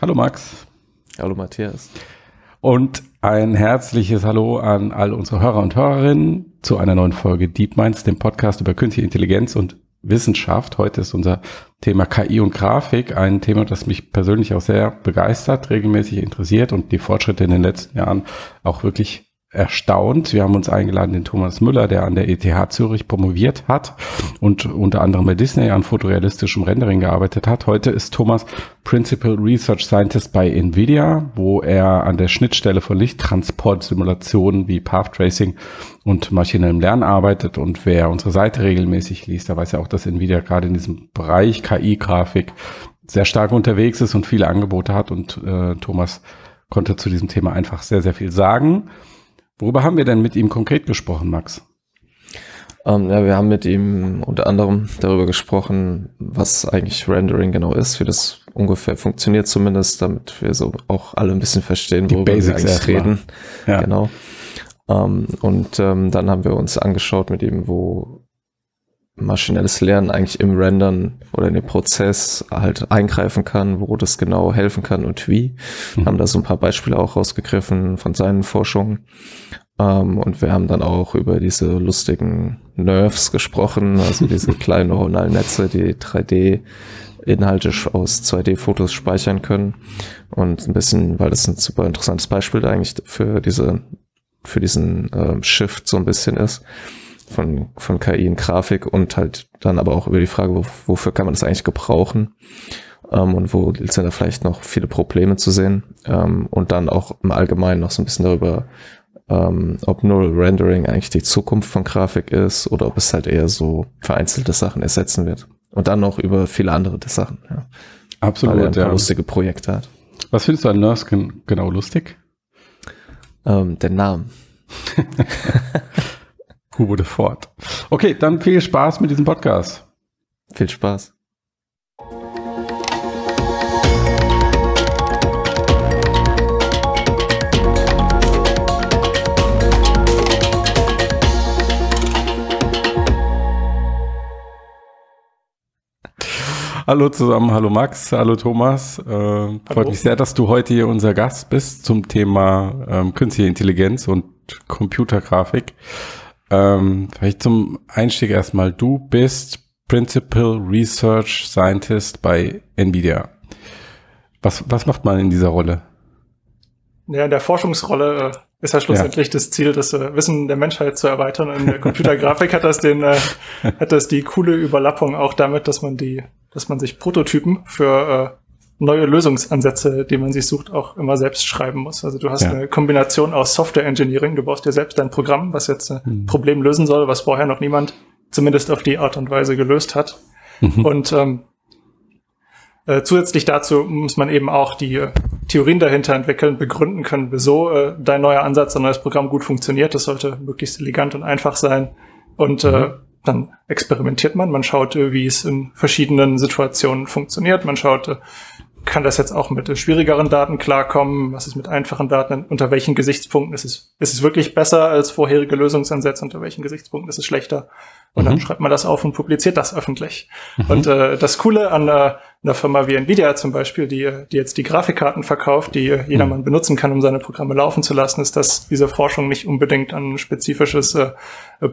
Hallo Max. Hallo Matthias. Und ein herzliches Hallo an all unsere Hörer und Hörerinnen zu einer neuen Folge Deep Minds, dem Podcast über künstliche Intelligenz und Wissenschaft. Heute ist unser Thema KI und Grafik, ein Thema, das mich persönlich auch sehr begeistert, regelmäßig interessiert und die Fortschritte in den letzten Jahren auch wirklich erstaunt. Wir haben uns eingeladen, den Thomas Müller, der an der ETH Zürich promoviert hat und unter anderem bei Disney an fotorealistischem Rendering gearbeitet hat. Heute ist Thomas Principal Research Scientist bei NVIDIA, wo er an der Schnittstelle von Lichttransportsimulationen wie Path Tracing und maschinellem Lernen arbeitet. Und wer unsere Seite regelmäßig liest, der weiß ja auch, dass NVIDIA gerade in diesem Bereich KI-Grafik sehr stark unterwegs ist und viele Angebote hat. Und äh, Thomas konnte zu diesem Thema einfach sehr, sehr viel sagen. Worüber haben wir denn mit ihm konkret gesprochen, Max? Ähm, ja, wir haben mit ihm unter anderem darüber gesprochen, was eigentlich Rendering genau ist, wie das ungefähr funktioniert zumindest, damit wir so auch alle ein bisschen verstehen, worüber wir eigentlich reden. Ja. Genau. Ähm, und ähm, dann haben wir uns angeschaut mit ihm, wo maschinelles Lernen eigentlich im Rendern oder in den Prozess halt eingreifen kann, wo das genau helfen kann und wie. Mhm. Haben da so ein paar Beispiele auch rausgegriffen von seinen Forschungen. Ähm, und wir haben dann auch über diese lustigen Nerves gesprochen, also diese kleinen neuronalen Netze, die 3D Inhalte aus 2D-Fotos speichern können. Und ein bisschen, weil das ein super interessantes Beispiel eigentlich für diese, für diesen äh, Shift so ein bisschen ist von, von KI in Grafik und halt dann aber auch über die Frage, wo, wofür kann man das eigentlich gebrauchen ähm, und wo sind da vielleicht noch viele Probleme zu sehen ähm, und dann auch im Allgemeinen noch so ein bisschen darüber, ähm, ob Neural Rendering eigentlich die Zukunft von Grafik ist oder ob es halt eher so vereinzelte Sachen ersetzen wird. Und dann noch über viele andere Sachen. Ja. Absolut. Weil er ein paar ja. lustige Projekte hat. Was findest du an Nurskin genau lustig? Ähm, der Name. Hugo de Ford. Okay, dann viel Spaß mit diesem Podcast. Viel Spaß. Hallo zusammen, hallo Max, hallo Thomas. Äh, hallo. Freut mich sehr, dass du heute hier unser Gast bist zum Thema ähm, künstliche Intelligenz und Computergrafik. Ähm, vielleicht zum Einstieg erstmal, du bist Principal Research Scientist bei NVIDIA. Was, was macht man in dieser Rolle? Ja, in der Forschungsrolle äh, ist ja schlussendlich ja. das Ziel, das äh, Wissen der Menschheit zu erweitern. In der Computergrafik hat das den, äh, hat das die coole Überlappung auch damit, dass man die, dass man sich Prototypen für äh, neue Lösungsansätze, die man sich sucht, auch immer selbst schreiben muss. Also du hast ja. eine Kombination aus Software Engineering, du baust dir selbst dein Programm, was jetzt ein mhm. Problem lösen soll, was vorher noch niemand zumindest auf die Art und Weise gelöst hat. Mhm. Und ähm, äh, zusätzlich dazu muss man eben auch die äh, Theorien dahinter entwickeln, begründen können, wieso äh, dein neuer Ansatz, dein neues Programm gut funktioniert. Das sollte möglichst elegant und einfach sein. Und äh, mhm. äh, dann experimentiert man, man schaut, äh, wie es in verschiedenen Situationen funktioniert. Man schaut, kann das jetzt auch mit schwierigeren Daten klarkommen? Was ist mit einfachen Daten? Unter welchen Gesichtspunkten ist es, ist es wirklich besser als vorherige Lösungsansätze? Unter welchen Gesichtspunkten ist es schlechter? Und mhm. dann schreibt man das auf und publiziert das öffentlich. Mhm. Und äh, das Coole an äh, einer Firma wie Nvidia zum Beispiel, die, die jetzt die Grafikkarten verkauft, die jedermann mhm. benutzen kann, um seine Programme laufen zu lassen, ist, dass diese Forschung nicht unbedingt an ein spezifisches äh,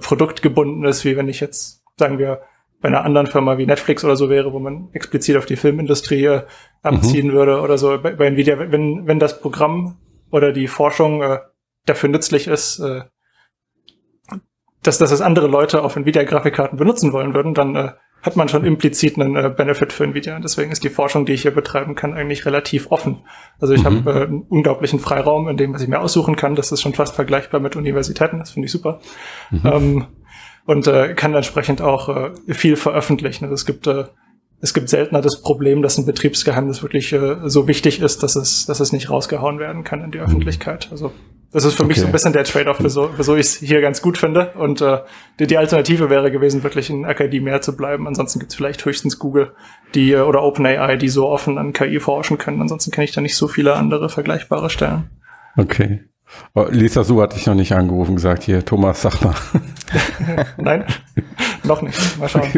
Produkt gebunden ist, wie wenn ich jetzt, sagen wir, bei einer anderen Firma wie Netflix oder so wäre, wo man explizit auf die Filmindustrie äh, abziehen mhm. würde oder so. Bei, bei Nvidia, wenn, wenn das Programm oder die Forschung äh, dafür nützlich ist, äh, dass, dass es andere Leute auf Nvidia-Grafikkarten benutzen wollen würden, dann äh, hat man schon implizit einen äh, Benefit für Nvidia. Und deswegen ist die Forschung, die ich hier betreiben kann, eigentlich relativ offen. Also ich mhm. habe äh, einen unglaublichen Freiraum in dem, was ich mir aussuchen kann. Das ist schon fast vergleichbar mit Universitäten. Das finde ich super. Mhm. Ähm, und äh, kann entsprechend auch äh, viel veröffentlichen. Also es gibt äh, es gibt seltener das Problem, dass ein Betriebsgeheimnis wirklich äh, so wichtig ist, dass es dass es nicht rausgehauen werden kann in die mhm. Öffentlichkeit. Also das ist für okay. mich so ein bisschen der Trade-off, wieso, wieso ich es hier ganz gut finde. Und äh, die, die Alternative wäre gewesen, wirklich in Akademie zu bleiben. Ansonsten gibt es vielleicht höchstens Google die äh, oder OpenAI, die so offen an KI forschen können. Ansonsten kenne ich da nicht so viele andere vergleichbare Stellen. Okay. Oh, Lisa Su hat dich noch nicht angerufen gesagt, hier, Thomas, sag mal. Nein, noch nicht. Mal schauen.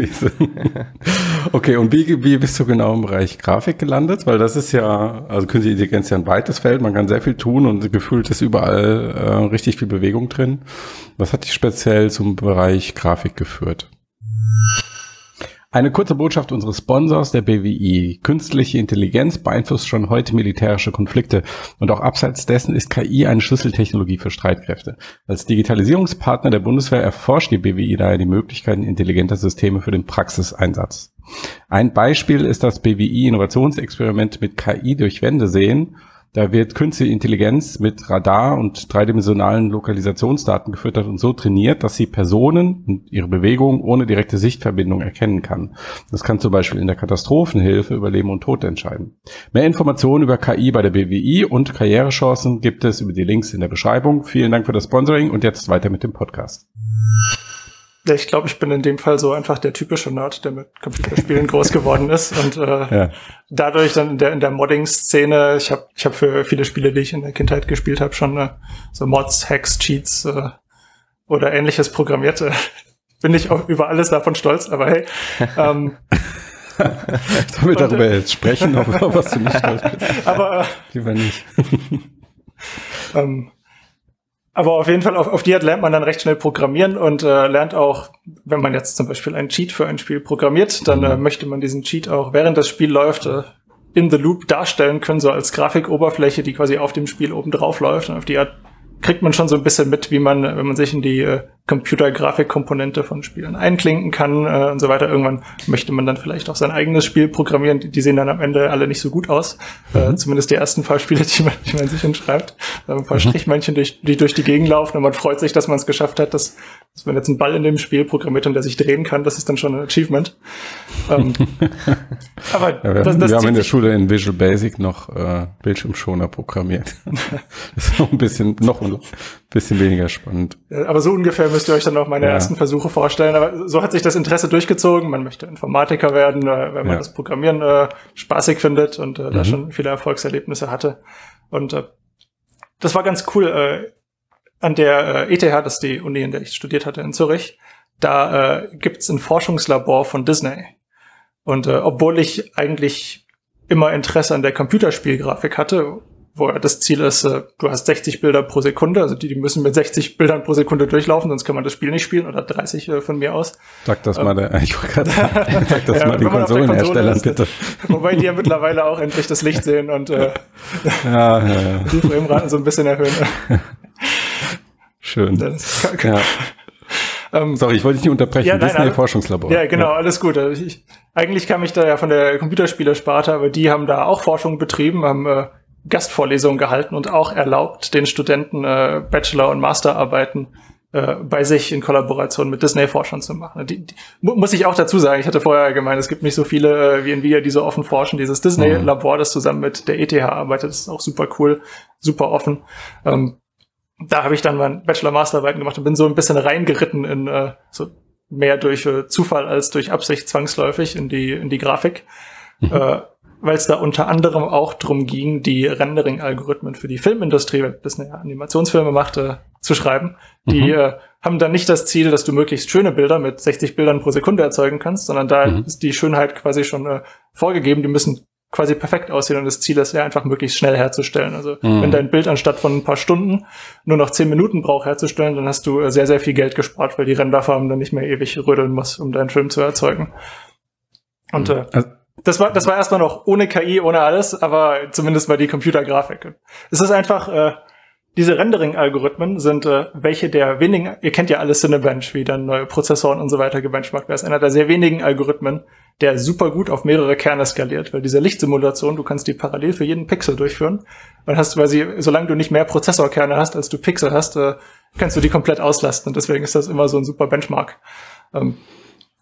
Okay, und wie, wie bist du genau im Bereich Grafik gelandet? Weil das ist ja, also künstliche Intelligenz ist ja ein weites Feld, man kann sehr viel tun und gefühlt ist überall äh, richtig viel Bewegung drin. Was hat dich speziell zum Bereich Grafik geführt? Eine kurze Botschaft unseres Sponsors, der BWI. Künstliche Intelligenz beeinflusst schon heute militärische Konflikte und auch abseits dessen ist KI eine Schlüsseltechnologie für Streitkräfte. Als Digitalisierungspartner der Bundeswehr erforscht die BWI daher die Möglichkeiten intelligenter Systeme für den Praxiseinsatz. Ein Beispiel ist das BWI Innovationsexperiment mit KI durch Wände sehen, da wird künstliche Intelligenz mit Radar und dreidimensionalen Lokalisationsdaten gefüttert und so trainiert, dass sie Personen und ihre Bewegungen ohne direkte Sichtverbindung erkennen kann. Das kann zum Beispiel in der Katastrophenhilfe über Leben und Tod entscheiden. Mehr Informationen über KI bei der BWI und Karrierechancen gibt es über die Links in der Beschreibung. Vielen Dank für das Sponsoring und jetzt weiter mit dem Podcast. Ja, ich glaube, ich bin in dem Fall so einfach der typische Nerd, der mit Computerspielen groß geworden ist und äh, ja. dadurch dann in der, in der Modding-Szene, ich habe ich hab für viele Spiele, die ich in der Kindheit gespielt habe, schon äh, so Mods, Hacks, Cheats äh, oder ähnliches programmiert. Äh, bin ich auch über alles davon stolz, aber hey. Ähm, Sollen wir darüber jetzt sprechen, ob, was du nicht stolz bist? Aber äh, lieber nicht. ähm, aber auf jeden Fall, auf, auf die Art lernt man dann recht schnell programmieren und äh, lernt auch, wenn man jetzt zum Beispiel einen Cheat für ein Spiel programmiert, dann äh, mhm. möchte man diesen Cheat auch während das Spiel läuft äh, in the loop darstellen können, so als Grafikoberfläche, die quasi auf dem Spiel oben drauf läuft. Und auf die Art kriegt man schon so ein bisschen mit, wie man, wenn man sich in die äh, Computer-Grafik-Komponente von Spielen einklinken kann äh, und so weiter. Irgendwann möchte man dann vielleicht auch sein eigenes Spiel programmieren. Die, die sehen dann am Ende alle nicht so gut aus. Äh, mhm. Äh, zumindest die ersten paar Spiele, die man, die man sich hinschreibt. Da ein paar mhm. Strichmännchen, durch, die durch die Gegend laufen und man freut sich, dass man es geschafft hat, dass, dass man jetzt einen Ball in dem Spiel programmiert und der sich drehen kann. Das ist dann schon ein Achievement. Ähm, aber ja, wir, das, das wir haben in der Schule in Visual Basic noch äh, Bildschirmschoner programmiert. das ist noch ein bisschen, noch bisschen weniger spannend. Aber so ungefähr müsst ihr euch dann auch meine ja. ersten Versuche vorstellen. Aber so hat sich das Interesse durchgezogen. Man möchte Informatiker werden, äh, wenn man ja. das Programmieren äh, spaßig findet und äh, mhm. da schon viele Erfolgserlebnisse hatte. Und äh, das war ganz cool. Äh, an der äh, ETH, das ist die Uni, in der ich studiert hatte in Zürich, da gibt's ein Forschungslabor von Disney. Und obwohl ich eigentlich immer Interesse an der Computerspielgrafik hatte wo das Ziel ist, äh, du hast 60 Bilder pro Sekunde, also die, die müssen mit 60 Bildern pro Sekunde durchlaufen, sonst kann man das Spiel nicht spielen oder 30 äh, von mir aus. Sag das ähm, mal, der, ich wollte gerade sagen, sag das ja, mal den Konsolenherstellern bitte. Wobei die ja mittlerweile auch endlich das Licht sehen und äh, ja, ja, ja. die Frameraten so ein bisschen erhöhen. Schön. Kann, ja. Ähm, Sorry, ich wollte dich nicht unterbrechen. Ja, nein, Disney Forschungslabor. Ja, genau, ja. alles gut. Also ich, eigentlich kam ich da ja von der Computerspielersparte, aber die haben da auch Forschung betrieben, haben äh, Gastvorlesungen gehalten und auch erlaubt, den Studenten äh, Bachelor- und Masterarbeiten äh, bei sich in Kollaboration mit Disney-Forschern zu machen. Die, die, muss ich auch dazu sagen, ich hatte vorher gemeint, es gibt nicht so viele äh, wie Nvidia, die so offen forschen. Dieses Disney-Labor, das zusammen mit der ETH arbeitet, ist auch super cool, super offen. Ähm, da habe ich dann mein Bachelor-Masterarbeiten gemacht und bin so ein bisschen reingeritten in äh, so mehr durch äh, Zufall als durch Absicht zwangsläufig in die in die Grafik. Mhm. Äh, weil es da unter anderem auch drum ging, die Rendering-Algorithmen für die Filmindustrie, weil Disney ja Animationsfilme machte, zu schreiben. Die mhm. äh, haben dann nicht das Ziel, dass du möglichst schöne Bilder mit 60 Bildern pro Sekunde erzeugen kannst, sondern da mhm. ist die Schönheit quasi schon äh, vorgegeben. Die müssen quasi perfekt aussehen und das Ziel ist ja einfach möglichst schnell herzustellen. Also mhm. wenn dein Bild anstatt von ein paar Stunden nur noch zehn Minuten braucht herzustellen, dann hast du äh, sehr, sehr viel Geld gespart, weil die Renderfarben dann nicht mehr ewig rödeln muss, um deinen Film zu erzeugen. Und mhm. äh, also das war, das war erstmal noch ohne KI, ohne alles, aber zumindest mal die Computergrafik. Es ist einfach, äh, diese Rendering-Algorithmen sind äh, welche der wenigen, ihr kennt ja alle Cinebench, wie dann neue Prozessoren und so weiter gebenchmarkt werden. Das ist einer der sehr wenigen Algorithmen, der super gut auf mehrere Kerne skaliert, weil diese Lichtsimulation, du kannst die parallel für jeden Pixel durchführen. Dann hast weil sie, solange du nicht mehr Prozessorkerne hast, als du Pixel hast, äh, kannst du die komplett auslasten. Und deswegen ist das immer so ein super Benchmark. Ähm,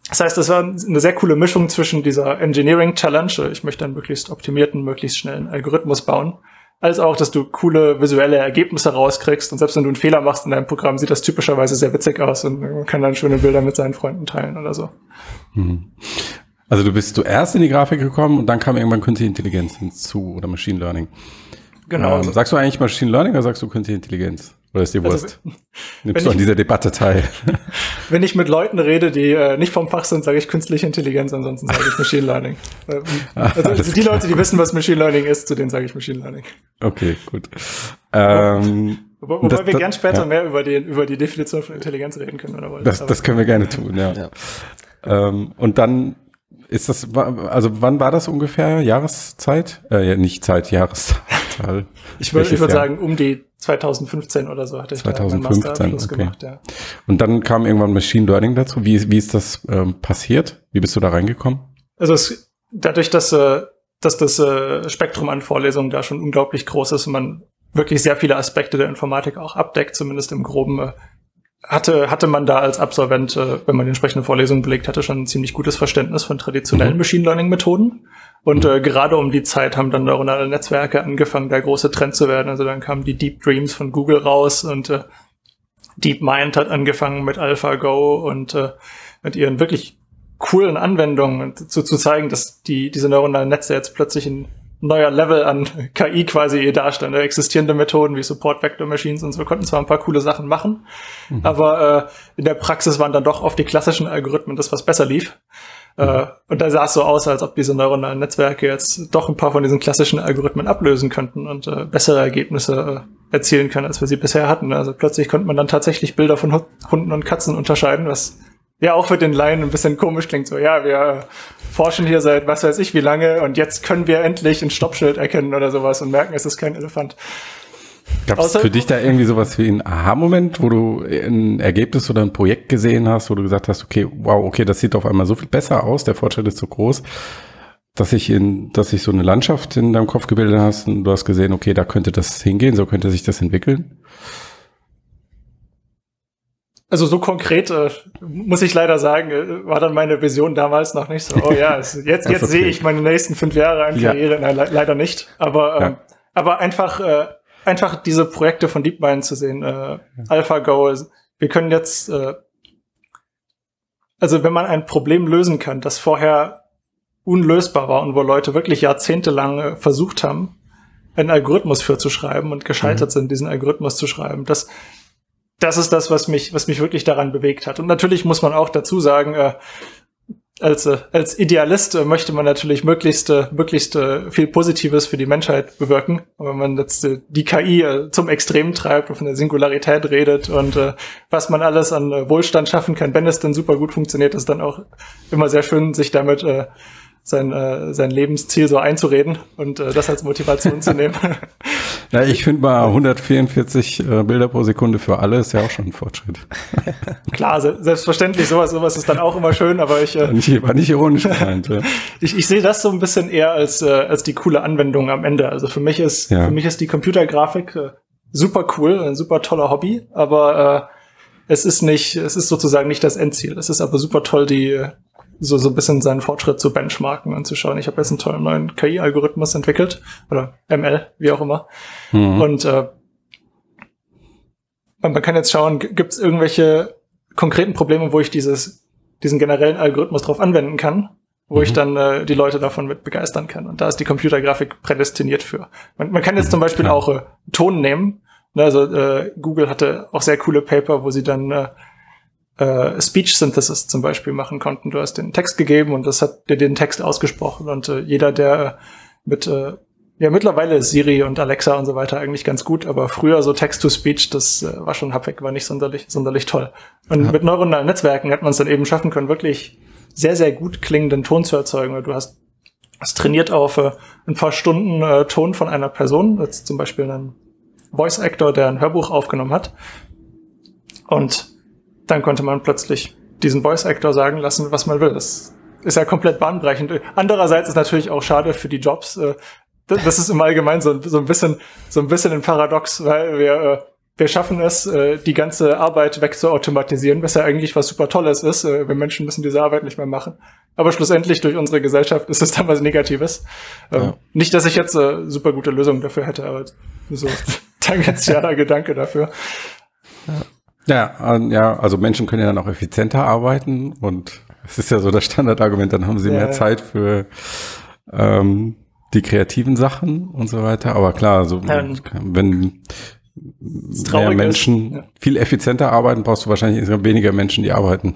das heißt, das war eine sehr coole Mischung zwischen dieser Engineering Challenge, ich möchte einen möglichst optimierten, möglichst schnellen Algorithmus bauen, als auch, dass du coole visuelle Ergebnisse rauskriegst und selbst wenn du einen Fehler machst in deinem Programm, sieht das typischerweise sehr witzig aus und man kann dann schöne Bilder mit seinen Freunden teilen oder so. Hm. Also du bist zuerst in die Grafik gekommen und dann kam irgendwann Künstliche Intelligenz hinzu oder Machine Learning. Genau. Ähm, sagst du eigentlich Machine Learning oder sagst du Künstliche Intelligenz? Oder ist die also, Wurst? Also, Nimmst du an dieser Debatte teil? Wenn ich mit Leuten rede, die äh, nicht vom Fach sind, sage ich künstliche Intelligenz, ansonsten sage ich Machine Learning. Ähm, also ah, die klar. Leute, die wissen, was Machine Learning ist, zu denen sage ich Machine Learning. Okay, gut. Ähm, Wobei, das, wir gern später ja. mehr über die, über die Definition von Intelligenz reden können, oder. Das, das können wir gerne tun, ja. ja. Ähm, und dann ist das, also wann war das ungefähr? Jahreszeit? Äh, ja, nicht Zeit, Jahreszahl. ich würde würd sagen, um die 2015 oder so hatte ich 2015, okay. gemacht, ja. Und dann kam irgendwann Machine Learning dazu. Wie, wie ist das ähm, passiert? Wie bist du da reingekommen? Also es, dadurch, dass, äh, dass das äh, Spektrum an Vorlesungen da schon unglaublich groß ist und man wirklich sehr viele Aspekte der Informatik auch abdeckt, zumindest im Groben, äh, hatte, hatte man da als Absolvent, äh, wenn man die entsprechende Vorlesung belegt hatte, schon ein ziemlich gutes Verständnis von traditionellen mhm. Machine Learning Methoden. Und äh, gerade um die Zeit haben dann neuronale Netzwerke angefangen, der große Trend zu werden. Also dann kamen die Deep Dreams von Google raus und äh, DeepMind hat angefangen mit AlphaGo und äh, mit ihren wirklich coolen Anwendungen zu, zu zeigen, dass die, diese neuronalen Netze jetzt plötzlich in neuer Level an KI quasi darstellen. Da existierende Methoden wie Support Vector Machines und so konnten zwar ein paar coole Sachen machen, mhm. aber äh, in der Praxis waren dann doch oft die klassischen Algorithmen das, was besser lief. Mhm. Äh, und da sah es so aus, als ob diese neuronalen Netzwerke jetzt doch ein paar von diesen klassischen Algorithmen ablösen könnten und äh, bessere Ergebnisse äh, erzielen können, als wir sie bisher hatten. Also plötzlich konnte man dann tatsächlich Bilder von Hunden und Katzen unterscheiden, was ja auch für den Laien ein bisschen komisch klingt. So, ja, wir forschen hier seit was weiß ich wie lange und jetzt können wir endlich ein Stoppschild erkennen oder sowas und merken, es ist kein Elefant. Gab es für dich da irgendwie sowas wie ein Aha-Moment, wo du ein Ergebnis oder ein Projekt gesehen hast, wo du gesagt hast, okay, wow, okay, das sieht auf einmal so viel besser aus, der Fortschritt ist so groß, dass sich in, dass sich so eine Landschaft in deinem Kopf gebildet hast und du hast gesehen, okay, da könnte das hingehen, so könnte sich das entwickeln? Also so konkret äh, muss ich leider sagen, äh, war dann meine Vision damals noch nicht so. Oh ja, es, jetzt jetzt okay. sehe ich meine nächsten fünf Jahre an Karriere. Ja. Nein, le leider nicht. Aber ähm, ja. aber einfach äh, einfach diese Projekte von DeepMind zu sehen, äh, AlphaGo. Wir können jetzt äh, also wenn man ein Problem lösen kann, das vorher unlösbar war und wo Leute wirklich jahrzehntelang äh, versucht haben, einen Algorithmus für zu schreiben und gescheitert mhm. sind, diesen Algorithmus zu schreiben, das das ist das, was mich, was mich wirklich daran bewegt hat. Und natürlich muss man auch dazu sagen, äh, als, äh, als Idealist äh, möchte man natürlich möglichst, äh, möglichst äh, viel Positives für die Menschheit bewirken. Und wenn man jetzt äh, die KI äh, zum Extrem treibt und von der Singularität redet und äh, was man alles an äh, Wohlstand schaffen kann, wenn es dann super gut funktioniert, ist dann auch immer sehr schön, sich damit äh, sein, äh, sein Lebensziel so einzureden und äh, das als Motivation zu nehmen. Ja, ich finde mal 144 äh, Bilder pro Sekunde für alle ist ja auch schon ein Fortschritt. Klar, selbstverständlich, sowas, sowas ist dann auch immer schön, aber ich. Äh, nicht, war nicht ironisch gemeint. Ja. ich, ich sehe das so ein bisschen eher als, äh, als die coole Anwendung am Ende. Also für mich ist, ja. für mich ist die Computergrafik äh, super cool, ein super toller Hobby, aber äh, es ist nicht, es ist sozusagen nicht das Endziel. Es ist aber super toll, die, so, so ein bisschen seinen Fortschritt zu benchmarken und zu schauen. Ich habe jetzt einen tollen neuen KI-Algorithmus entwickelt oder ML, wie auch immer. Mhm. Und äh, man kann jetzt schauen, gibt es irgendwelche konkreten Probleme, wo ich dieses, diesen generellen Algorithmus drauf anwenden kann, wo mhm. ich dann äh, die Leute davon mit begeistern kann. Und da ist die Computergrafik prädestiniert für. Man, man kann jetzt zum Beispiel auch äh, Ton nehmen. Ne, also äh, Google hatte auch sehr coole Paper, wo sie dann äh, äh, Speech Synthesis zum Beispiel machen konnten. Du hast den Text gegeben und das hat dir den Text ausgesprochen und äh, jeder, der mit äh, ja, mittlerweile ist Siri und Alexa und so weiter eigentlich ganz gut, aber früher so Text-to-Speech, das äh, war schon happig, war nicht sonderlich, sonderlich toll. Und ja. mit neuronalen Netzwerken hat man es dann eben schaffen können, wirklich sehr, sehr gut klingenden Ton zu erzeugen. Du hast es trainiert auf äh, ein paar Stunden äh, Ton von einer Person, jetzt zum Beispiel einen Voice-Actor, der ein Hörbuch aufgenommen hat. Und dann konnte man plötzlich diesen Voice Actor sagen lassen, was man will. Das ist ja komplett bahnbrechend. Andererseits ist natürlich auch schade für die Jobs. Äh, das ist im Allgemeinen so, so ein bisschen, so ein bisschen ein Paradox, weil wir, äh, wir schaffen es, äh, die ganze Arbeit wegzuautomatisieren, was ja eigentlich was super Tolles ist. Wir Menschen müssen diese Arbeit nicht mehr machen. Aber schlussendlich durch unsere Gesellschaft ist es dann was Negatives. Ähm, ja. Nicht, dass ich jetzt super gute Lösungen dafür hätte, aber so tangentialer Gedanke dafür. Ja. Ja, ja, also Menschen können ja dann auch effizienter arbeiten und es ist ja so das Standardargument, dann haben sie ja. mehr Zeit für ähm, die kreativen Sachen und so weiter. Aber klar, so ähm. wenn mehr Menschen ja. viel effizienter arbeiten, brauchst du wahrscheinlich insgesamt weniger Menschen, die arbeiten.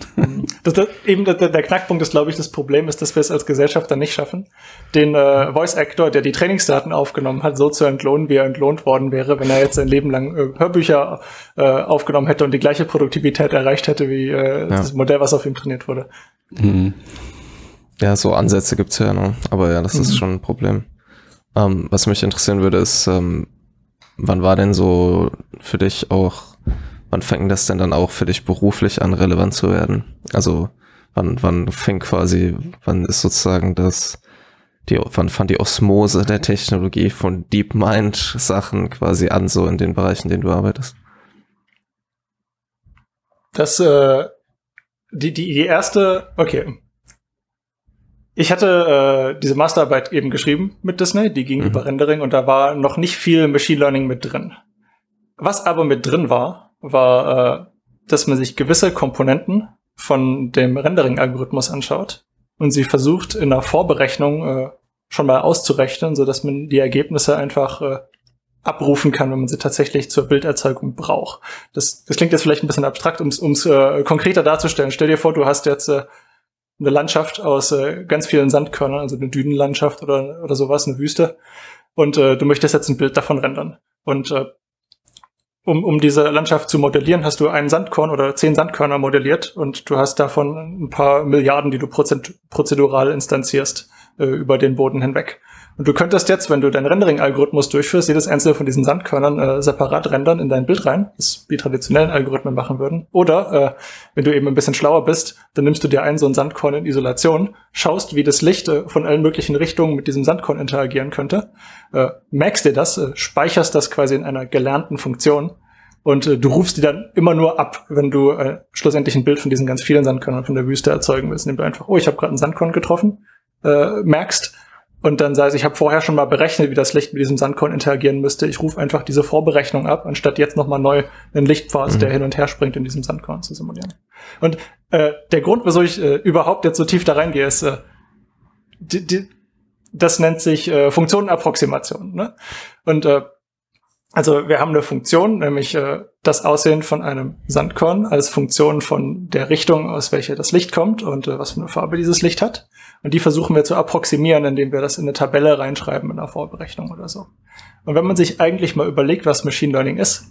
Das, das, eben der, der Knackpunkt ist, glaube ich, das Problem ist, dass wir es als Gesellschaft dann nicht schaffen, den äh, Voice Actor, der die Trainingsdaten aufgenommen hat, so zu entlohnen, wie er entlohnt worden wäre, wenn er jetzt sein Leben lang äh, Hörbücher äh, aufgenommen hätte und die gleiche Produktivität erreicht hätte, wie äh, ja. das Modell, was auf ihm trainiert wurde. Mhm. Ja, so Ansätze gibt's ja, ne? aber ja, das mhm. ist schon ein Problem. Ähm, was mich interessieren würde, ist, ähm, wann war denn so für dich auch, wann fängt das denn dann auch für dich beruflich an, relevant zu werden? Also wann, wann fängt quasi, wann ist sozusagen das, die, wann fand die Osmose der Technologie von DeepMind Sachen quasi an, so in den Bereichen, in denen du arbeitest? Das, äh, die, die, die erste, okay, ich hatte äh, diese Masterarbeit eben geschrieben mit Disney, die ging mhm. über Rendering und da war noch nicht viel Machine Learning mit drin. Was aber mit drin war, war, äh, dass man sich gewisse Komponenten von dem Rendering-Algorithmus anschaut und sie versucht in der Vorberechnung äh, schon mal auszurechnen, so dass man die Ergebnisse einfach äh, abrufen kann, wenn man sie tatsächlich zur Bilderzeugung braucht. Das, das klingt jetzt vielleicht ein bisschen abstrakt, um es äh, konkreter darzustellen. Stell dir vor, du hast jetzt äh, eine Landschaft aus äh, ganz vielen Sandkörnern, also eine Dünenlandschaft oder, oder sowas, eine Wüste. Und äh, du möchtest jetzt ein Bild davon rendern. Und äh, um, um diese Landschaft zu modellieren, hast du einen Sandkorn oder zehn Sandkörner modelliert und du hast davon ein paar Milliarden, die du prozedural instanzierst äh, über den Boden hinweg. Und du könntest jetzt, wenn du deinen Rendering-Algorithmus durchführst, jedes einzelne von diesen Sandkörnern äh, separat rendern in dein Bild rein, das die traditionellen Algorithmen machen würden. Oder äh, wenn du eben ein bisschen schlauer bist, dann nimmst du dir ein so ein Sandkorn in Isolation, schaust, wie das Licht äh, von allen möglichen Richtungen mit diesem Sandkorn interagieren könnte, äh, merkst dir das, äh, speicherst das quasi in einer gelernten Funktion und äh, du rufst die dann immer nur ab, wenn du äh, schlussendlich ein Bild von diesen ganz vielen Sandkörnern von der Wüste erzeugen willst. Nimm du einfach, oh, ich habe gerade einen Sandkorn getroffen, äh, merkst, und dann sagst ich habe vorher schon mal berechnet, wie das Licht mit diesem Sandkorn interagieren müsste. Ich rufe einfach diese Vorberechnung ab, anstatt jetzt nochmal neu einen Lichtpfad, mhm. der hin und her springt, in diesem Sandkorn zu simulieren. Und äh, der Grund, wieso ich äh, überhaupt jetzt so tief da reingehe, ist, äh, die, die, das nennt sich äh, Funktionenapproximation. Ne? Und äh, also wir haben eine Funktion, nämlich äh, das Aussehen von einem Sandkorn als Funktion von der Richtung, aus welcher das Licht kommt und äh, was für eine Farbe dieses Licht hat. Und die versuchen wir zu approximieren, indem wir das in eine Tabelle reinschreiben in einer Vorberechnung oder so. Und wenn man sich eigentlich mal überlegt, was Machine Learning ist,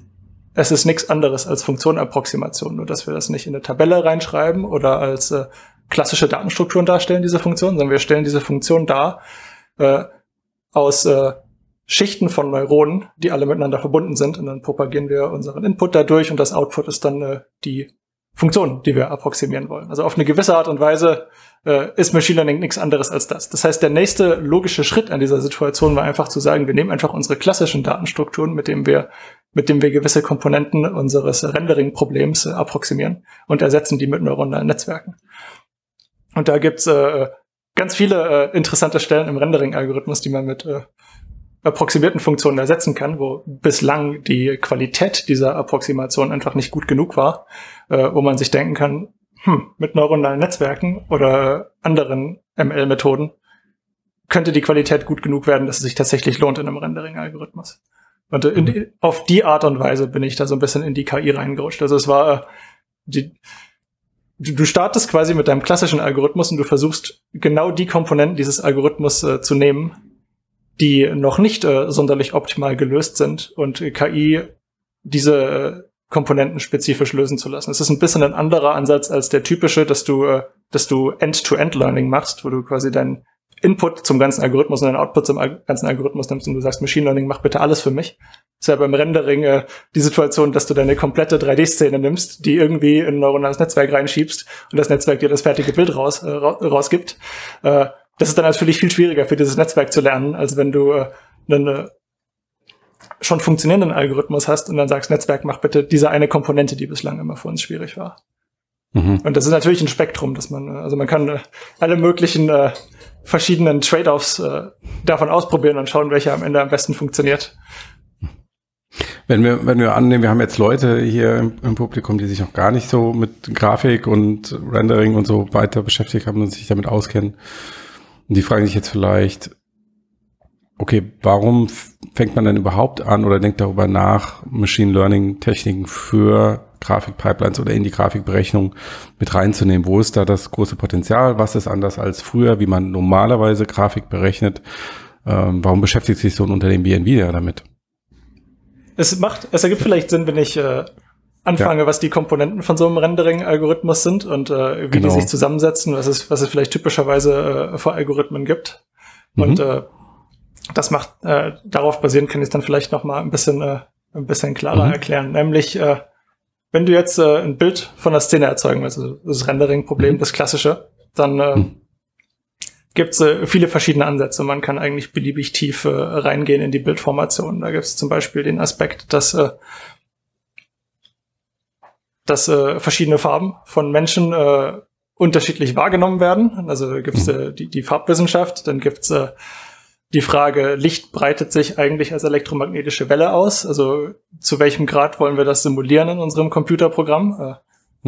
es ist nichts anderes als Funktionenapproximation, nur dass wir das nicht in eine Tabelle reinschreiben oder als äh, klassische Datenstrukturen darstellen, diese Funktion, sondern wir stellen diese Funktion dar äh, aus äh, Schichten von Neuronen, die alle miteinander verbunden sind. Und dann propagieren wir unseren Input dadurch und das Output ist dann äh, die Funktion, die wir approximieren wollen. Also auf eine gewisse Art und Weise äh, ist Machine Learning nichts anderes als das. Das heißt, der nächste logische Schritt an dieser Situation war einfach zu sagen, wir nehmen einfach unsere klassischen Datenstrukturen, mit dem wir mit dem wir gewisse Komponenten unseres Rendering-Problems äh, approximieren und ersetzen die mit neuronalen Netzwerken. Und da gibt's äh, ganz viele äh, interessante Stellen im Rendering-Algorithmus, die man mit äh, approximierten Funktionen ersetzen kann, wo bislang die Qualität dieser Approximation einfach nicht gut genug war, äh, wo man sich denken kann, hm, mit neuronalen Netzwerken oder anderen ML-Methoden könnte die Qualität gut genug werden, dass es sich tatsächlich lohnt in einem Rendering-Algorithmus. Und in, mhm. auf die Art und Weise bin ich da so ein bisschen in die KI reingerutscht. Also es war äh, die, du, du startest quasi mit deinem klassischen Algorithmus und du versuchst genau die Komponenten dieses Algorithmus äh, zu nehmen, die noch nicht äh, sonderlich optimal gelöst sind und KI diese äh, Komponenten spezifisch lösen zu lassen. Es ist ein bisschen ein anderer Ansatz als der typische, dass du, äh, dass du End-to-End-Learning machst, wo du quasi deinen Input zum ganzen Algorithmus und deinen Output zum ganzen Algorithmus nimmst und du sagst, Machine Learning, mach bitte alles für mich. Das ist ja beim Rendering äh, die Situation, dass du deine komplette 3D-Szene nimmst, die irgendwie in ein neuronales Netzwerk reinschiebst und das Netzwerk dir das fertige Bild raus, äh, rausgibt. Äh, das ist dann natürlich viel schwieriger für dieses Netzwerk zu lernen, als wenn du äh, einen äh, schon funktionierenden Algorithmus hast und dann sagst, Netzwerk, mach bitte diese eine Komponente, die bislang immer für uns schwierig war. Mhm. Und das ist natürlich ein Spektrum, dass man, äh, also man kann äh, alle möglichen äh, verschiedenen Trade-offs äh, davon ausprobieren und schauen, welcher am Ende am besten funktioniert. Wenn wir, wenn wir annehmen, wir haben jetzt Leute hier im, im, Publikum, die sich noch gar nicht so mit Grafik und Rendering und so weiter beschäftigt haben und sich damit auskennen, und die fragen sich jetzt vielleicht, okay, warum fängt man denn überhaupt an oder denkt darüber nach, Machine Learning Techniken für Grafikpipelines oder in die Grafikberechnung mit reinzunehmen? Wo ist da das große Potenzial? Was ist anders als früher, wie man normalerweise Grafik berechnet? Ähm, warum beschäftigt sich so ein Unternehmen wie Nvidia damit? Es macht, es ergibt vielleicht Sinn, wenn ich äh, anfange, ja. was die Komponenten von so einem Rendering-Algorithmus sind und äh, wie genau. die sich zusammensetzen, was es, was es vielleicht typischerweise äh, für Algorithmen gibt. Mhm. Und äh, das macht, äh, darauf basierend kann ich es dann vielleicht noch mal ein bisschen, äh, ein bisschen klarer mhm. erklären. Nämlich, äh, wenn du jetzt äh, ein Bild von der Szene erzeugen willst, also das Rendering-Problem, mhm. das klassische, dann äh, mhm. gibt es äh, viele verschiedene Ansätze. Man kann eigentlich beliebig tief äh, reingehen in die Bildformation. Da gibt es zum Beispiel den Aspekt, dass, äh, dass äh, verschiedene Farben von Menschen äh, unterschiedlich wahrgenommen werden. Also gibt es mhm. äh, die, die Farbwissenschaft, dann gibt es äh, die Frage, Licht breitet sich eigentlich als elektromagnetische Welle aus. Also zu welchem Grad wollen wir das simulieren in unserem Computerprogramm? Äh,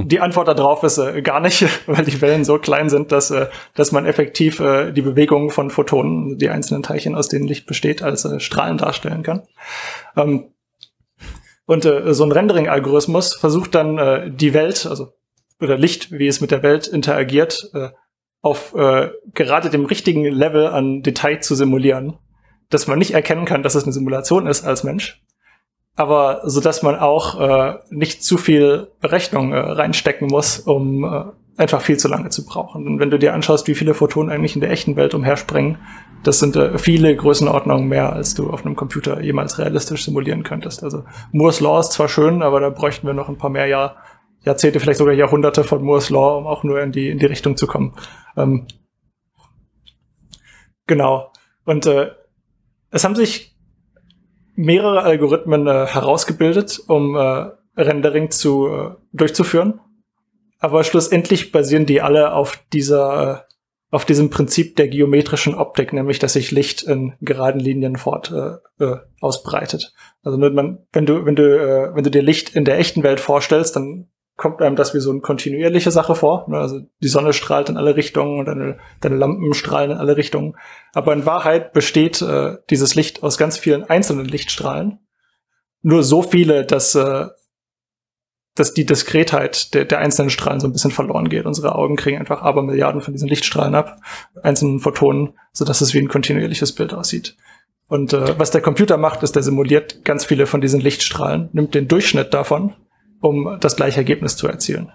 hm. Die Antwort darauf ist äh, gar nicht, weil die Wellen so klein sind, dass, äh, dass man effektiv äh, die Bewegungen von Photonen, die einzelnen Teilchen, aus denen Licht besteht, als äh, Strahlen darstellen kann. Ähm, und äh, so ein Rendering-Algorithmus versucht dann äh, die Welt, also oder Licht, wie es mit der Welt interagiert, äh, auf äh, gerade dem richtigen Level an Detail zu simulieren, dass man nicht erkennen kann, dass es eine Simulation ist als Mensch, aber so dass man auch äh, nicht zu viel Berechnung äh, reinstecken muss, um äh, einfach viel zu lange zu brauchen. Und wenn du dir anschaust, wie viele Photonen eigentlich in der echten Welt umherspringen, das sind äh, viele Größenordnungen mehr, als du auf einem Computer jemals realistisch simulieren könntest. Also Moore's Law ist zwar schön, aber da bräuchten wir noch ein paar mehr Jahr, Jahrzehnte, vielleicht sogar Jahrhunderte von Moore's Law, um auch nur in die, in die Richtung zu kommen. Ähm, genau. Und äh, es haben sich mehrere Algorithmen äh, herausgebildet, um äh, Rendering zu äh, durchzuführen. Aber schlussendlich basieren die alle auf dieser äh, auf diesem Prinzip der geometrischen Optik, nämlich dass sich Licht in geraden Linien fort äh, äh, ausbreitet. Also man, wenn du wenn du äh, wenn du dir Licht in der echten Welt vorstellst, dann kommt einem das wie so eine kontinuierliche Sache vor. Ne? Also die Sonne strahlt in alle Richtungen und deine, deine Lampen strahlen in alle Richtungen. Aber in Wahrheit besteht äh, dieses Licht aus ganz vielen einzelnen Lichtstrahlen. Nur so viele, dass, äh, dass die Diskretheit der, der einzelnen Strahlen so ein bisschen verloren geht. Unsere Augen kriegen einfach aber Milliarden von diesen Lichtstrahlen ab, einzelnen Photonen, sodass es wie ein kontinuierliches Bild aussieht. Und äh, was der Computer macht, ist, der simuliert ganz viele von diesen Lichtstrahlen, nimmt den Durchschnitt davon um das gleiche Ergebnis zu erzielen.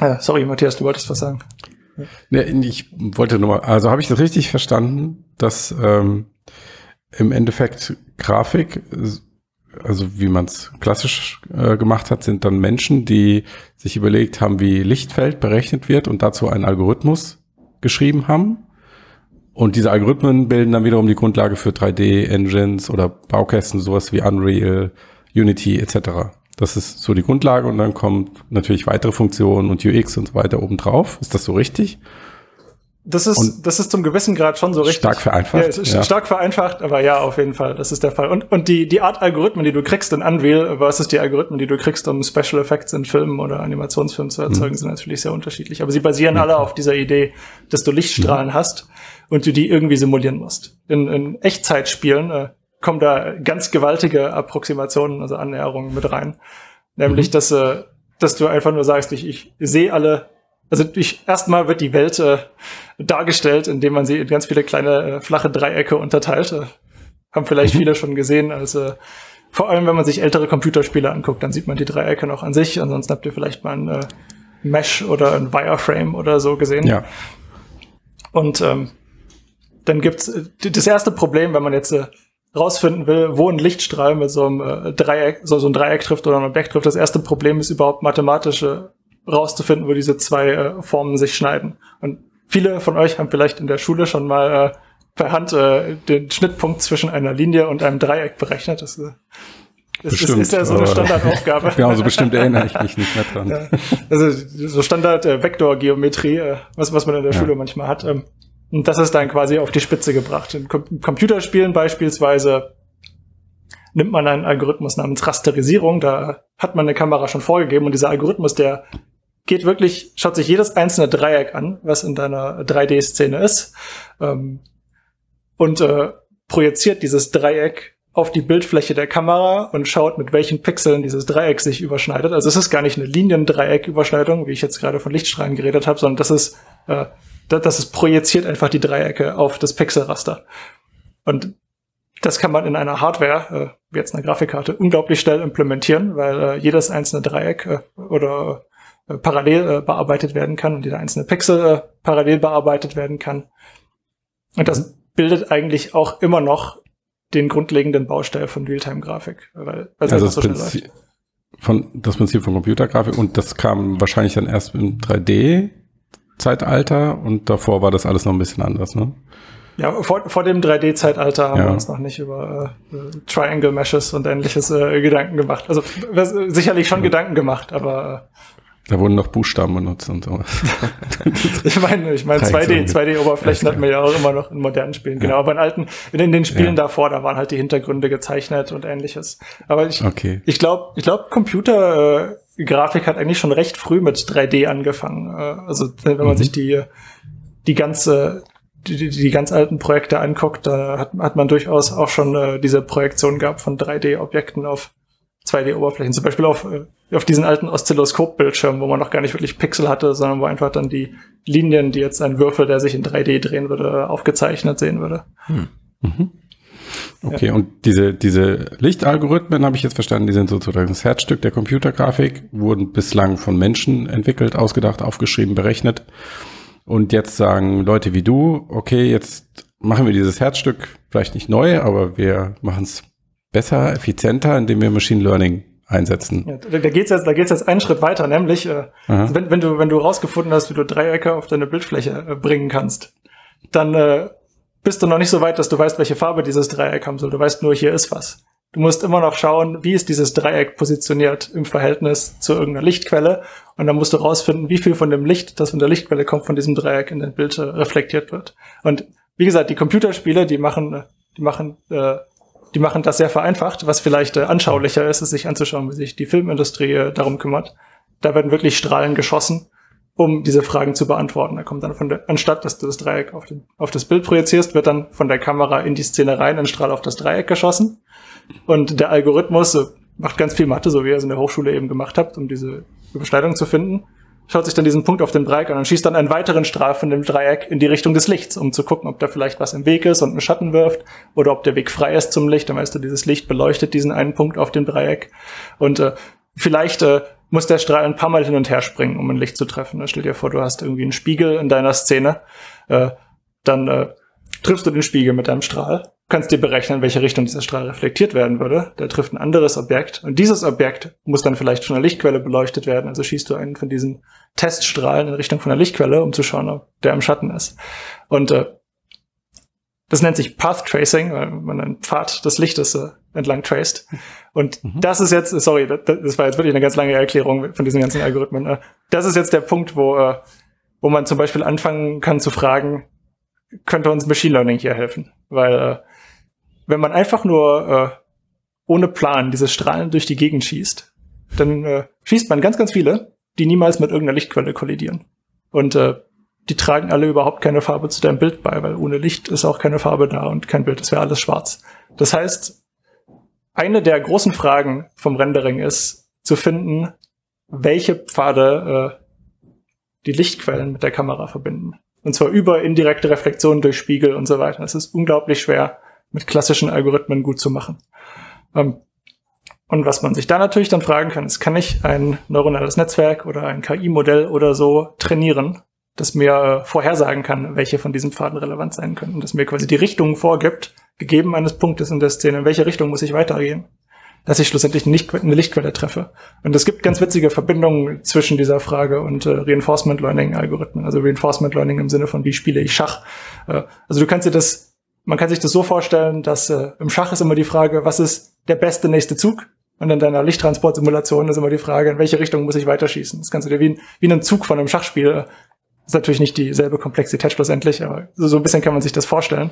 Äh, sorry, Matthias, du wolltest was sagen. Nee, ich wollte nur mal, also habe ich das richtig verstanden, dass ähm, im Endeffekt Grafik, also wie man es klassisch äh, gemacht hat, sind dann Menschen, die sich überlegt haben, wie Lichtfeld berechnet wird und dazu einen Algorithmus geschrieben haben. Und diese Algorithmen bilden dann wiederum die Grundlage für 3D-Engines oder Baukästen, sowas wie Unreal, Unity etc. Das ist so die Grundlage und dann kommt natürlich weitere Funktionen und UX und so weiter obendrauf. Ist das so richtig? Das ist, und das ist zum gewissen Grad schon so richtig. Stark vereinfacht. Ja, ja. Stark vereinfacht, aber ja, auf jeden Fall. Das ist der Fall. Und, und die, die Art Algorithmen, die du kriegst in Unreal versus die Algorithmen, die du kriegst, um Special Effects in Filmen oder Animationsfilmen zu erzeugen, mhm. sind natürlich sehr unterschiedlich. Aber sie basieren mhm. alle auf dieser Idee, dass du Lichtstrahlen mhm. hast und du die irgendwie simulieren musst. In, in Echtzeitspielen äh, kommen da ganz gewaltige Approximationen, also Annäherungen mit rein. Nämlich, mhm. dass, äh, dass du einfach nur sagst, ich, ich sehe alle, also ich, erstmal wird die Welt äh, dargestellt, indem man sie in ganz viele kleine äh, flache Dreiecke unterteilt. Äh, haben vielleicht mhm. viele schon gesehen, also vor allem, wenn man sich ältere Computerspiele anguckt, dann sieht man die Dreiecke noch an sich. Ansonsten habt ihr vielleicht mal ein äh, Mesh oder ein Wireframe oder so gesehen. Ja. Und ähm, dann gibt's äh, das erste Problem, wenn man jetzt äh, rausfinden will, wo ein Lichtstrahl mit so einem äh, Dreieck, so, so ein Dreieck trifft oder ein Objekt trifft. Das erste Problem ist überhaupt mathematische rauszufinden, wo diese zwei äh, Formen sich schneiden. Und viele von euch haben vielleicht in der Schule schon mal äh, per Hand äh, den Schnittpunkt zwischen einer Linie und einem Dreieck berechnet. Das, äh, das, bestimmt, das ist ja so eine Standardaufgabe. genau, so bestimmt erinnere ich mich nicht mehr dran. Ja, also so Standard äh, äh, was, was man in der ja. Schule manchmal hat. Ähm, und das ist dann quasi auf die Spitze gebracht. In Com Computerspielen beispielsweise nimmt man einen Algorithmus namens Rasterisierung, da hat man eine Kamera schon vorgegeben und dieser Algorithmus, der geht wirklich, schaut sich jedes einzelne Dreieck an, was in deiner 3D-Szene ist. Ähm, und äh, projiziert dieses Dreieck auf die Bildfläche der Kamera und schaut, mit welchen Pixeln dieses Dreieck sich überschneidet. Also es ist gar nicht eine Liniendreiecküberschneidung, wie ich jetzt gerade von Lichtstrahlen geredet habe, sondern das ist, äh, das ist projiziert einfach die Dreiecke auf das Pixelraster. Und das kann man in einer Hardware, äh, wie jetzt einer Grafikkarte, unglaublich schnell implementieren, weil äh, jedes einzelne Dreieck äh, oder äh, parallel äh, bearbeitet werden kann und jeder einzelne Pixel äh, parallel bearbeitet werden kann. Und das bildet eigentlich auch immer noch den grundlegenden Baustein von Realtime-Grafik, weil, weil also das so Prinzip, von das Prinzip von Computergrafik und das kam wahrscheinlich dann erst im 3D-Zeitalter und davor war das alles noch ein bisschen anders, ne? Ja, vor, vor dem 3D-Zeitalter haben ja. wir uns noch nicht über äh, Triangle Meshes und ähnliches äh, Gedanken gemacht. Also sicherlich schon ja. Gedanken gemacht, aber äh, da wurden noch Buchstaben benutzt und so. ich meine, ich meine 2D, 2D-Oberflächen hatten wir ja auch immer noch in modernen Spielen. Genau, aber in alten, in den Spielen ja. davor, da waren halt die Hintergründe gezeichnet und ähnliches. Aber ich, okay. ich glaube, ich glaube, Computergrafik äh, hat eigentlich schon recht früh mit 3D angefangen. Äh, also wenn man mhm. sich die, die ganze, die, die, die ganz alten Projekte anguckt, da hat, hat man durchaus auch schon äh, diese Projektion gehabt von 3D-Objekten auf 2D-Oberflächen. Zum Beispiel auf, äh, auf diesen alten Oszilloskop-Bildschirmen, wo man noch gar nicht wirklich Pixel hatte, sondern wo einfach dann die Linien, die jetzt ein Würfel, der sich in 3D drehen würde, aufgezeichnet sehen würde. Hm. Mhm. Okay, ja. und diese, diese Lichtalgorithmen habe ich jetzt verstanden, die sind sozusagen das Herzstück der Computergrafik, wurden bislang von Menschen entwickelt, ausgedacht, aufgeschrieben, berechnet. Und jetzt sagen Leute wie du, okay, jetzt machen wir dieses Herzstück vielleicht nicht neu, aber wir machen es besser, effizienter, indem wir Machine Learning einsetzen. Ja, da, da geht's jetzt, da geht's jetzt einen Schritt weiter, nämlich äh, wenn, wenn du wenn du rausgefunden hast, wie du Dreiecke auf deine Bildfläche äh, bringen kannst, dann äh, bist du noch nicht so weit, dass du weißt, welche Farbe dieses Dreieck haben soll. Du weißt nur, hier ist was. Du musst immer noch schauen, wie ist dieses Dreieck positioniert im Verhältnis zu irgendeiner Lichtquelle. Und dann musst du rausfinden, wie viel von dem Licht, das von der Lichtquelle kommt, von diesem Dreieck in den Bild äh, reflektiert wird. Und wie gesagt, die Computerspiele, die machen, die machen äh, die machen das sehr vereinfacht, was vielleicht äh, anschaulicher ist, es sich anzuschauen, wie sich die Filmindustrie äh, darum kümmert. Da werden wirklich Strahlen geschossen, um diese Fragen zu beantworten. Da kommt dann von der, anstatt dass du das Dreieck auf, den, auf das Bild projizierst, wird dann von der Kamera in die Szene rein ein Strahl auf das Dreieck geschossen. Und der Algorithmus äh, macht ganz viel Mathe, so wie ihr es in der Hochschule eben gemacht habt, um diese Überschneidung zu finden schaut sich dann diesen Punkt auf dem Dreieck an und schießt dann einen weiteren Strahl von dem Dreieck in die Richtung des Lichts, um zu gucken, ob da vielleicht was im Weg ist und einen Schatten wirft oder ob der Weg frei ist zum Licht. Dann weißt du, dieses Licht beleuchtet diesen einen Punkt auf dem Dreieck. Und äh, vielleicht äh, muss der Strahl ein paar Mal hin und her springen, um ein Licht zu treffen. Stell dir vor, du hast irgendwie einen Spiegel in deiner Szene. Äh, dann äh, triffst du den Spiegel mit deinem Strahl kannst dir berechnen, in welche Richtung dieser Strahl reflektiert werden würde. Der trifft ein anderes Objekt und dieses Objekt muss dann vielleicht von einer Lichtquelle beleuchtet werden. Also schießt du einen von diesen Teststrahlen in Richtung von der Lichtquelle, um zu schauen, ob der im Schatten ist. Und äh, das nennt sich Path Tracing, weil man einen Pfad des Lichtes äh, entlang traced. Und mhm. das ist jetzt, sorry, das, das, war jetzt wirklich eine ganz lange Erklärung von diesen ganzen Algorithmen. Äh, das ist jetzt der Punkt, wo, äh, wo man zum Beispiel anfangen kann zu fragen, könnte uns Machine Learning hier helfen? Weil äh, wenn man einfach nur äh, ohne Plan diese Strahlen durch die Gegend schießt, dann äh, schießt man ganz, ganz viele, die niemals mit irgendeiner Lichtquelle kollidieren. Und äh, die tragen alle überhaupt keine Farbe zu deinem Bild bei, weil ohne Licht ist auch keine Farbe da und kein Bild, das wäre alles schwarz. Das heißt, eine der großen Fragen vom Rendering ist zu finden, welche Pfade äh, die Lichtquellen mit der Kamera verbinden. Und zwar über indirekte Reflexionen durch Spiegel und so weiter. Es ist unglaublich schwer, mit klassischen Algorithmen gut zu machen. Ähm, und was man sich da natürlich dann fragen kann, ist, kann ich ein neuronales Netzwerk oder ein KI-Modell oder so trainieren, das mir äh, vorhersagen kann, welche von diesen Pfaden relevant sein könnten, das mir quasi die Richtung vorgibt, gegeben eines Punktes in der Szene, in welche Richtung muss ich weitergehen, dass ich schlussendlich nicht eine Lichtquelle treffe. Und es gibt ganz witzige Verbindungen zwischen dieser Frage und äh, Reinforcement Learning Algorithmen, also Reinforcement Learning im Sinne von, wie spiele ich Schach. Äh, also du kannst dir das man kann sich das so vorstellen, dass äh, im Schach ist immer die Frage, was ist der beste nächste Zug? Und in deiner Lichttransportsimulation ist immer die Frage, in welche Richtung muss ich weiterschießen? Das kannst du dir wie, wie einen Zug von einem Schachspiel, äh, ist natürlich nicht dieselbe Komplexität schlussendlich, aber so, so ein bisschen kann man sich das vorstellen.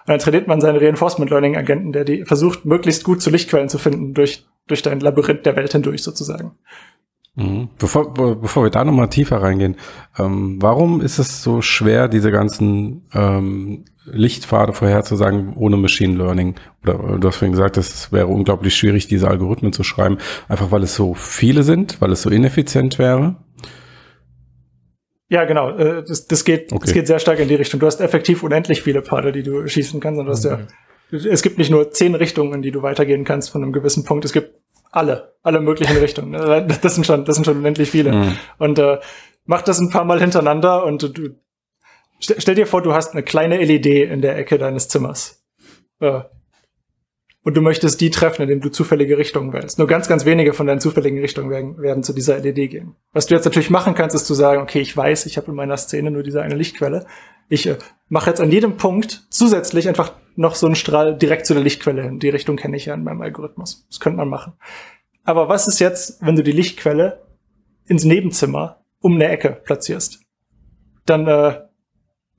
Und dann trainiert man seinen Reinforcement Learning Agenten, der die versucht, möglichst gut zu Lichtquellen zu finden durch, durch dein Labyrinth der Welt hindurch sozusagen. Mhm. Bevor, bevor wir da nochmal tiefer reingehen, ähm, warum ist es so schwer, diese ganzen ähm, Lichtpfade vorherzusagen ohne Machine Learning? Oder du hast vorhin gesagt, es wäre unglaublich schwierig, diese Algorithmen zu schreiben, einfach weil es so viele sind, weil es so ineffizient wäre? Ja, genau. Äh, das, das, geht, okay. das geht sehr stark in die Richtung. Du hast effektiv unendlich viele Pfade, die du schießen kannst. Und du hast ja, mhm. es gibt nicht nur zehn Richtungen, in die du weitergehen kannst von einem gewissen Punkt. Es gibt alle, alle möglichen Richtungen. Äh, das sind schon, das sind schon unendlich viele. Mhm. Und äh, mach das ein paar Mal hintereinander und du stell, dir vor, du hast eine kleine LED in der Ecke deines Zimmers. Äh, und du möchtest die treffen, indem du zufällige Richtungen wählst. Nur ganz, ganz wenige von deinen zufälligen Richtungen werden, werden zu dieser LED gehen. Was du jetzt natürlich machen kannst, ist zu sagen, okay, ich weiß, ich habe in meiner Szene nur diese eine Lichtquelle. Ich äh, mache jetzt an jedem Punkt zusätzlich einfach noch so einen Strahl direkt zu der Lichtquelle hin. Die Richtung kenne ich ja in meinem Algorithmus. Das könnte man machen. Aber was ist jetzt, wenn du die Lichtquelle ins Nebenzimmer um eine Ecke platzierst? Dann äh,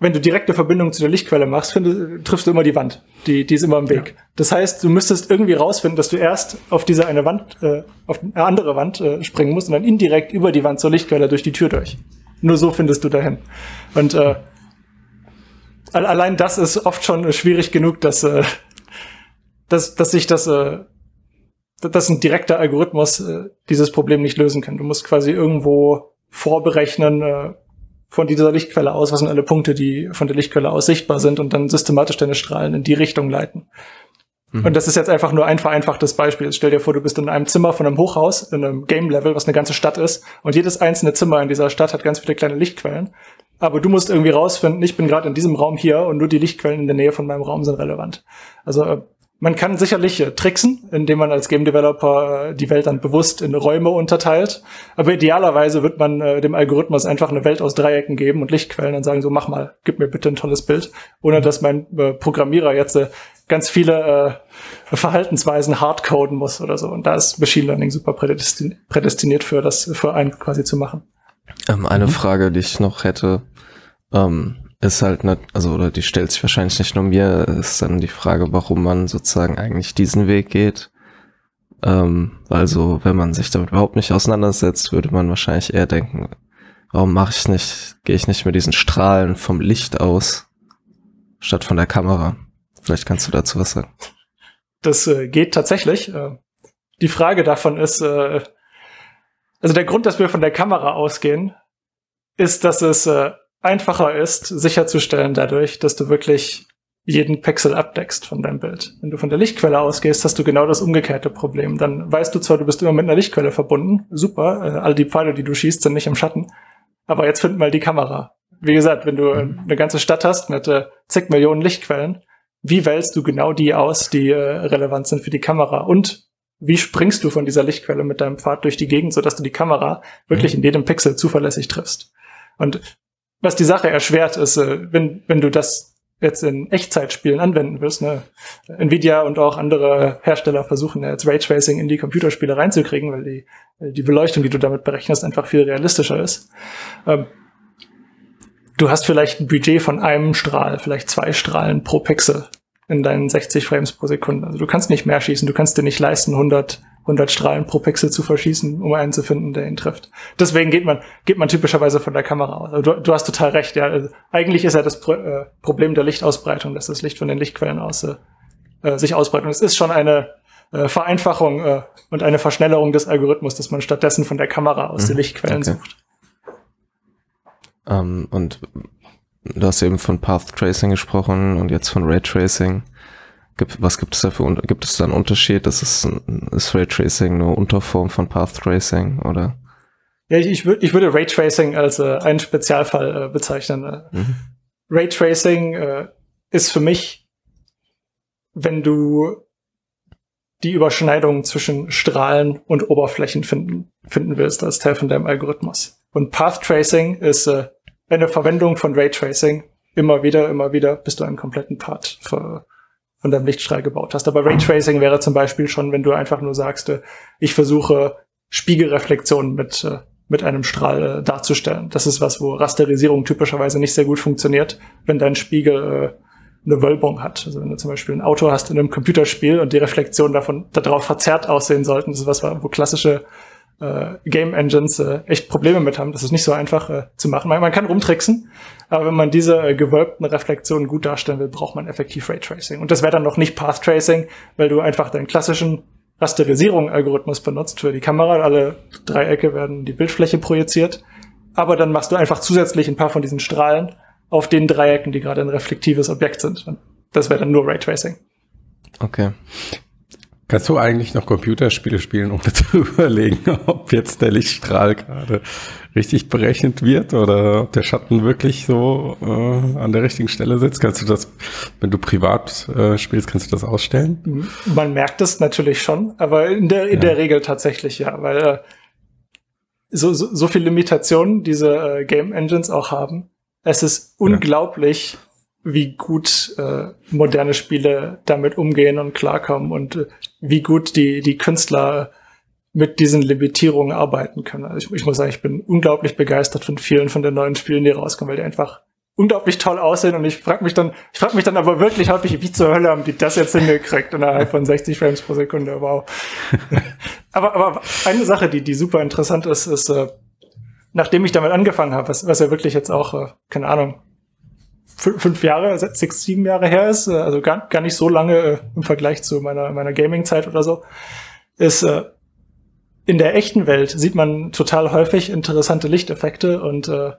wenn du direkte Verbindung zu der Lichtquelle machst, find, triffst du immer die Wand. Die, die ist immer im Weg. Ja. Das heißt, du müsstest irgendwie rausfinden, dass du erst auf diese eine Wand, äh, auf eine andere Wand äh, springen musst und dann indirekt über die Wand zur Lichtquelle durch die Tür durch. Nur so findest du dahin. Und äh, allein das ist oft schon schwierig genug, dass, äh, dass, dass sich das, äh, dass ein direkter Algorithmus äh, dieses Problem nicht lösen kann. Du musst quasi irgendwo vorberechnen, äh, von dieser Lichtquelle aus, was sind alle Punkte, die von der Lichtquelle aus sichtbar sind und dann systematisch deine Strahlen in die Richtung leiten. Mhm. Und das ist jetzt einfach nur ein vereinfachtes Beispiel. Stell dir vor, du bist in einem Zimmer von einem Hochhaus, in einem Game-Level, was eine ganze Stadt ist, und jedes einzelne Zimmer in dieser Stadt hat ganz viele kleine Lichtquellen. Aber du musst irgendwie rausfinden, ich bin gerade in diesem Raum hier und nur die Lichtquellen in der Nähe von meinem Raum sind relevant. Also äh, man kann sicherlich äh, tricksen, indem man als Game Developer äh, die Welt dann bewusst in Räume unterteilt. Aber idealerweise wird man äh, dem Algorithmus einfach eine Welt aus Dreiecken geben und Lichtquellen und sagen so, mach mal, gib mir bitte ein tolles Bild, ohne dass mein Programmierer jetzt ganz viele Verhaltensweisen hardcoden muss oder so. Und da ist Machine Learning super prädestiniert für das, für einen quasi zu machen. Ähm, eine mhm. Frage, die ich noch hätte. Ähm, ist halt nicht, also oder die stellt sich wahrscheinlich nicht nur mir, ist dann die Frage, warum man sozusagen eigentlich diesen Weg geht. Ähm, also wenn man sich damit überhaupt nicht auseinandersetzt, würde man wahrscheinlich eher denken, warum mache ich nicht, gehe ich nicht mit diesen Strahlen vom Licht aus, statt von der Kamera. Vielleicht kannst du dazu was sagen. Das äh, geht tatsächlich. Äh, die Frage davon ist, äh, also der Grund, dass wir von der Kamera ausgehen, ist, dass es äh, einfacher ist, sicherzustellen dadurch, dass du wirklich jeden Pixel abdeckst von deinem Bild. Wenn du von der Lichtquelle ausgehst, hast du genau das umgekehrte Problem. Dann weißt du zwar, du bist immer mit einer Lichtquelle verbunden, super, äh, all die Pfeile, die du schießt, sind nicht im Schatten, aber jetzt find mal die Kamera. Wie gesagt, wenn du mhm. eine ganze Stadt hast mit äh, zig Millionen Lichtquellen, wie wählst du genau die aus, die äh, relevant sind für die Kamera? Und wie springst du von dieser Lichtquelle mit deinem Pfad durch die Gegend, sodass du die Kamera wirklich mhm. in jedem Pixel zuverlässig triffst? Und was die Sache erschwert, ist, äh, wenn, wenn du das jetzt in Echtzeitspielen anwenden willst. Ne? Nvidia und auch andere Hersteller versuchen jetzt Raytracing in die Computerspiele reinzukriegen, weil die, die Beleuchtung, die du damit berechnest, einfach viel realistischer ist. Ähm, du hast vielleicht ein Budget von einem Strahl, vielleicht zwei Strahlen pro Pixel in deinen 60 Frames pro Sekunde. Also du kannst nicht mehr schießen, du kannst dir nicht leisten, 100 100 Strahlen pro Pixel zu verschießen, um einen zu finden, der ihn trifft. Deswegen geht man, geht man typischerweise von der Kamera aus. Also du, du, hast total recht, ja. Also eigentlich ist ja das Pro äh, Problem der Lichtausbreitung, dass das Licht von den Lichtquellen aus äh, sich ausbreitet. Und es ist schon eine äh, Vereinfachung äh, und eine Verschnellerung des Algorithmus, dass man stattdessen von der Kamera aus mhm. die Lichtquellen okay. sucht. Um, ähm, und du hast eben von Path Tracing gesprochen und jetzt von Raytracing. Gibt, was gibt es da für, gibt es da einen Unterschied? Das ist, ist Raytracing nur Unterform von Path Tracing oder? Ja, ich, ich, ich würde Raytracing als äh, einen Spezialfall äh, bezeichnen. Äh. Mhm. Raytracing äh, ist für mich, wenn du die Überschneidung zwischen Strahlen und Oberflächen finden, finden willst als Teil von deinem Algorithmus. Und Path Tracing ist äh, eine Verwendung von Raytracing immer wieder, immer wieder, bis du einen kompletten Path ver von deinem Lichtstrahl gebaut hast. Aber Raytracing wäre zum Beispiel schon, wenn du einfach nur sagst, äh, ich versuche Spiegelreflexionen mit, äh, mit einem Strahl äh, darzustellen. Das ist was, wo Rasterisierung typischerweise nicht sehr gut funktioniert, wenn dein Spiegel eine Wölbung hat. Also wenn du zum Beispiel ein Auto hast in einem Computerspiel und die Reflexionen davon darauf verzerrt aussehen sollten, das ist was, wo klassische äh, Game Engines äh, echt Probleme mit haben. Das ist nicht so einfach äh, zu machen. Man, man kann rumtricksen, aber wenn man diese äh, gewölbten Reflexionen gut darstellen will, braucht man effektiv Raytracing. Und das wäre dann noch nicht Path Tracing, weil du einfach deinen klassischen Rasterisierung-Algorithmus benutzt für die Kamera. Alle Dreiecke werden die Bildfläche projiziert. Aber dann machst du einfach zusätzlich ein paar von diesen Strahlen auf den Dreiecken, die gerade ein reflektives Objekt sind. Das wäre dann nur Raytracing. Okay. Kannst du eigentlich noch Computerspiele spielen, ohne zu überlegen, ob jetzt der Lichtstrahl gerade richtig berechnet wird oder ob der Schatten wirklich so äh, an der richtigen Stelle sitzt? Kannst du das, wenn du privat äh, spielst, kannst du das ausstellen? Mhm. Man merkt es natürlich schon, aber in der, in ja. der Regel tatsächlich ja, weil äh, so, so, so viele Limitationen diese äh, Game Engines auch haben. Es ist unglaublich, ja wie gut äh, moderne Spiele damit umgehen und klarkommen und äh, wie gut die, die Künstler mit diesen Limitierungen arbeiten können. Also ich, ich, muss sagen, ich bin unglaublich begeistert von vielen von den neuen Spielen, die rauskommen, weil die einfach unglaublich toll aussehen und ich frage mich dann, ich frage mich dann aber wirklich häufig, wie zur Hölle haben die das jetzt hingekriegt innerhalb von 60 Frames pro Sekunde, wow. aber, aber eine Sache, die, die super interessant ist, ist, äh, nachdem ich damit angefangen habe, was, was ja wirklich jetzt auch, äh, keine Ahnung, fünf Jahre, sechs, sieben Jahre her ist, äh, also gar, gar nicht so lange äh, im Vergleich zu meiner, meiner Gaming-Zeit oder so, ist äh, in der echten Welt sieht man total häufig interessante Lichteffekte und äh,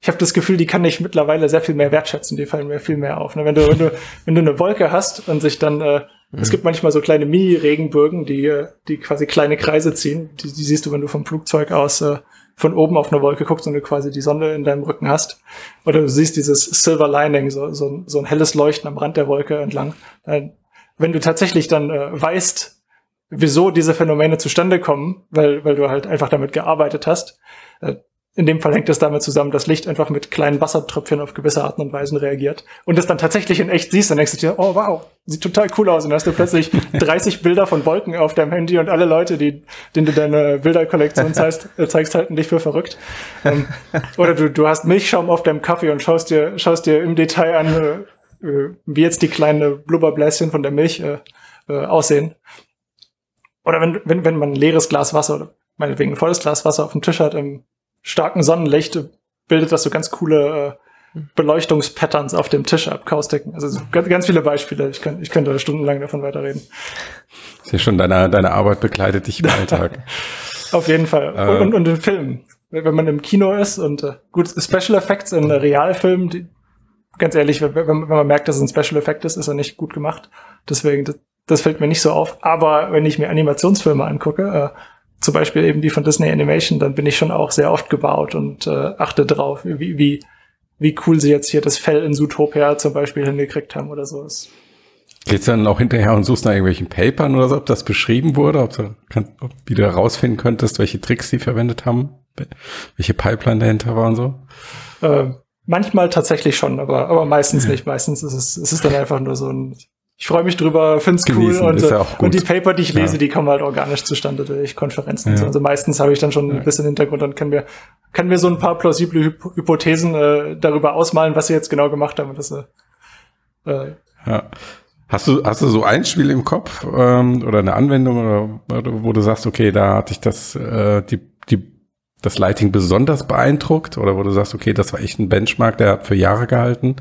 ich habe das Gefühl, die kann ich mittlerweile sehr viel mehr wertschätzen, die fallen mir viel mehr auf. Ne? Wenn du, wenn du, wenn du eine Wolke hast und sich dann, äh, mhm. es gibt manchmal so kleine Mini-Regenbögen, die, die quasi kleine Kreise ziehen, die, die siehst du, wenn du vom Flugzeug aus äh, von oben auf eine Wolke guckst und du quasi die Sonne in deinem Rücken hast. Oder du siehst dieses Silver Lining, so, so, so ein helles Leuchten am Rand der Wolke entlang. Wenn du tatsächlich dann äh, weißt, wieso diese Phänomene zustande kommen, weil, weil du halt einfach damit gearbeitet hast, äh, in dem Fall hängt es damit zusammen, dass Licht einfach mit kleinen Wassertröpfchen auf gewisse Arten und Weisen reagiert. Und das dann tatsächlich in echt siehst, dann denkst du dir, oh wow, sieht total cool aus. Und dann hast du plötzlich 30 Bilder von Wolken auf deinem Handy und alle Leute, die, denen du deine Bilderkollektion zeigst, äh, zeigst halten dich für verrückt. Ähm, oder du, du hast Milchschaum auf deinem Kaffee und schaust dir, schaust dir im Detail an, äh, wie jetzt die kleinen Blubberbläschen von der Milch äh, äh, aussehen. Oder wenn, wenn, wenn man ein leeres Glas Wasser oder meinetwegen ein volles Glas Wasser auf dem Tisch hat im starken Sonnenlicht bildet das so ganz coole äh, Beleuchtungspatterns auf dem Tisch ab, Kaustiken. Also ganz, ganz viele Beispiele. Ich, kann, ich könnte stundenlang davon weiterreden. Ist ja schon deine, deine Arbeit begleitet dich im Alltag. auf jeden Fall. Äh. Und, und in Filmen. Wenn man im Kino ist und äh, gut, Special Effects in Realfilmen, die, ganz ehrlich, wenn, wenn, man merkt, dass es ein Special Effect ist, ist er nicht gut gemacht. Deswegen, das, das fällt mir nicht so auf. Aber wenn ich mir Animationsfilme angucke, äh, zum Beispiel eben die von Disney Animation, dann bin ich schon auch sehr oft gebaut und äh, achte drauf, wie, wie, wie cool sie jetzt hier das Fell in Zootopia zum Beispiel hingekriegt haben oder so. Geht's dann auch hinterher und suchst nach irgendwelchen Papern oder so, ob das beschrieben wurde, ob du kann, ob wieder herausfinden könntest, welche Tricks die verwendet haben, welche Pipeline dahinter war und so? Äh, manchmal tatsächlich schon, aber, aber meistens nicht. Meistens ist es, ist es dann einfach nur so ein, ich freue mich drüber, find's Genießen, cool und, ja und die Paper, die ich lese, ja. die kommen halt organisch zustande durch Konferenzen. Ja. Also meistens habe ich dann schon ein bisschen Hintergrund und kann mir kann mir so ein paar plausible Hyp Hypothesen äh, darüber ausmalen, was sie jetzt genau gemacht haben. Und das, äh, äh, ja. Hast du, hast du so ein Spiel im Kopf ähm, oder eine Anwendung, oder, wo du sagst, okay, da hatte ich das, äh, die, die, das Lighting besonders beeindruckt oder wo du sagst, okay, das war echt ein Benchmark, der hat für Jahre gehalten?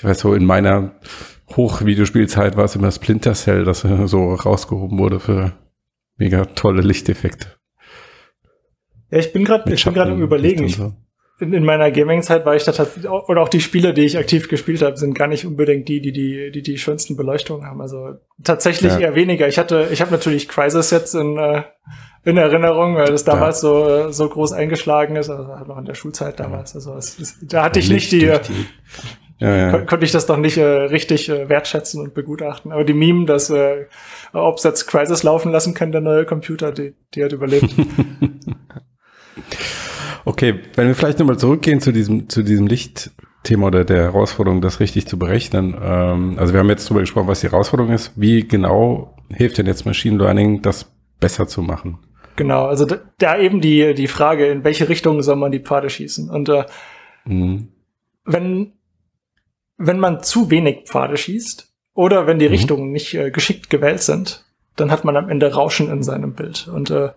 Ich weiß so, in meiner Hochvideospielzeit war es immer Splinter Cell, das so rausgehoben wurde für mega tolle Lichteffekte. Ja, ich bin gerade, ich bin gerade im Überlegen. So. In, in, meiner Gaming-Zeit war ich da tatsächlich, oder auch die Spiele, die ich aktiv gespielt habe, sind gar nicht unbedingt die, die die, die, die schönsten Beleuchtungen haben. Also tatsächlich ja. eher weniger. Ich hatte, ich habe natürlich Crisis jetzt in, äh, in Erinnerung, weil das damals ja. so, äh, so groß eingeschlagen ist, also noch in der Schulzeit damals. Also es, es, da hatte ich nicht die, die ja, ja. Kon konnte ich das doch nicht äh, richtig äh, wertschätzen und begutachten. Aber die Meme, dass äh, ob jetzt Crisis laufen lassen kann, der neue Computer, die, die hat überlebt. okay, wenn wir vielleicht nochmal zurückgehen zu diesem, zu diesem Lichtthema oder der Herausforderung, das richtig zu berechnen. Ähm, also wir haben jetzt darüber gesprochen, was die Herausforderung ist. Wie genau hilft denn jetzt Machine Learning, das besser zu machen? Genau, also da, da eben die, die Frage, in welche Richtung soll man die Pfade schießen? Und äh, mhm. wenn wenn man zu wenig Pfade schießt oder wenn die mhm. Richtungen nicht äh, geschickt gewählt sind, dann hat man am Ende Rauschen in seinem Bild. Und äh,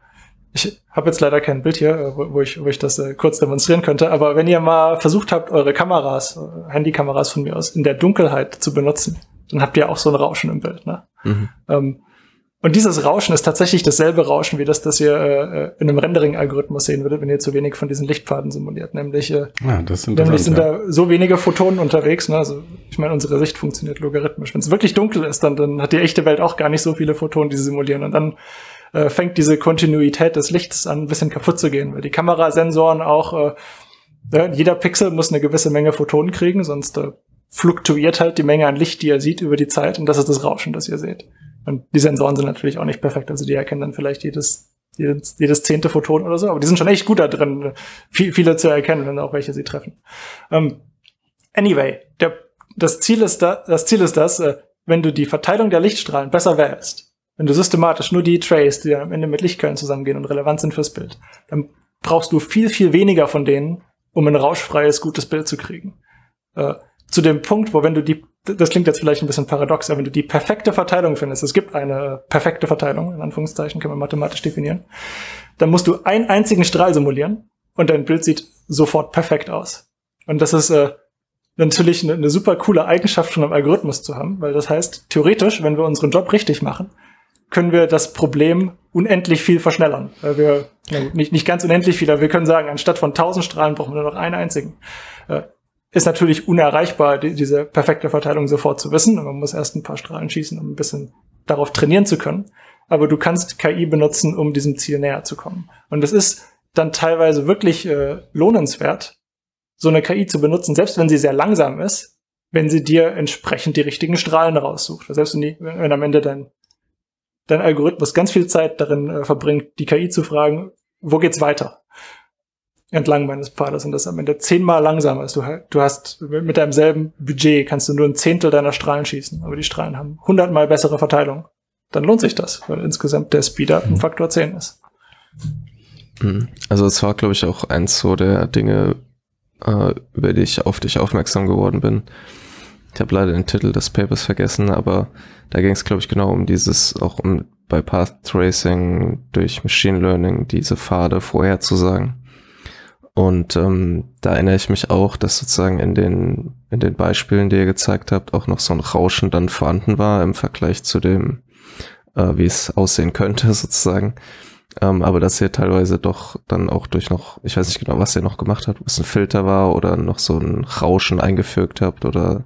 ich habe jetzt leider kein Bild hier, äh, wo, wo, ich, wo ich das äh, kurz demonstrieren könnte, aber wenn ihr mal versucht habt, eure Kameras, äh, Handykameras von mir aus, in der Dunkelheit zu benutzen, dann habt ihr auch so ein Rauschen im Bild. Ne? Mhm. Ähm, und dieses Rauschen ist tatsächlich dasselbe Rauschen, wie das, das ihr äh, in einem Rendering-Algorithmus sehen würdet, wenn ihr zu wenig von diesen Lichtpfaden simuliert. Nämlich, äh, ja, das nämlich sind ja. da so wenige Photonen unterwegs. Ne? Also ich meine, unsere Sicht funktioniert logarithmisch. Wenn es wirklich dunkel ist, dann, dann hat die echte Welt auch gar nicht so viele Photonen, die sie simulieren. Und dann äh, fängt diese Kontinuität des Lichts an, ein bisschen kaputt zu gehen, weil die Kamerasensoren auch, äh, ja, jeder Pixel muss eine gewisse Menge Photonen kriegen, sonst äh, fluktuiert halt die Menge an Licht, die er sieht über die Zeit und das ist das Rauschen, das ihr seht. Und die Sensoren sind natürlich auch nicht perfekt, also die erkennen dann vielleicht jedes jedes, jedes zehnte Photon oder so, aber die sind schon echt gut da drin, viel, viele zu erkennen, wenn auch welche sie treffen. Um, ähm, anyway, der, das Ziel ist da, das Ziel ist das, äh, wenn du die Verteilung der Lichtstrahlen besser wählst, wenn du systematisch nur die Trays, die am Ende mit Lichtquellen zusammengehen und relevant sind fürs Bild, dann brauchst du viel, viel weniger von denen, um ein rauschfreies, gutes Bild zu kriegen. Äh, zu dem Punkt, wo wenn du die, das klingt jetzt vielleicht ein bisschen paradox, aber wenn du die perfekte Verteilung findest, es gibt eine perfekte Verteilung, in Anführungszeichen, kann man mathematisch definieren, dann musst du einen einzigen Strahl simulieren und dein Bild sieht sofort perfekt aus. Und das ist äh, natürlich eine, eine super coole Eigenschaft von einem Algorithmus zu haben, weil das heißt, theoretisch, wenn wir unseren Job richtig machen, können wir das Problem unendlich viel verschnellern. Weil wir, ja, nicht, nicht ganz unendlich viel, aber wir können sagen, anstatt von 1000 Strahlen brauchen wir nur noch einen einzigen. Ist natürlich unerreichbar, die, diese perfekte Verteilung sofort zu wissen. Man muss erst ein paar Strahlen schießen, um ein bisschen darauf trainieren zu können. Aber du kannst KI benutzen, um diesem Ziel näher zu kommen. Und es ist dann teilweise wirklich äh, lohnenswert, so eine KI zu benutzen, selbst wenn sie sehr langsam ist, wenn sie dir entsprechend die richtigen Strahlen raussucht. Selbst wenn, die, wenn am Ende dein dein Algorithmus ganz viel Zeit darin äh, verbringt, die KI zu fragen, wo geht's weiter? Entlang meines Pfades und das am Ende zehnmal langsamer ist. Du, du hast mit deinem selben Budget kannst du nur ein Zehntel deiner Strahlen schießen, aber die Strahlen haben hundertmal bessere Verteilung. Dann lohnt sich das, weil insgesamt der Speed-Up ein Faktor 10 ist. Mhm. Also es war, glaube ich, auch eins so der Dinge, äh, über die ich auf dich aufmerksam geworden bin. Ich habe leider den Titel des Papers vergessen, aber da ging es, glaube ich, genau um dieses, auch um bei Path Tracing durch Machine Learning diese Pfade vorherzusagen. Und ähm, da erinnere ich mich auch, dass sozusagen in den, in den Beispielen, die ihr gezeigt habt, auch noch so ein Rauschen dann vorhanden war im Vergleich zu dem, äh, wie es aussehen könnte, sozusagen. Ähm, aber dass ihr teilweise doch dann auch durch noch, ich weiß nicht genau, was ihr noch gemacht habt, es ein Filter war oder noch so ein Rauschen eingefügt habt oder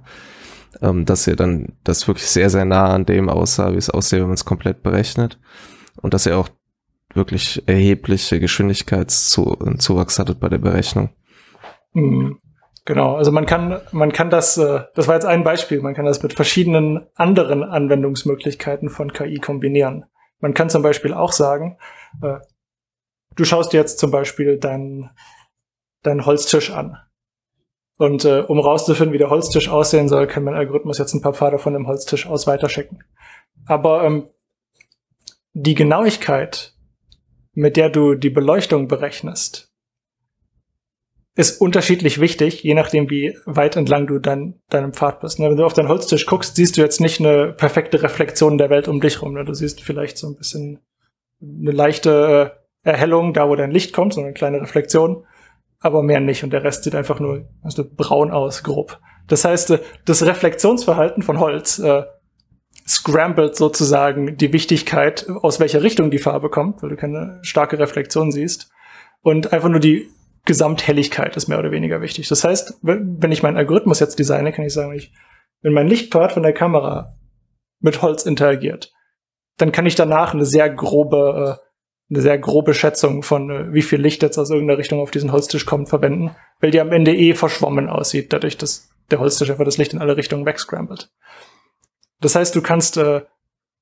ähm, dass ihr dann das wirklich sehr, sehr nah an dem aussah, wie es aussieht, wenn man es komplett berechnet. Und dass ihr auch wirklich erhebliche Geschwindigkeitszuwachs hattet bei der Berechnung. Mhm. Genau, also man kann, man kann das, äh, das war jetzt ein Beispiel, man kann das mit verschiedenen anderen Anwendungsmöglichkeiten von KI kombinieren. Man kann zum Beispiel auch sagen, äh, du schaust jetzt zum Beispiel deinen deinen Holztisch an. Und äh, um rauszufinden, wie der Holztisch aussehen soll, kann mein Algorithmus jetzt ein paar Pfade von dem Holztisch aus weiterschicken. Aber ähm, die Genauigkeit, mit der du die Beleuchtung berechnest, ist unterschiedlich wichtig, je nachdem, wie weit entlang du dein, deinem Pfad bist. Ne? Wenn du auf deinen Holztisch guckst, siehst du jetzt nicht eine perfekte Reflexion der Welt um dich rum. Ne? Du siehst vielleicht so ein bisschen eine leichte äh, Erhellung, da wo dein Licht kommt, so eine kleine Reflexion aber mehr nicht und der Rest sieht einfach nur also braun aus, grob. Das heißt, äh, das Reflexionsverhalten von Holz äh, scrambled sozusagen die Wichtigkeit, aus welcher Richtung die Farbe kommt, weil du keine starke Reflexion siehst. Und einfach nur die Gesamthelligkeit ist mehr oder weniger wichtig. Das heißt, wenn ich meinen Algorithmus jetzt designe, kann ich sagen, wenn mein Lichtpfad von der Kamera mit Holz interagiert, dann kann ich danach eine sehr grobe äh, eine sehr grobe Schätzung von, äh, wie viel Licht jetzt aus irgendeiner Richtung auf diesen Holztisch kommt, verwenden, weil die am Ende eh verschwommen aussieht, dadurch, dass der Holztisch einfach das Licht in alle Richtungen wegscrambled. Das heißt, du kannst äh,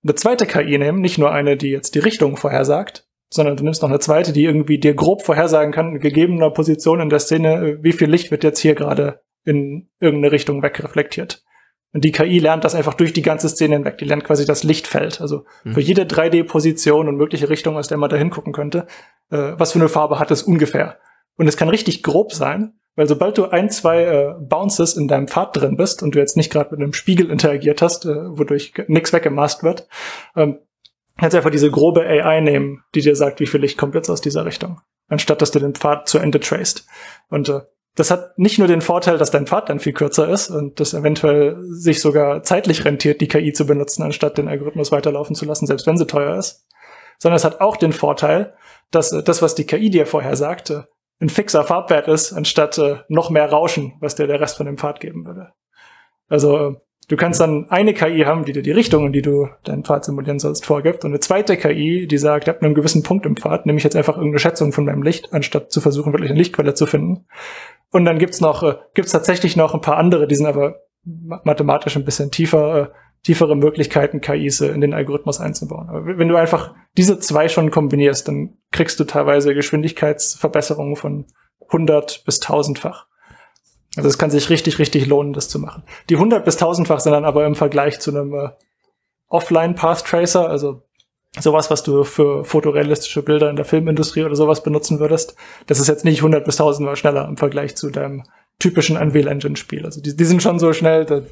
eine zweite KI nehmen, nicht nur eine, die jetzt die Richtung vorhersagt, sondern du nimmst noch eine zweite, die irgendwie dir grob vorhersagen kann, in gegebener Position in der Szene, äh, wie viel Licht wird jetzt hier gerade in irgendeine Richtung wegreflektiert. Und die KI lernt das einfach durch die ganze Szene hinweg. Die lernt quasi das Lichtfeld. Also mhm. für jede 3D-Position und mögliche Richtung, aus der man da hingucken könnte, äh, was für eine Farbe hat es ungefähr. Und es kann richtig grob sein, weil sobald du ein, zwei äh, Bounces in deinem Pfad drin bist und du jetzt nicht gerade mit einem Spiegel interagiert hast, äh, wodurch nichts weggemaßt wird, ähm, kannst einfach diese grobe AI nehmen, die dir sagt, wie viel Licht kommt jetzt aus dieser Richtung, anstatt dass du den Pfad zu Ende traced. Und äh, das hat nicht nur den Vorteil, dass dein Pfad dann viel kürzer ist und das eventuell sich sogar zeitlich rentiert, die KI zu benutzen, anstatt den Algorithmus weiterlaufen zu lassen, selbst wenn sie teuer ist, sondern es hat auch den Vorteil, dass äh, das, was die KI dir vorher sagte, ein fixer Farbwert ist, anstatt äh, noch mehr Rauschen, was dir der Rest von dem Pfad geben würde. Also äh, du kannst dann eine KI haben, die dir die Richtung, in die du deinen Pfad simulieren sollst, vorgibt und eine zweite KI, die sagt, ab einem gewissen Punkt im Pfad nehme ich jetzt einfach irgendeine Schätzung von meinem Licht, anstatt zu versuchen, wirklich eine Lichtquelle zu finden. Und dann gibt's noch, äh, gibt's tatsächlich noch ein paar andere, die sind aber mathematisch ein bisschen tiefer, äh, tiefere Möglichkeiten, KIs in den Algorithmus einzubauen. Aber wenn du einfach diese zwei schon kombinierst, dann kriegst du teilweise Geschwindigkeitsverbesserungen von 100 bis 1000-fach. Also es kann sich richtig, richtig lohnen, das zu machen. Die 100 bis 1000-fach sind dann aber im Vergleich zu einem äh, Offline-Path-Tracer, also sowas, was du für fotorealistische Bilder in der Filmindustrie oder sowas benutzen würdest, das ist jetzt nicht 100 bis 1000 mal schneller im Vergleich zu deinem typischen Unreal Engine Spiel. Also die, die sind schon so schnell, da,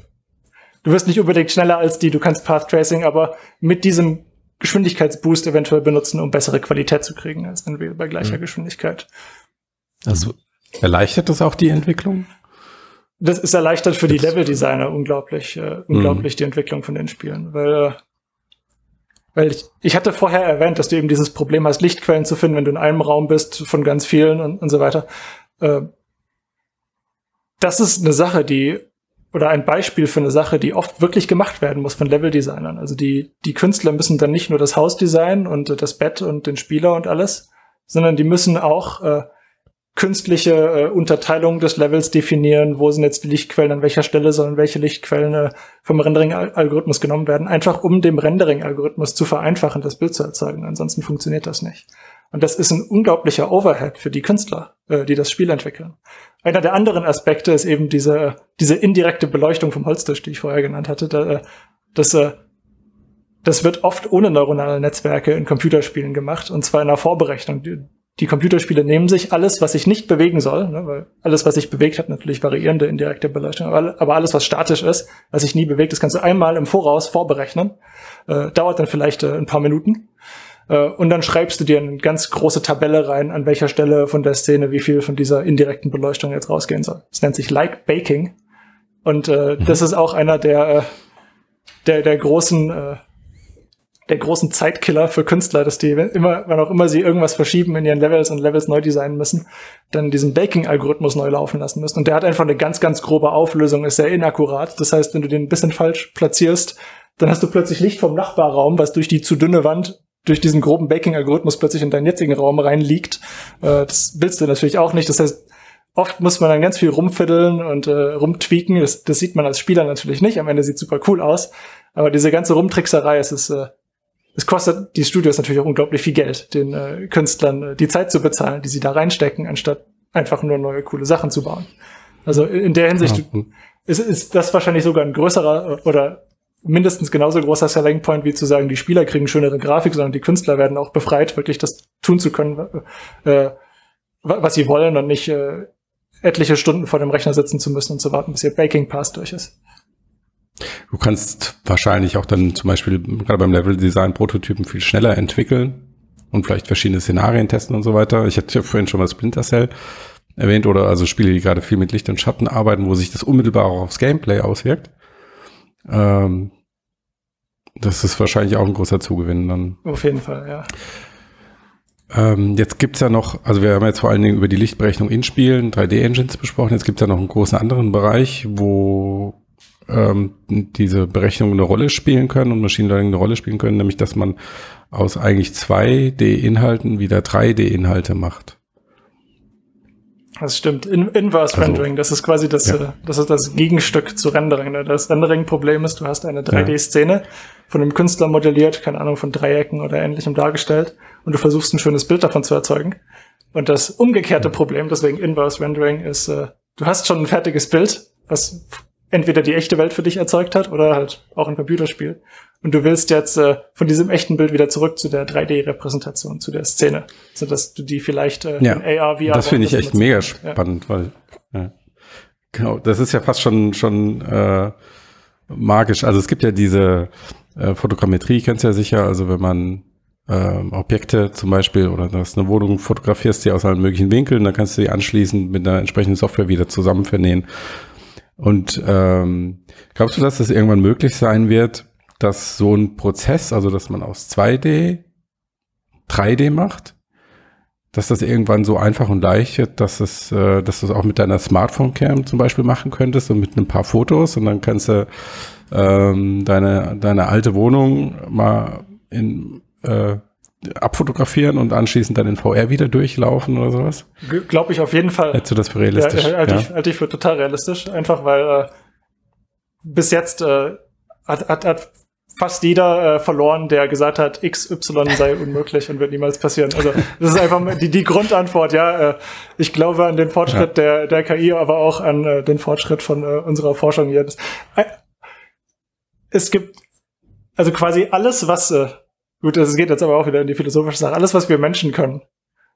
du wirst nicht unbedingt schneller als die, du kannst Path Tracing, aber mit diesem Geschwindigkeitsboost eventuell benutzen, um bessere Qualität zu kriegen als Unreal bei gleicher mhm. Geschwindigkeit. Also erleichtert das auch die Entwicklung? Das ist erleichtert für die Level-Designer unglaublich, äh, unglaublich mhm. die Entwicklung von den Spielen, weil äh, weil ich, ich hatte vorher erwähnt, dass du eben dieses Problem hast, Lichtquellen zu finden, wenn du in einem Raum bist von ganz vielen und, und so weiter. Äh, das ist eine Sache, die oder ein Beispiel für eine Sache, die oft wirklich gemacht werden muss von Level-Designern. Also die, die Künstler müssen dann nicht nur das Haus designen und das Bett und den Spieler und alles, sondern die müssen auch äh, künstliche äh, Unterteilung des Levels definieren, wo sind jetzt die Lichtquellen, an welcher Stelle sollen welche Lichtquellen äh, vom Rendering-Algorithmus genommen werden, einfach um dem Rendering-Algorithmus zu vereinfachen, das Bild zu erzeugen. Ansonsten funktioniert das nicht. Und das ist ein unglaublicher Overhead für die Künstler, äh, die das Spiel entwickeln. Einer der anderen Aspekte ist eben diese, diese indirekte Beleuchtung vom Holztisch, die ich vorher genannt hatte. Da, äh, das, äh, das wird oft ohne neuronale Netzwerke in Computerspielen gemacht, und zwar in einer Vorberechnung die Computerspiele nehmen sich alles, was sich nicht bewegen soll, ne, weil alles, was sich bewegt, hat natürlich variierende indirekte Beleuchtung, aber, alles, was statisch ist, was sich nie bewegt, das kannst du einmal im Voraus vorberechnen, äh, dauert dann vielleicht äh, ein paar Minuten und dann schreibst du dir eine ganz große Tabelle rein, an welcher Stelle von der Szene wie viel von dieser indirekten Beleuchtung jetzt rausgehen soll. Das nennt sich Light Baking und äh, mhm. das ist auch einer der, äh, der, der großen äh, der großen Zeitkiller für Künstler, dass die immer, wann auch immer sie irgendwas verschieben in ihren Levels und Levels neu designen müssen, dann diesen Baking-Algorithmus neu laufen lassen müssen. Und der hat einfach eine ganz, ganz grobe Auflösung, ist sehr inakkurat. Das heißt, wenn du den ein bisschen falsch platzierst, dann hast du plötzlich Licht vom Nachbarraum, was durch die zu dünne Wand durch diesen groben Baking-Algorithmus plötzlich in deinen jetzigen Raum reinliegt. Äh, das willst du natürlich auch nicht. Das heißt, oft muss man dann ganz viel rumfiddeln und äh, rumtweaken. Das, das sieht man als Spieler natürlich nicht. Am Ende sieht super cool aus. Aber diese ganze Rumtrickserei, es ist äh, es kostet die Studios natürlich auch unglaublich viel Geld, den äh, Künstlern äh, die Zeit zu bezahlen, die sie da reinstecken, anstatt einfach nur neue coole Sachen zu bauen. Also in der Hinsicht ja. ist, ist das wahrscheinlich sogar ein größerer oder mindestens genauso großer Selling Point, wie zu sagen, die Spieler kriegen schönere Grafik, sondern die Künstler werden auch befreit, wirklich das tun zu können, äh, was sie wollen und nicht äh, etliche Stunden vor dem Rechner sitzen zu müssen und zu warten, bis ihr Baking Pass durch ist. Du kannst wahrscheinlich auch dann zum Beispiel gerade beim Level-Design Prototypen viel schneller entwickeln und vielleicht verschiedene Szenarien testen und so weiter. Ich hatte ja vorhin schon mal Splinter Cell erwähnt oder also Spiele, die gerade viel mit Licht und Schatten arbeiten, wo sich das unmittelbar auch aufs Gameplay auswirkt. Ähm, das ist wahrscheinlich auch ein großer Zugewinn dann. Auf jeden Fall, ja. Ähm, jetzt gibt's ja noch, also wir haben jetzt vor allen Dingen über die Lichtberechnung in Spielen, 3D-Engines besprochen. Jetzt gibt's ja noch einen großen anderen Bereich, wo ähm, diese Berechnungen eine Rolle spielen können und Machine Learning eine Rolle spielen können, nämlich dass man aus eigentlich 2D-Inhalten wieder 3D-Inhalte macht. Das stimmt. In Inverse also, Rendering, das ist quasi das, ja. Äh, das ist das Gegenstück zu Rendering. Ne? Das Rendering-Problem ist, du hast eine 3D-Szene von einem Künstler modelliert, keine Ahnung, von Dreiecken oder ähnlichem dargestellt und du versuchst ein schönes Bild davon zu erzeugen. Und das umgekehrte Problem, deswegen Inverse Rendering, ist, äh, du hast schon ein fertiges Bild, was entweder die echte Welt für dich erzeugt hat oder halt auch ein Computerspiel. Und du willst jetzt äh, von diesem echten Bild wieder zurück zu der 3D-Repräsentation, zu der Szene, so dass du die vielleicht äh, ja, in AR, VR. Das finde ich echt mega spannend, ja. weil ja. genau, das ist ja fast schon schon äh, magisch. Also es gibt ja diese äh, Fotogrammetrie kennst du ja sicher, also wenn man ähm, Objekte zum Beispiel oder das eine Wohnung fotografierst, die aus allen möglichen Winkeln, dann kannst du die anschließend mit einer entsprechenden Software wieder zusammen vernähen. Und ähm, glaubst du, dass das irgendwann möglich sein wird, dass so ein Prozess, also dass man aus 2D 3D macht, dass das irgendwann so einfach und leicht wird, dass es, äh, dass du es auch mit deiner Smartphone-Cam zum Beispiel machen könntest und mit ein paar Fotos und dann kannst du ähm, deine, deine alte Wohnung mal in äh, abfotografieren und anschließend dann in VR wieder durchlaufen oder sowas? Glaube ich auf jeden Fall. Hättest du das für realistisch? Ja, halte, ja. Ich, halte ich für total realistisch, einfach weil äh, bis jetzt äh, hat, hat, hat fast jeder äh, verloren, der gesagt hat, XY sei unmöglich und wird niemals passieren. Also das ist einfach die, die Grundantwort, ja. Äh, ich glaube an den Fortschritt ja. der, der KI, aber auch an äh, den Fortschritt von äh, unserer Forschung hier. Das, äh, es gibt also quasi alles, was äh, Gut, es geht jetzt aber auch wieder in die philosophische Sache. Alles, was wir Menschen können,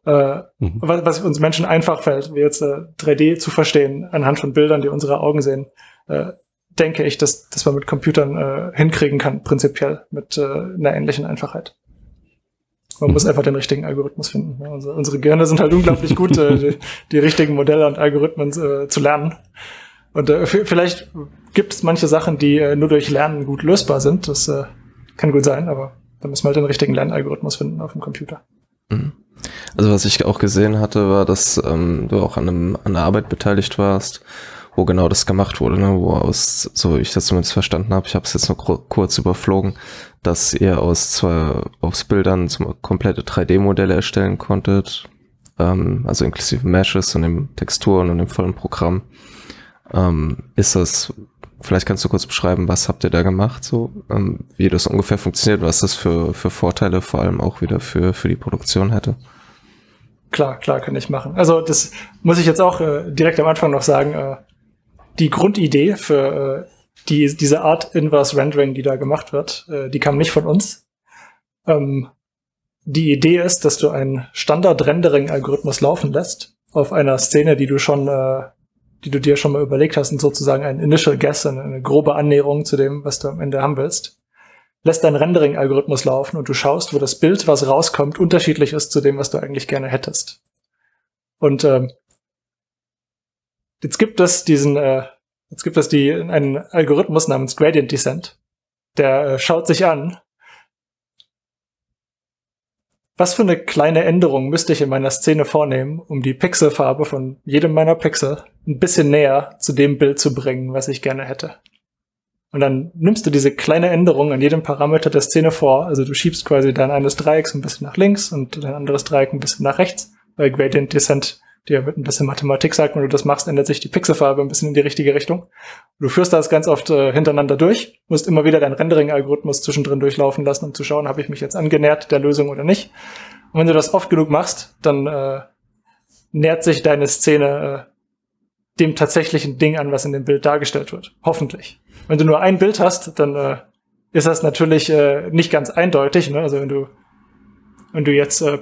äh, mhm. was, was, uns Menschen einfach fällt, wie jetzt äh, 3D zu verstehen anhand von Bildern, die unsere Augen sehen, äh, denke ich, dass, dass man mit Computern äh, hinkriegen kann, prinzipiell, mit äh, einer ähnlichen Einfachheit. Man mhm. muss einfach den richtigen Algorithmus finden. Ja, also unsere Gehirne sind halt unglaublich gut, äh, die, die, richtigen Modelle und Algorithmen äh, zu lernen. Und äh, vielleicht gibt es manche Sachen, die äh, nur durch Lernen gut lösbar sind. Das äh, kann gut sein, aber da müssen wir halt den richtigen Lernalgorithmus finden auf dem Computer. Mhm. Also was ich auch gesehen hatte, war, dass ähm, du auch an, einem, an der Arbeit beteiligt warst, wo genau das gemacht wurde, ne? wo aus, so ich das zumindest verstanden habe, ich habe es jetzt nur kurz überflogen, dass ihr aus zwei aus Bildern zum komplette 3D-Modelle erstellen konntet, ähm, also inklusive Meshes und dem Texturen und dem vollen Programm. Ähm, ist das Vielleicht kannst du kurz beschreiben, was habt ihr da gemacht, so ähm, wie das ungefähr funktioniert, was das für, für Vorteile vor allem auch wieder für, für die Produktion hätte. Klar, klar, kann ich machen. Also das muss ich jetzt auch äh, direkt am Anfang noch sagen. Äh, die Grundidee für äh, die, diese Art Inverse Rendering, die da gemacht wird, äh, die kam nicht von uns. Ähm, die Idee ist, dass du einen Standard-Rendering-Algorithmus laufen lässt auf einer Szene, die du schon äh, die du dir schon mal überlegt hast und sozusagen ein Initial Guess, eine, eine grobe Annäherung zu dem, was du am Ende haben willst, lässt dein Rendering-Algorithmus laufen und du schaust, wo das Bild, was rauskommt, unterschiedlich ist zu dem, was du eigentlich gerne hättest. Und ähm, jetzt gibt es diesen, äh, jetzt gibt es die einen Algorithmus namens Gradient Descent, der äh, schaut sich an, was für eine kleine Änderung müsste ich in meiner Szene vornehmen, um die Pixelfarbe von jedem meiner Pixel ein bisschen näher zu dem Bild zu bringen, was ich gerne hätte? Und dann nimmst du diese kleine Änderung an jedem Parameter der Szene vor. Also du schiebst quasi dein eines Dreiecks ein bisschen nach links und dein anderes Dreieck ein bisschen nach rechts, weil Gradient Descent dir mit ein bisschen Mathematik sagt, wenn du das machst, ändert sich die Pixelfarbe ein bisschen in die richtige Richtung. Du führst das ganz oft äh, hintereinander durch, musst immer wieder deinen Rendering-Algorithmus zwischendrin durchlaufen lassen, um zu schauen, habe ich mich jetzt angenähert der Lösung oder nicht. Und wenn du das oft genug machst, dann äh, nähert sich deine Szene äh, dem tatsächlichen Ding an, was in dem Bild dargestellt wird. Hoffentlich. Wenn du nur ein Bild hast, dann äh, ist das natürlich äh, nicht ganz eindeutig. Ne? Also wenn du, wenn du jetzt, äh,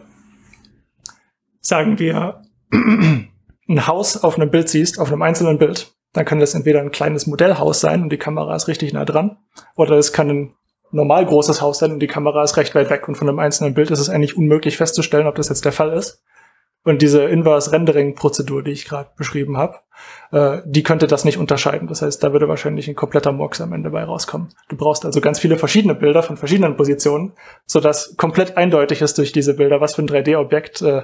sagen wir, ein Haus auf einem Bild siehst, auf einem einzelnen Bild, dann kann das entweder ein kleines Modellhaus sein und die Kamera ist richtig nah dran, oder es kann ein normal großes Haus sein und die Kamera ist recht weit weg und von einem einzelnen Bild ist es eigentlich unmöglich festzustellen, ob das jetzt der Fall ist. Und diese Inverse-Rendering-Prozedur, die ich gerade beschrieben habe, äh, die könnte das nicht unterscheiden. Das heißt, da würde wahrscheinlich ein kompletter Murks am Ende bei rauskommen. Du brauchst also ganz viele verschiedene Bilder von verschiedenen Positionen, sodass komplett eindeutig ist durch diese Bilder, was für ein 3D-Objekt äh,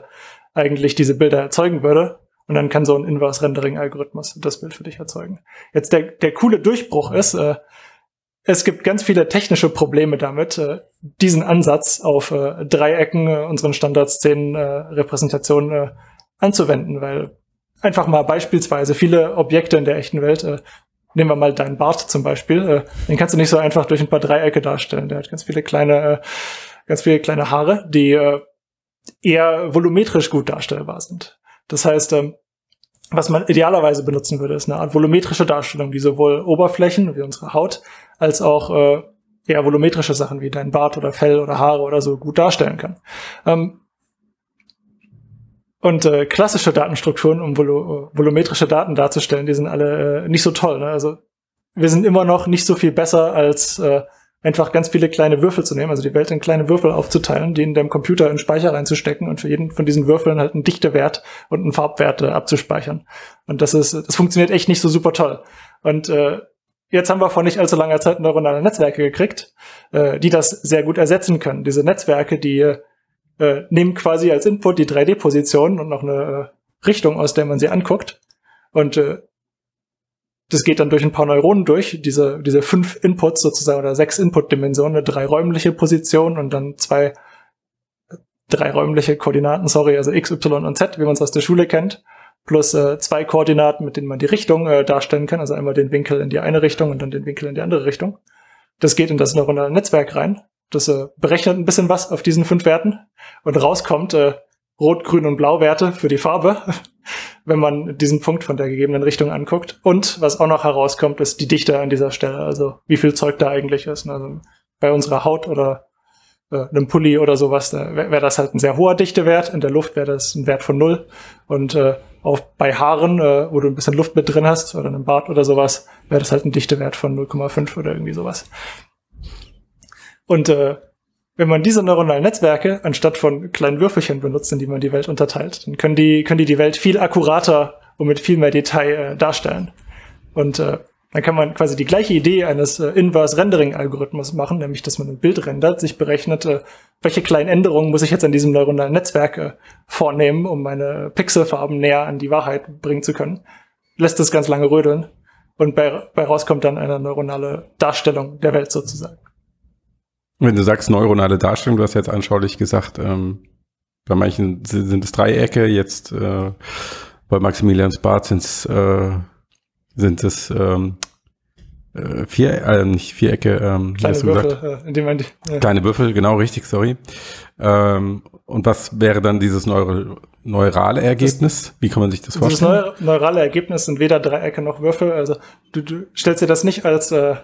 eigentlich diese Bilder erzeugen würde. Und dann kann so ein Inverse-Rendering-Algorithmus das Bild für dich erzeugen. Jetzt der, der coole Durchbruch ist, äh, es gibt ganz viele technische Probleme damit, äh, diesen Ansatz auf äh, Dreiecken, äh, unseren Standard-Szenen-Repräsentationen äh, anzuwenden, weil einfach mal beispielsweise viele Objekte in der echten Welt, äh, nehmen wir mal deinen Bart zum Beispiel, äh, den kannst du nicht so einfach durch ein paar Dreiecke darstellen. Der hat ganz viele kleine, äh, ganz viele kleine Haare, die äh, eher volumetrisch gut darstellbar sind. Das heißt, ähm, was man idealerweise benutzen würde, ist eine Art volumetrische Darstellung, die sowohl Oberflächen wie unsere Haut als auch äh, eher volumetrische Sachen wie dein Bart oder Fell oder Haare oder so gut darstellen kann. Ähm, und äh, klassische Datenstrukturen, um volu volumetrische Daten darzustellen, die sind alle äh, nicht so toll. Ne? Also wir sind immer noch nicht so viel besser als äh, einfach ganz viele kleine Würfel zu nehmen, also die Welt in kleine Würfel aufzuteilen, die in deinem Computer in Speicher reinzustecken und für jeden von diesen Würfeln halt einen Dichtewert und einen Farbwert äh, abzuspeichern. Und das ist, das funktioniert echt nicht so super toll. Und äh, jetzt haben wir vor nicht allzu langer Zeit neuronale Netzwerke gekriegt, äh, die das sehr gut ersetzen können. Diese Netzwerke, die äh, nehmen quasi als Input die 3D-Position und noch eine äh, Richtung, aus der man sie anguckt. Und äh, das geht dann durch ein paar Neuronen durch, diese, diese fünf Inputs sozusagen oder sechs Input-Dimensionen, drei räumliche Position und dann zwei drei räumliche Koordinaten, sorry, also x, y und z, wie man es aus der Schule kennt, plus äh, zwei Koordinaten, mit denen man die Richtung äh, darstellen kann, also einmal den Winkel in die eine Richtung und dann den Winkel in die andere Richtung. Das geht in das neuronale Netzwerk rein. Das äh, berechnet ein bisschen was auf diesen fünf Werten und rauskommt äh, Rot, Grün und Blau Werte für die Farbe wenn man diesen Punkt von der gegebenen Richtung anguckt. Und was auch noch herauskommt, ist die Dichte an dieser Stelle, also wie viel Zeug da eigentlich ist. Also bei unserer Haut oder äh, einem Pulli oder sowas, da wäre wär das halt ein sehr hoher Dichtewert. In der Luft wäre das ein Wert von null. Und äh, auch bei Haaren, äh, wo du ein bisschen Luft mit drin hast oder einem Bart oder sowas, wäre das halt ein Dichtewert von 0,5 oder irgendwie sowas. Und äh, wenn man diese neuronalen Netzwerke anstatt von kleinen Würfelchen benutzt, in die man die Welt unterteilt, dann können die, können die die Welt viel akkurater und mit viel mehr Detail äh, darstellen. Und äh, dann kann man quasi die gleiche Idee eines äh, Inverse-Rendering-Algorithmus machen, nämlich dass man ein Bild rendert, sich berechnet, äh, welche kleinen Änderungen muss ich jetzt an diesem neuronalen Netzwerk äh, vornehmen, um meine Pixelfarben näher an die Wahrheit bringen zu können. Lässt es ganz lange rödeln und bei, bei rauskommt dann eine neuronale Darstellung der Welt sozusagen. Wenn du sagst neuronale Darstellung, du hast jetzt anschaulich gesagt, ähm, bei manchen sind es Dreiecke, jetzt äh, bei Maximilians Bart sind's, äh, sind es ähm, äh, vier, äh, nicht Vierecke, ähm, kleine Würfel, äh, in dem die, ja. kleine Würfel, genau richtig, sorry. Ähm, und was wäre dann dieses neuro neurale Ergebnis? Das, Wie kann man sich das vorstellen? Das neurale Ergebnis sind weder Dreiecke noch Würfel. Also du, du stellst dir das nicht als äh,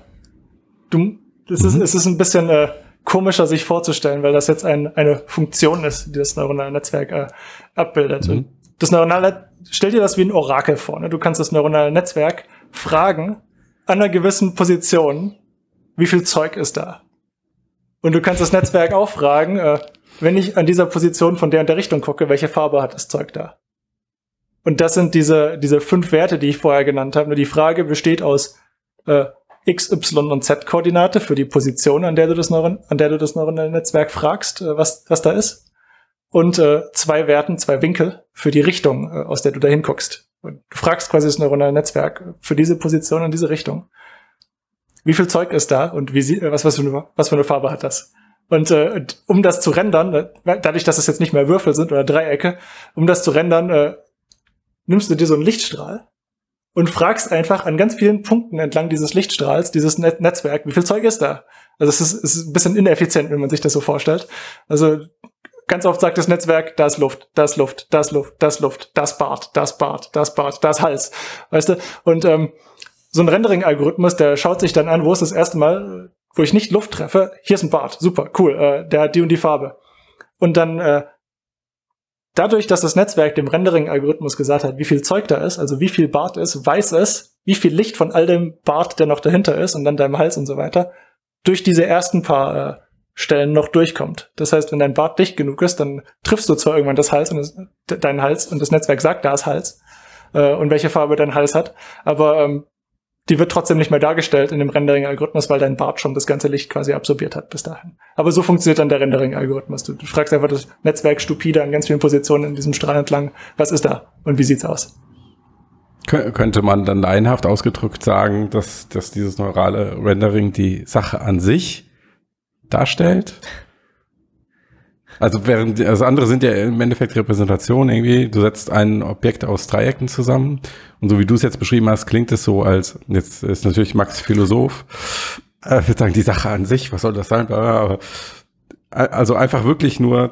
du, das mhm. ist, es ist ein bisschen äh, komischer sich vorzustellen, weil das jetzt ein, eine Funktion ist, die das neuronale Netzwerk äh, abbildet. Mhm. Das neuronale, stell dir das wie ein Orakel vor. Ne? Du kannst das neuronale Netzwerk fragen, an einer gewissen Position, wie viel Zeug ist da? Und du kannst das Netzwerk auch fragen, äh, wenn ich an dieser Position von der und der Richtung gucke, welche Farbe hat das Zeug da? Und das sind diese, diese fünf Werte, die ich vorher genannt habe. Nur die Frage besteht aus äh, X, Y und Z-Koordinate für die Position, an der du das, Neuron, an der du das neuronale Netzwerk fragst, äh, was, was da ist. Und äh, zwei Werten, zwei Winkel für die Richtung, äh, aus der du da hinguckst. Du fragst quasi das neuronale Netzwerk für diese Position und diese Richtung. Wie viel Zeug ist da und wie sie, was, was, für eine, was für eine Farbe hat das? Und äh, um das zu rendern, äh, dadurch, dass es jetzt nicht mehr Würfel sind oder Dreiecke, um das zu rendern, äh, nimmst du dir so einen Lichtstrahl und fragst einfach an ganz vielen Punkten entlang dieses Lichtstrahls, dieses Net Netzwerk, wie viel Zeug ist da? Also es ist, es ist ein bisschen ineffizient, wenn man sich das so vorstellt. Also ganz oft sagt das Netzwerk, da ist Luft, da ist Luft, da ist Luft, da ist Luft, das Bart, das Bart, das Bart, das Hals. Weißt du? Und ähm, so ein Rendering-Algorithmus, der schaut sich dann an, wo ist das erste Mal, wo ich nicht Luft treffe, hier ist ein Bart, super, cool, äh, der hat die und die Farbe. Und dann äh, Dadurch, dass das Netzwerk dem Rendering-Algorithmus gesagt hat, wie viel Zeug da ist, also wie viel Bart ist, weiß es, wie viel Licht von all dem Bart, der noch dahinter ist und dann deinem Hals und so weiter, durch diese ersten paar äh, Stellen noch durchkommt. Das heißt, wenn dein Bart dicht genug ist, dann triffst du zwar irgendwann das Hals und das, deinen Hals und das Netzwerk sagt, da ist Hals äh, und welche Farbe dein Hals hat, aber ähm, die wird trotzdem nicht mehr dargestellt in dem Rendering-Algorithmus, weil dein Bart schon das ganze Licht quasi absorbiert hat bis dahin. Aber so funktioniert dann der Rendering-Algorithmus. Du, du, fragst einfach das Netzwerk stupide an ganz vielen Positionen in diesem Strahl entlang, was ist da und wie sieht's aus? Könnte man dann laienhaft ausgedrückt sagen, dass, dass dieses neurale Rendering die Sache an sich darstellt? Also während also andere sind ja im Endeffekt Repräsentationen irgendwie. Du setzt ein Objekt aus Dreiecken zusammen und so wie du es jetzt beschrieben hast, klingt es so, als jetzt ist natürlich Max Philosoph. Äh, ich würde sagen, die Sache an sich, was soll das sein? Aber, also einfach wirklich nur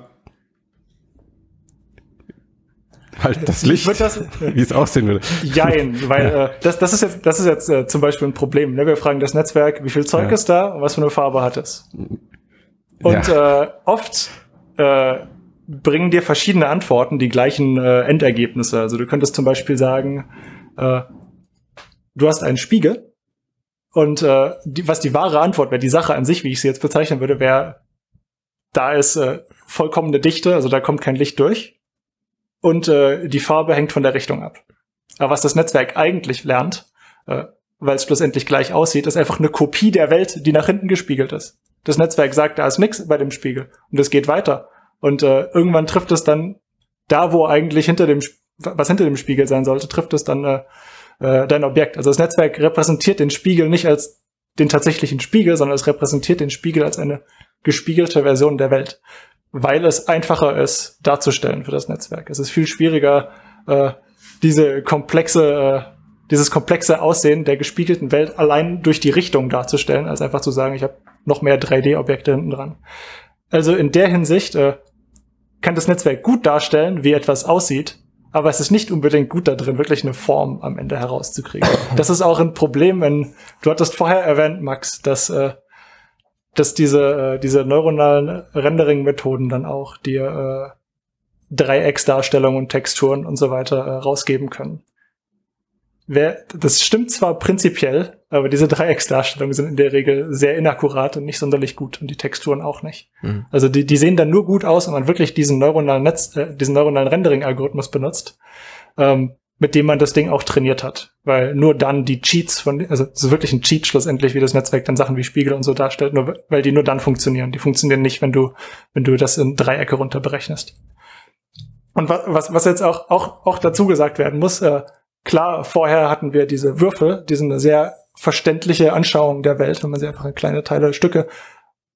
halt das Licht, das, wie es aussehen würde. Jein, weil ja. äh, das, das ist jetzt, das ist jetzt äh, zum Beispiel ein Problem. Ne? Wir fragen das Netzwerk, wie viel Zeug ja. ist da und was für eine Farbe hat es. Und ja. äh, oft äh, bringen dir verschiedene Antworten die gleichen äh, Endergebnisse. Also du könntest zum Beispiel sagen, äh, du hast einen Spiegel Und äh, die, was die wahre Antwort wäre, die Sache an sich, wie ich sie jetzt bezeichnen würde, wäre, da ist äh, vollkommene Dichte, also da kommt kein Licht durch. Und äh, die Farbe hängt von der Richtung ab. Aber was das Netzwerk eigentlich lernt, äh, weil es schlussendlich gleich aussieht, ist einfach eine Kopie der Welt, die nach hinten gespiegelt ist. Das Netzwerk sagt, da ist nichts bei dem Spiegel und es geht weiter. Und äh, irgendwann trifft es dann da, wo eigentlich hinter dem, was hinter dem Spiegel sein sollte, trifft es dann äh, äh, dein Objekt. Also das Netzwerk repräsentiert den Spiegel nicht als den tatsächlichen Spiegel, sondern es repräsentiert den Spiegel als eine gespiegelte Version der Welt, weil es einfacher ist darzustellen für das Netzwerk. Es ist viel schwieriger, äh, diese komplexe, äh, dieses komplexe Aussehen der gespiegelten Welt allein durch die Richtung darzustellen, als einfach zu sagen, ich habe noch mehr 3D-Objekte hinten dran. Also in der Hinsicht äh, kann das Netzwerk gut darstellen, wie etwas aussieht, aber es ist nicht unbedingt gut da drin, wirklich eine Form am Ende herauszukriegen. Das ist auch ein Problem, wenn du hattest vorher erwähnt, Max, dass äh, dass diese äh, diese neuronalen Rendering-Methoden dann auch dir äh, Dreiecksdarstellungen und Texturen und so weiter äh, rausgeben können. Wer, das stimmt zwar prinzipiell, aber diese Dreiecksdarstellungen sind in der Regel sehr inakkurat und nicht sonderlich gut und die Texturen auch nicht. Mhm. Also die, die sehen dann nur gut aus, wenn man wirklich diesen neuronalen Netz, äh, diesen neuronalen Rendering-Algorithmus benutzt, ähm, mit dem man das Ding auch trainiert hat. Weil nur dann die Cheats von, also es ist wirklich ein Cheat schlussendlich, wie das Netzwerk dann Sachen wie Spiegel und so darstellt, nur weil die nur dann funktionieren. Die funktionieren nicht, wenn du, wenn du das in Dreiecke runter berechnest. Und was, was jetzt auch, auch, auch dazu gesagt werden muss, äh, klar, vorher hatten wir diese Würfel, die sind eine sehr verständliche Anschauung der Welt, wenn man sie einfach in kleine Teile, Stücke,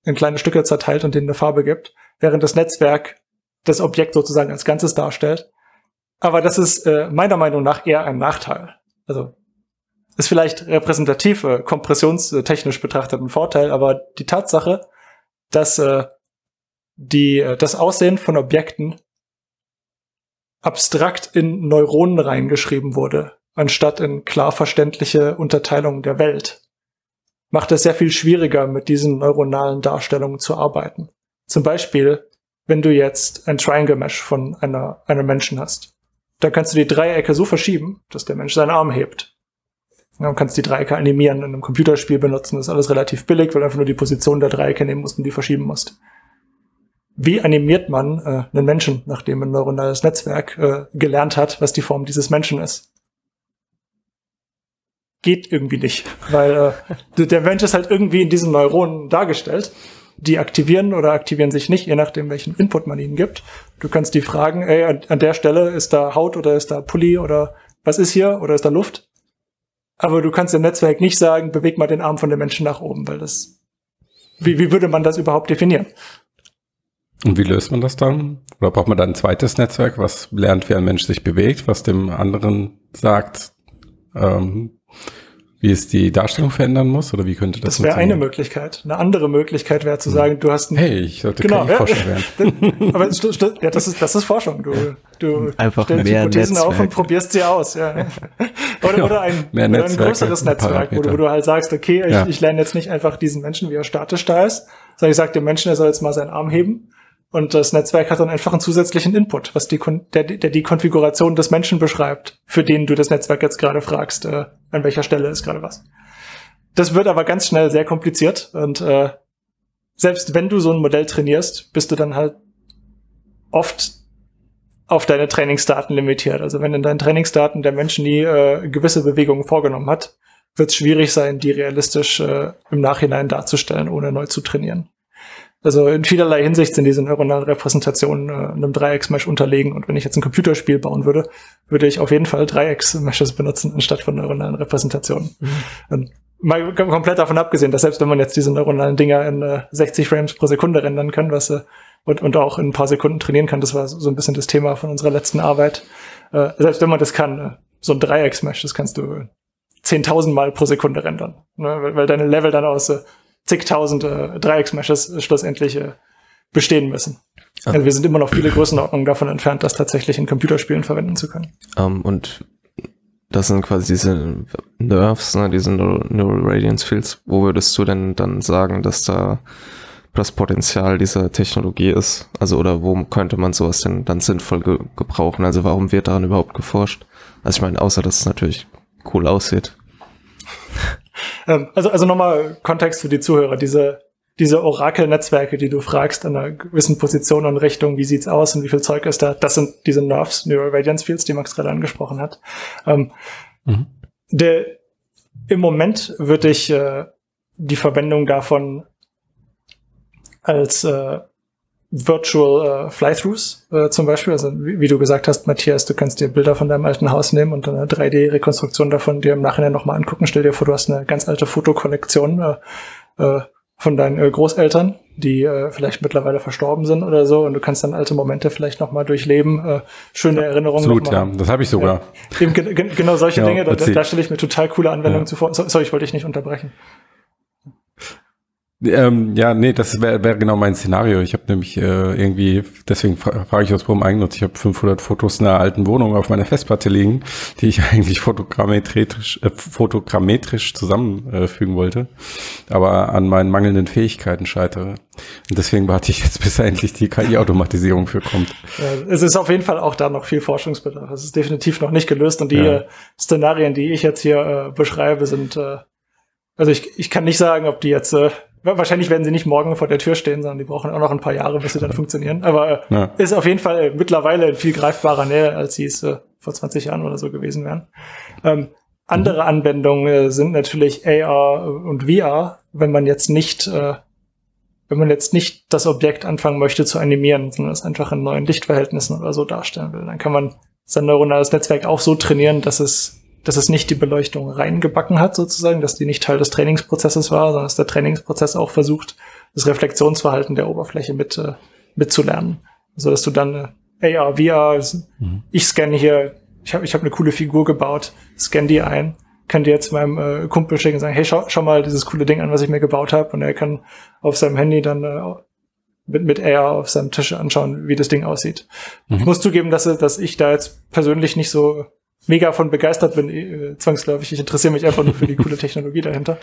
in kleine Stücke zerteilt und denen eine Farbe gibt, während das Netzwerk das Objekt sozusagen als Ganzes darstellt. Aber das ist äh, meiner Meinung nach eher ein Nachteil. Also ist vielleicht repräsentativ, äh, kompressionstechnisch betrachtet ein Vorteil, aber die Tatsache, dass äh, die, äh, das Aussehen von Objekten abstrakt in Neuronen reingeschrieben wurde, anstatt in klar verständliche Unterteilungen der Welt, macht es sehr viel schwieriger, mit diesen neuronalen Darstellungen zu arbeiten. Zum Beispiel, wenn du jetzt ein Triangle Mesh von einer, einem Menschen hast. Da kannst du die Dreiecke so verschieben, dass der Mensch seinen Arm hebt. Dann kannst du die Dreiecke animieren in einem Computerspiel benutzen. Das ist alles relativ billig, weil du einfach nur die Position der Dreiecke nehmen musst und die verschieben musst wie animiert man äh, einen Menschen, nachdem ein neuronales Netzwerk äh, gelernt hat, was die Form dieses Menschen ist? Geht irgendwie nicht, weil äh, der Mensch ist halt irgendwie in diesen Neuronen dargestellt. Die aktivieren oder aktivieren sich nicht, je nachdem, welchen Input man ihnen gibt. Du kannst die fragen, ey, an, an der Stelle ist da Haut oder ist da Pulli oder was ist hier oder ist da Luft? Aber du kannst dem Netzwerk nicht sagen, beweg mal den Arm von dem Menschen nach oben, weil das, wie, wie würde man das überhaupt definieren? Und wie löst man das dann? Oder braucht man dann ein zweites Netzwerk, was lernt, wie ein Mensch sich bewegt, was dem anderen sagt, ähm, wie es die Darstellung verändern muss? Oder wie könnte das Das wäre eine Möglichkeit. Eine andere Möglichkeit wäre zu hm. sagen, du hast ein, Hey, ich sollte genau, ja, Forscher werden. aber ja, das ist, das ist Forschung. Du, du Einfach stellst mehr Hypothesen Netzwerk. auf und probierst sie aus. Ja. Oder, oder ein, mehr oder ein größeres Netzwerk, wo du, wo du halt sagst, okay, ich, ja. ich lerne jetzt nicht einfach diesen Menschen, wie er statisch da ist, sondern ich sage dem Menschen, er soll jetzt mal seinen Arm heben und das Netzwerk hat dann einfach einen zusätzlichen Input, was die, der, der die Konfiguration des Menschen beschreibt, für den du das Netzwerk jetzt gerade fragst, äh, an welcher Stelle ist gerade was. Das wird aber ganz schnell sehr kompliziert und äh, selbst wenn du so ein Modell trainierst, bist du dann halt oft auf deine Trainingsdaten limitiert. Also wenn in deinen Trainingsdaten der Mensch nie äh, gewisse Bewegungen vorgenommen hat, wird es schwierig sein, die realistisch äh, im Nachhinein darzustellen, ohne neu zu trainieren. Also in vielerlei Hinsicht sind diese neuronalen Repräsentationen äh, einem Dreiecksmesh unterlegen. Und wenn ich jetzt ein Computerspiel bauen würde, würde ich auf jeden Fall Dreiecksmeshes benutzen anstatt von neuronalen Repräsentationen. Mhm. mal komplett davon abgesehen, dass selbst wenn man jetzt diese neuronalen Dinger in äh, 60 Frames pro Sekunde rendern kann, was äh, und, und auch in ein paar Sekunden trainieren kann, das war so ein bisschen das Thema von unserer letzten Arbeit. Äh, selbst wenn man das kann, äh, so ein Dreiecksmesh, das kannst du 10.000 Mal pro Sekunde rendern, ne? weil, weil deine Level dann aus äh, zigtausend äh, Dreiecksmeshes schlussendlich äh, bestehen müssen. Ah. Also wir sind immer noch viele Größenordnungen davon entfernt, das tatsächlich in Computerspielen verwenden zu können. Um, ähm, und das sind quasi diese Nerves, ne, diese Neural Radiance Fields. Wo würdest du denn dann sagen, dass da das Potenzial dieser Technologie ist? Also, oder wo könnte man sowas denn dann sinnvoll ge gebrauchen? Also, warum wird daran überhaupt geforscht? Also, ich meine, außer dass es natürlich cool aussieht. Ähm, also, also nochmal Kontext für die Zuhörer. Diese, diese Orakel-Netzwerke, die du fragst an einer gewissen Position und Richtung, wie sieht's aus und wie viel Zeug ist da, das sind diese Nerves, Neural Radiance Fields, die Max gerade angesprochen hat. Ähm, mhm. der, Im Moment würde ich äh, die Verwendung davon als äh, Virtual äh, Flythroughs äh, zum Beispiel. Also wie, wie, du gesagt hast, Matthias, du kannst dir Bilder von deinem alten Haus nehmen und eine 3D-Rekonstruktion davon dir im Nachhinein nochmal angucken. Stell dir vor, du hast eine ganz alte Fotokollektion äh, äh, von deinen äh, Großeltern, die äh, vielleicht mittlerweile verstorben sind oder so, und du kannst dann alte Momente vielleicht nochmal durchleben, äh, schöne Erinnerungen. Absolut, ja, das habe ich sogar. Äh, eben, genau solche ja, Dinge, da, da stelle ich mir total coole Anwendungen ja. zuvor. So, sorry, ich wollte dich nicht unterbrechen. Ähm, ja, nee, das wäre wär genau mein Szenario. Ich habe nämlich äh, irgendwie, deswegen fra frage ich aus purem Eigennutz, ich habe 500 Fotos einer alten Wohnung auf meiner Festplatte liegen, die ich eigentlich fotogrammetrisch, äh, fotogrammetrisch zusammenfügen äh, wollte, aber an meinen mangelnden Fähigkeiten scheitere. Und deswegen warte ich jetzt, bis endlich die KI-Automatisierung für kommt. Es ist auf jeden Fall auch da noch viel Forschungsbedarf. Es ist definitiv noch nicht gelöst und die ja. Äh, Szenarien, die ich jetzt hier äh, beschreibe, sind äh, also ich, ich kann nicht sagen, ob die jetzt äh, Wahrscheinlich werden sie nicht morgen vor der Tür stehen, sondern die brauchen auch noch ein paar Jahre, bis sie dann funktionieren. Aber äh, ja. ist auf jeden Fall äh, mittlerweile in viel greifbarer Nähe, als sie es äh, vor 20 Jahren oder so gewesen wären. Ähm, andere mhm. Anwendungen äh, sind natürlich AR und VR, wenn man jetzt nicht, äh, wenn man jetzt nicht das Objekt anfangen möchte zu animieren, sondern es einfach in neuen Lichtverhältnissen oder so darstellen will. Dann kann man sein neuronales Netzwerk auch so trainieren, dass es dass es nicht die Beleuchtung reingebacken hat, sozusagen, dass die nicht Teil des Trainingsprozesses war, sondern dass der Trainingsprozess auch versucht, das Reflexionsverhalten der Oberfläche mit, äh, mitzulernen. So dass du dann äh, AR, VR, mhm. ich scanne hier, ich habe ich hab eine coole Figur gebaut, scanne die ein, kann die jetzt meinem äh, Kumpel schicken und sagen, hey, schau, schau mal dieses coole Ding an, was ich mir gebaut habe. Und er kann auf seinem Handy dann äh, mit, mit AR auf seinem Tisch anschauen, wie das Ding aussieht. Mhm. Ich muss zugeben, dass, dass ich da jetzt persönlich nicht so mega von begeistert bin, äh, zwangsläufig. Ich interessiere mich einfach nur für die coole Technologie dahinter.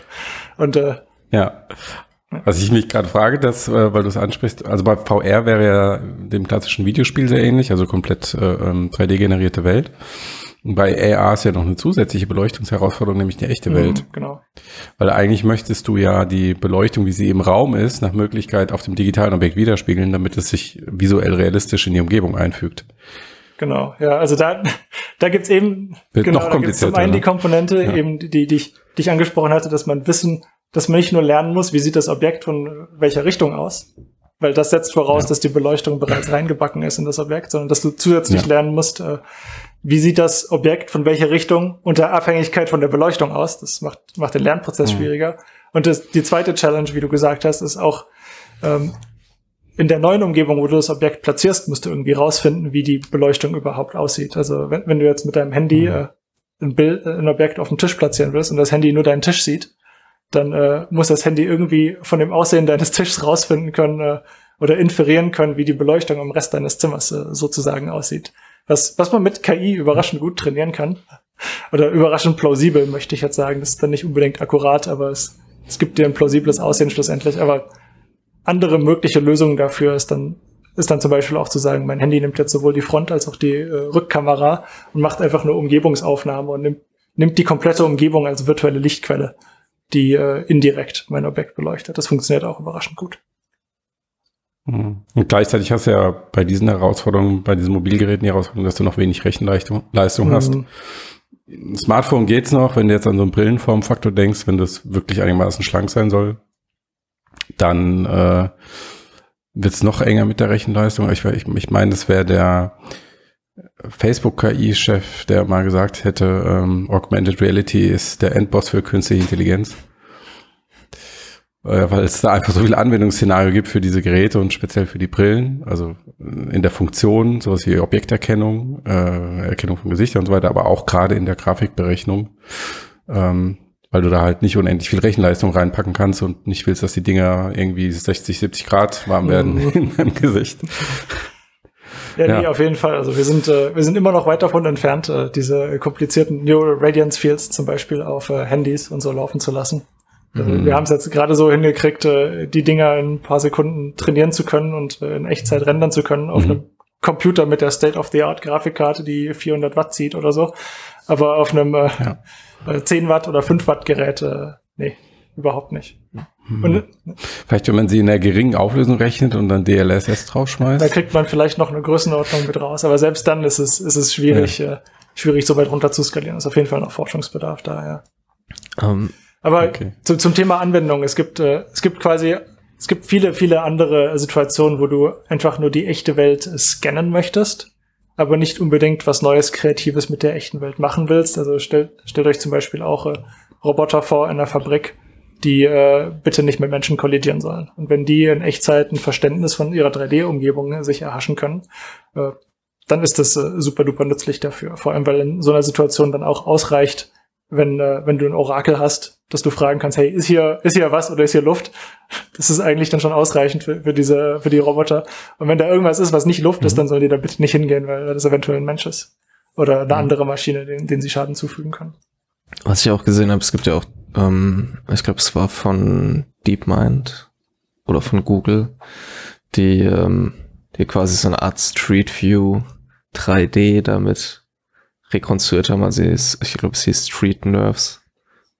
Und äh, ja. Was ich mich gerade frage, dass, äh, weil du es ansprichst, also bei VR wäre ja dem klassischen Videospiel sehr ähnlich, also komplett äh, 3D-generierte ähm, Welt. Und bei AR ist ja noch eine zusätzliche Beleuchtungsherausforderung, nämlich die echte mhm, Welt. genau. Weil eigentlich möchtest du ja die Beleuchtung, wie sie im Raum ist, nach Möglichkeit auf dem digitalen Objekt widerspiegeln, damit es sich visuell realistisch in die Umgebung einfügt. Genau, ja, also da, da gibt's eben Wird genau, noch da zum einen ne? die Komponente, ja. eben die, die ich, die ich angesprochen hatte, dass man wissen, dass man nicht nur lernen muss, wie sieht das Objekt von welcher Richtung aus, weil das setzt voraus, ja. dass die Beleuchtung bereits reingebacken ist in das Objekt, sondern dass du zusätzlich ja. lernen musst, äh, wie sieht das Objekt von welcher Richtung unter Abhängigkeit von der Beleuchtung aus. Das macht, macht den Lernprozess mhm. schwieriger. Und das, die zweite Challenge, wie du gesagt hast, ist auch, ähm, in der neuen Umgebung, wo du das Objekt platzierst, musst du irgendwie rausfinden, wie die Beleuchtung überhaupt aussieht. Also wenn, wenn du jetzt mit deinem Handy mhm. äh, ein Bild, äh, ein Objekt auf dem Tisch platzieren willst und das Handy nur deinen Tisch sieht, dann äh, muss das Handy irgendwie von dem Aussehen deines Tischs rausfinden können äh, oder inferieren können, wie die Beleuchtung im Rest deines Zimmers äh, sozusagen aussieht. Was, was man mit KI überraschend gut trainieren kann. Oder überraschend plausibel, möchte ich jetzt sagen. Das ist dann nicht unbedingt akkurat, aber es, es gibt dir ein plausibles Aussehen schlussendlich. Aber andere mögliche Lösungen dafür ist dann ist dann zum Beispiel auch zu sagen, mein Handy nimmt jetzt sowohl die Front als auch die äh, Rückkamera und macht einfach eine Umgebungsaufnahme und nimmt, nimmt die komplette Umgebung als virtuelle Lichtquelle, die äh, indirekt mein Objekt beleuchtet. Das funktioniert auch überraschend gut. Mhm. Und gleichzeitig hast du ja bei diesen Herausforderungen, bei diesen Mobilgeräten die Herausforderung, dass du noch wenig Rechenleistung Leistung hast. Mhm. Smartphone geht's noch, wenn du jetzt an so einen Brillenformfaktor denkst, wenn das wirklich einigermaßen schlank sein soll, dann äh, wird es noch enger mit der Rechenleistung. Ich, ich, ich meine, das wäre der Facebook-KI-Chef, der mal gesagt hätte, ähm, Augmented Reality ist der Endboss für künstliche Intelligenz. Äh, weil es da einfach so viele Anwendungsszenarien gibt für diese Geräte und speziell für die Brillen. Also in der Funktion, sowas wie Objekterkennung, äh, Erkennung von Gesichtern und so weiter, aber auch gerade in der Grafikberechnung. Ähm, weil du da halt nicht unendlich viel Rechenleistung reinpacken kannst und nicht willst, dass die Dinger irgendwie 60, 70 Grad warm werden mhm. in deinem Gesicht. Ja, ja, nee, auf jeden Fall. Also wir sind, äh, wir sind immer noch weit davon entfernt, äh, diese komplizierten Neural Radiance Fields zum Beispiel auf äh, Handys und so laufen zu lassen. Also mhm. Wir haben es jetzt gerade so hingekriegt, äh, die Dinger in ein paar Sekunden trainieren zu können und äh, in Echtzeit rendern zu können auf mhm. einem Computer mit der State-of-the-Art Grafikkarte, die 400 Watt zieht oder so. Aber auf einem äh, ja. 10 äh, Watt oder 5 Watt Gerät äh, nee, überhaupt nicht. Mhm. Und, vielleicht, wenn man sie in einer geringen Auflösung rechnet und dann DLSS draufschmeißt. Da kriegt man vielleicht noch eine Größenordnung mit raus, aber selbst dann ist es, ist es schwierig, ja. äh, schwierig so weit runter zu skalieren. Das ist auf jeden Fall noch Forschungsbedarf da, ja. Um, ähm, aber okay. zu, zum Thema Anwendung, es gibt, äh, es gibt quasi, es gibt viele, viele andere Situationen, wo du einfach nur die echte Welt scannen möchtest, aber nicht unbedingt was Neues, Kreatives mit der echten Welt machen willst. Also stellt, stellt euch zum Beispiel auch äh, Roboter vor in der Fabrik, die äh, bitte nicht mit Menschen kollidieren sollen. Und wenn die in Echtzeit ein Verständnis von ihrer 3D-Umgebung sich erhaschen können, äh, dann ist das äh, super duper nützlich dafür. Vor allem, weil in so einer Situation dann auch ausreicht, wenn, äh, wenn du ein Orakel hast, dass du fragen kannst, hey, ist hier, ist hier was oder ist hier Luft? Das ist eigentlich dann schon ausreichend für, für diese, für die Roboter. Und wenn da irgendwas ist, was nicht Luft mhm. ist, dann sollen die da bitte nicht hingehen, weil das eventuell ein Mensch ist. Oder eine mhm. andere Maschine, den, den sie Schaden zufügen können. Was ich auch gesehen habe, es gibt ja auch, ähm, ich glaube, es war von DeepMind oder von Google, die, ähm, die quasi so eine Art Street View 3D damit rekonstruiert haben. Also ich glaube, es hieß Street Nerves.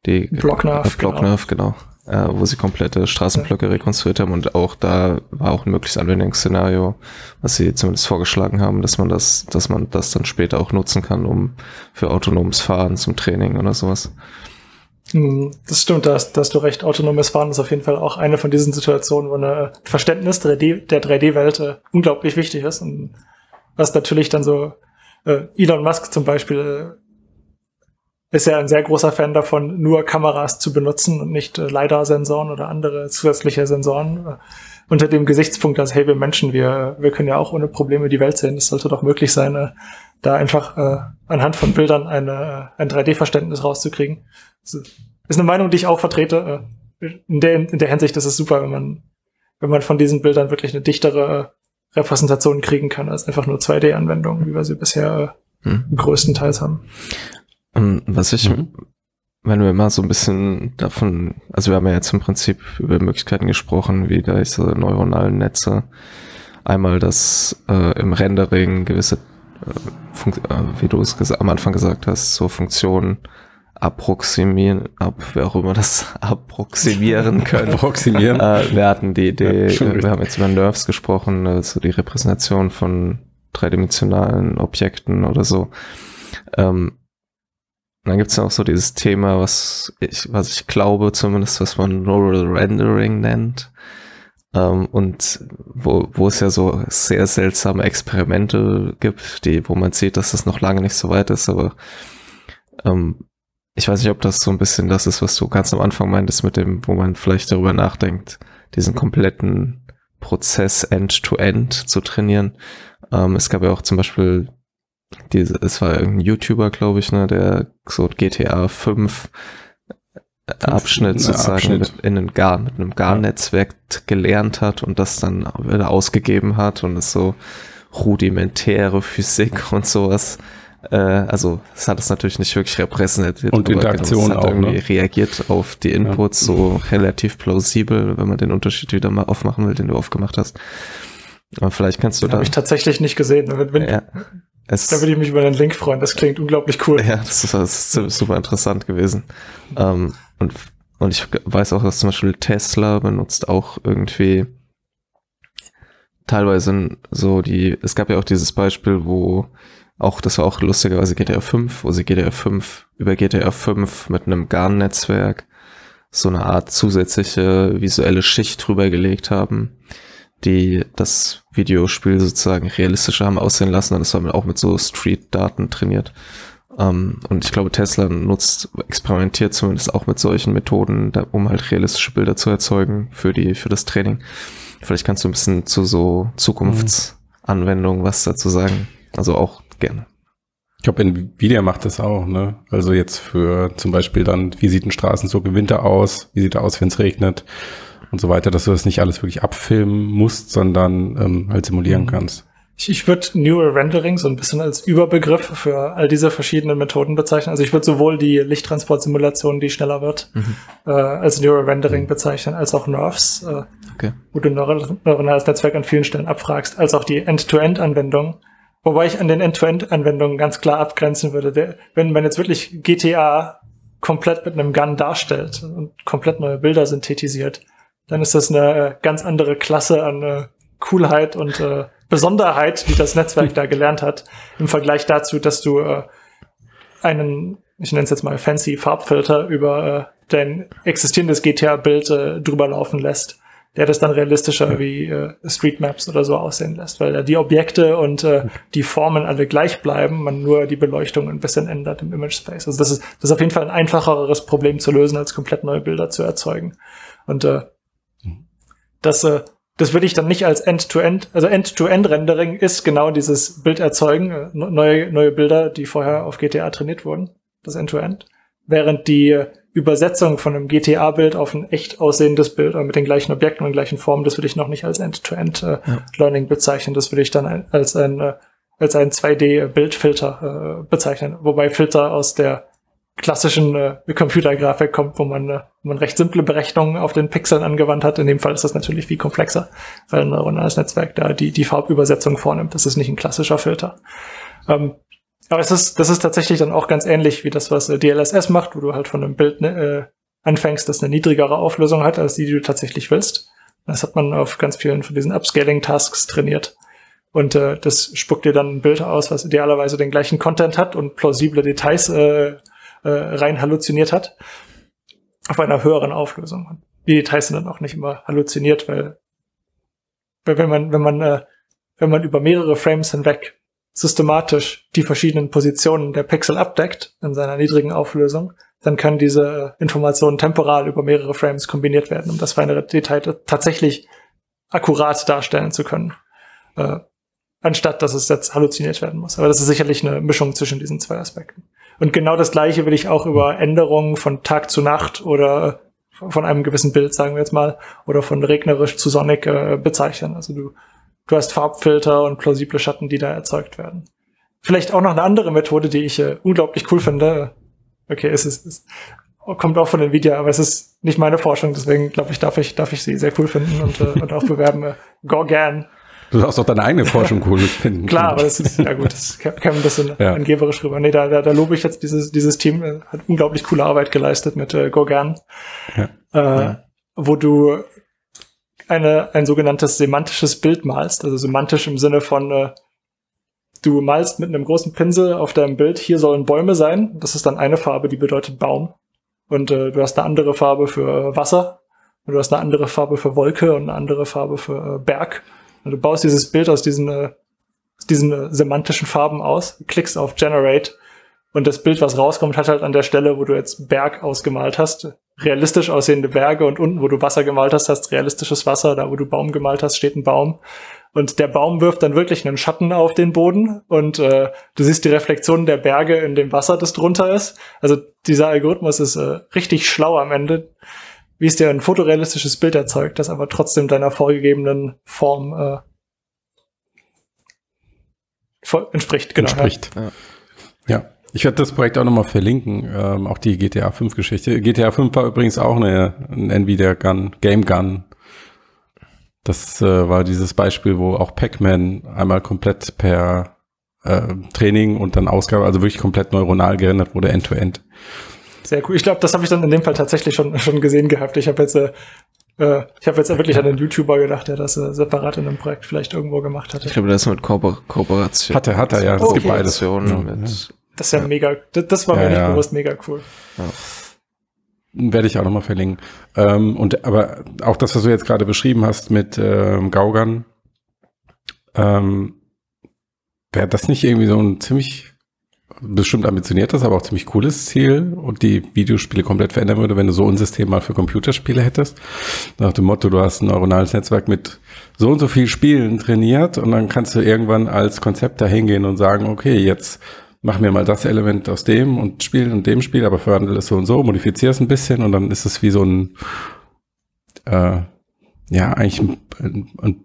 Die Blocknerve. Äh, Blocknerve, genau. genau. Äh, wo sie komplette Straßenblöcke ja. rekonstruiert haben und auch da war auch ein mögliches Anwendungsszenario, was sie zumindest vorgeschlagen haben, dass man das, dass man das dann später auch nutzen kann, um für autonomes Fahren zum Training oder sowas. Hm, das stimmt, da hast, du recht. Autonomes Fahren ist auf jeden Fall auch eine von diesen Situationen, wo ein Verständnis 3D, der 3D-Welt äh, unglaublich wichtig ist und was natürlich dann so äh, Elon Musk zum Beispiel äh, ist ja ein sehr großer Fan davon, nur Kameras zu benutzen und nicht äh, LiDAR-Sensoren oder andere zusätzliche Sensoren. Äh, unter dem Gesichtspunkt, dass, hey, wir Menschen, wir, wir können ja auch ohne Probleme die Welt sehen. Es sollte doch möglich sein, äh, da einfach äh, anhand von Bildern eine, ein 3D-Verständnis rauszukriegen. Das ist eine Meinung, die ich auch vertrete. In, der, in der Hinsicht ist es super, wenn man, wenn man von diesen Bildern wirklich eine dichtere Repräsentationen kriegen kann, als einfach nur 2D-Anwendungen, wie wir sie bisher hm. größtenteils haben. Was ich, mhm. wenn wir mal so ein bisschen davon, also wir haben ja jetzt im Prinzip über Möglichkeiten gesprochen, wie da diese neuronalen Netze, einmal das äh, im Rendering gewisse, äh, äh, wie du es am Anfang gesagt hast, so Funktionen approximieren, ab, wer auch immer das approximieren können. approximieren. Äh, wir hatten die Idee, ja, wir haben jetzt über Nerves gesprochen, also die Repräsentation von dreidimensionalen Objekten oder so. Ähm, dann gibt es auch so dieses Thema, was ich, was ich glaube zumindest, was man Neural Rendering nennt. Ähm, und wo, wo es ja so sehr seltsame Experimente gibt, die, wo man sieht, dass das noch lange nicht so weit ist, aber ähm, ich weiß nicht, ob das so ein bisschen das ist, was du ganz am Anfang meintest mit dem, wo man vielleicht darüber nachdenkt, diesen kompletten Prozess end-to-end -end zu trainieren. Ähm, es gab ja auch zum Beispiel diese, es war irgendein YouTuber, glaube ich, ne, der so GTA 5 Abschnitt sozusagen Abschnitt. Mit, in einem Gar, mit einem Gar-Netzwerk gelernt hat und das dann wieder ausgegeben hat und es so rudimentäre Physik und sowas äh, also es hat es natürlich nicht wirklich repräsentiert. Und Interaktion genau, auch. Irgendwie ne? reagiert auf die Inputs ja. so relativ plausibel, wenn man den Unterschied wieder mal aufmachen will, den du aufgemacht hast. Aber vielleicht kannst du da. Habe ich tatsächlich nicht gesehen. Wenn, wenn, ja, es, da würde ich mich über den Link freuen. Das klingt unglaublich cool. Ja, das ist, das ist super interessant gewesen. Ähm, und, und ich weiß auch, dass zum Beispiel Tesla benutzt auch irgendwie teilweise so die, es gab ja auch dieses Beispiel, wo auch, das war auch lustigerweise GTA 5, wo sie GTA 5 über GTA 5 mit einem GAN-Netzwerk so eine Art zusätzliche visuelle Schicht drüber gelegt haben, die das Videospiel sozusagen realistischer haben aussehen lassen. Und das war auch mit so Street-Daten trainiert. Um, ähm, und ich glaube, Tesla nutzt, experimentiert zumindest auch mit solchen Methoden, da, um halt realistische Bilder zu erzeugen für die, für das Training. Vielleicht kannst du ein bisschen zu so Zukunftsanwendungen was dazu sagen. Also auch gerne. Ich glaube, Nvidia macht das auch, ne? Also jetzt für zum Beispiel dann, wie sieht ein Straßenzug im Winter aus? Wie sieht er aus, wenn es regnet? Und so weiter, dass du das nicht alles wirklich abfilmen musst, sondern ähm, halt simulieren mhm. kannst. Ich, ich würde Neural Rendering so ein bisschen als Überbegriff für all diese verschiedenen Methoden bezeichnen. Also ich würde sowohl die Lichttransportsimulation, die schneller wird, mhm. äh, als Neural Rendering mhm. bezeichnen, als auch Nerves, äh, okay. wo du neuronales Netzwerk an vielen Stellen abfragst, als auch die End-to-End-Anwendung, Wobei ich an den End-to-End-Anwendungen ganz klar abgrenzen würde. Der, wenn man jetzt wirklich GTA komplett mit einem Gun darstellt und komplett neue Bilder synthetisiert, dann ist das eine äh, ganz andere Klasse an äh, Coolheit und äh, Besonderheit, die das Netzwerk da gelernt hat, im Vergleich dazu, dass du äh, einen, ich nenne es jetzt mal fancy Farbfilter über äh, dein existierendes GTA-Bild äh, drüber laufen lässt, der das dann realistischer wie äh, Streetmaps oder so aussehen lässt, weil da die Objekte und äh, die Formen alle gleich bleiben, man nur die Beleuchtung ein bisschen ändert im Image Space. Also das ist, das ist auf jeden Fall ein einfacheres Problem zu lösen, als komplett neue Bilder zu erzeugen. Und äh, das, äh, das würde ich dann nicht als End-to-End, also End-to-End-Rendering ist genau dieses Bild erzeugen, äh, neue, neue Bilder, die vorher auf GTA trainiert wurden, das End-to-End. Während die Übersetzung von einem GTA-Bild auf ein echt aussehendes Bild mit den gleichen Objekten und gleichen Formen, das würde ich noch nicht als End-to-End-Learning äh, ja. bezeichnen. Das würde ich dann ein, als ein, äh, als ein 2D-Bildfilter äh, bezeichnen. Wobei Filter aus der klassischen äh, Computergrafik kommt, wo man, äh, wo man recht simple Berechnungen auf den Pixeln angewandt hat. In dem Fall ist das natürlich viel komplexer, weil ein neuronales Netzwerk da die, die Farbübersetzung vornimmt. Das ist nicht ein klassischer Filter. Ähm, aber es ist, das ist tatsächlich dann auch ganz ähnlich wie das, was äh, DLSS macht, wo du halt von einem Bild ne, äh, anfängst, das eine niedrigere Auflösung hat, als die, die du tatsächlich willst. Das hat man auf ganz vielen von diesen Upscaling-Tasks trainiert. Und äh, das spuckt dir dann ein Bild aus, was idealerweise den gleichen Content hat und plausible Details äh, äh, rein halluziniert hat. Auf einer höheren Auflösung. Die Details sind dann auch nicht immer halluziniert, weil, weil wenn man, wenn man, äh, wenn man über mehrere Frames hinweg systematisch die verschiedenen Positionen der Pixel abdeckt in seiner niedrigen Auflösung, dann können diese Informationen temporal über mehrere Frames kombiniert werden, um das feinere Detail tatsächlich akkurat darstellen zu können. Äh, anstatt dass es jetzt halluziniert werden muss. Aber das ist sicherlich eine Mischung zwischen diesen zwei Aspekten. Und genau das Gleiche will ich auch über Änderungen von Tag zu Nacht oder von einem gewissen Bild, sagen wir jetzt mal, oder von regnerisch zu sonnig äh, bezeichnen. Also du Du hast Farbfilter und plausible Schatten, die da erzeugt werden. Vielleicht auch noch eine andere Methode, die ich äh, unglaublich cool finde. Okay, es ist, es kommt auch von Nvidia, aber es ist nicht meine Forschung, deswegen glaube ich, darf ich, darf ich sie sehr cool finden und, äh, und auch bewerben. Äh, Gorgan. Du darfst auch deine eigene Forschung cool finden. Klar, aber das ist, ja gut, das kam ein bisschen ja. angeberisch rüber. Nee, da, da, da lobe ich jetzt dieses, dieses Team, äh, hat unglaublich coole Arbeit geleistet mit äh, Gorgan. Ja. Äh, ja. Wo du eine, ein sogenanntes semantisches Bild malst, also semantisch im Sinne von, äh, du malst mit einem großen Pinsel auf deinem Bild, hier sollen Bäume sein, das ist dann eine Farbe, die bedeutet Baum. Und äh, du hast eine andere Farbe für äh, Wasser, und du hast eine andere Farbe für Wolke und eine andere Farbe für äh, Berg. Und du baust dieses Bild aus diesen, äh, diesen äh, semantischen Farben aus, klickst auf Generate und das Bild, was rauskommt, hat halt an der Stelle, wo du jetzt Berg ausgemalt hast, realistisch aussehende Berge und unten, wo du Wasser gemalt hast, hast realistisches Wasser. Da, wo du Baum gemalt hast, steht ein Baum. Und der Baum wirft dann wirklich einen Schatten auf den Boden und äh, du siehst die Reflexion der Berge in dem Wasser, das drunter ist. Also dieser Algorithmus ist äh, richtig schlau am Ende, wie es dir ein fotorealistisches Bild erzeugt, das aber trotzdem deiner vorgegebenen Form äh, entspricht. Genau, entspricht. Ja. ja. Ich werde das Projekt auch nochmal verlinken, ähm, auch die GTA 5 Geschichte. GTA 5 war übrigens auch eine, ein Nvidia Gun, Game Gun. Das äh, war dieses Beispiel, wo auch Pac-Man einmal komplett per äh, Training und dann Ausgabe, also wirklich komplett neuronal gerendert wurde, end-to-end. -End. Sehr cool. Ich glaube, das habe ich dann in dem Fall tatsächlich schon, schon gesehen gehabt. Ich habe jetzt äh, ich habe jetzt wirklich an den YouTuber gedacht, der das äh, separat in einem Projekt vielleicht irgendwo gemacht hatte. Ich glaube, das ist mit Ko Kooperation. Hatte, hat er, ja. Es gibt beides. Ja, mit das ist ja, ja. mega, das, das war ja, mir nicht bewusst mega cool. Werde ich auch nochmal verlinken. Ähm, und aber auch das, was du jetzt gerade beschrieben hast mit ähm, Gaugan, ähm, wäre das nicht irgendwie so ein ziemlich bestimmt ambitioniertes, aber auch ziemlich cooles Ziel und die Videospiele komplett verändern würde, wenn du so ein System mal für Computerspiele hättest. Nach dem Motto, du hast ein neuronales Netzwerk mit so und so viel Spielen trainiert und dann kannst du irgendwann als Konzept da hingehen und sagen, okay, jetzt mach mir mal das Element aus dem und Spiel und dem Spiel, aber verwandle es so und so, modifiziere es ein bisschen und dann ist es wie so ein, äh, ja, eigentlich ein, ein, ein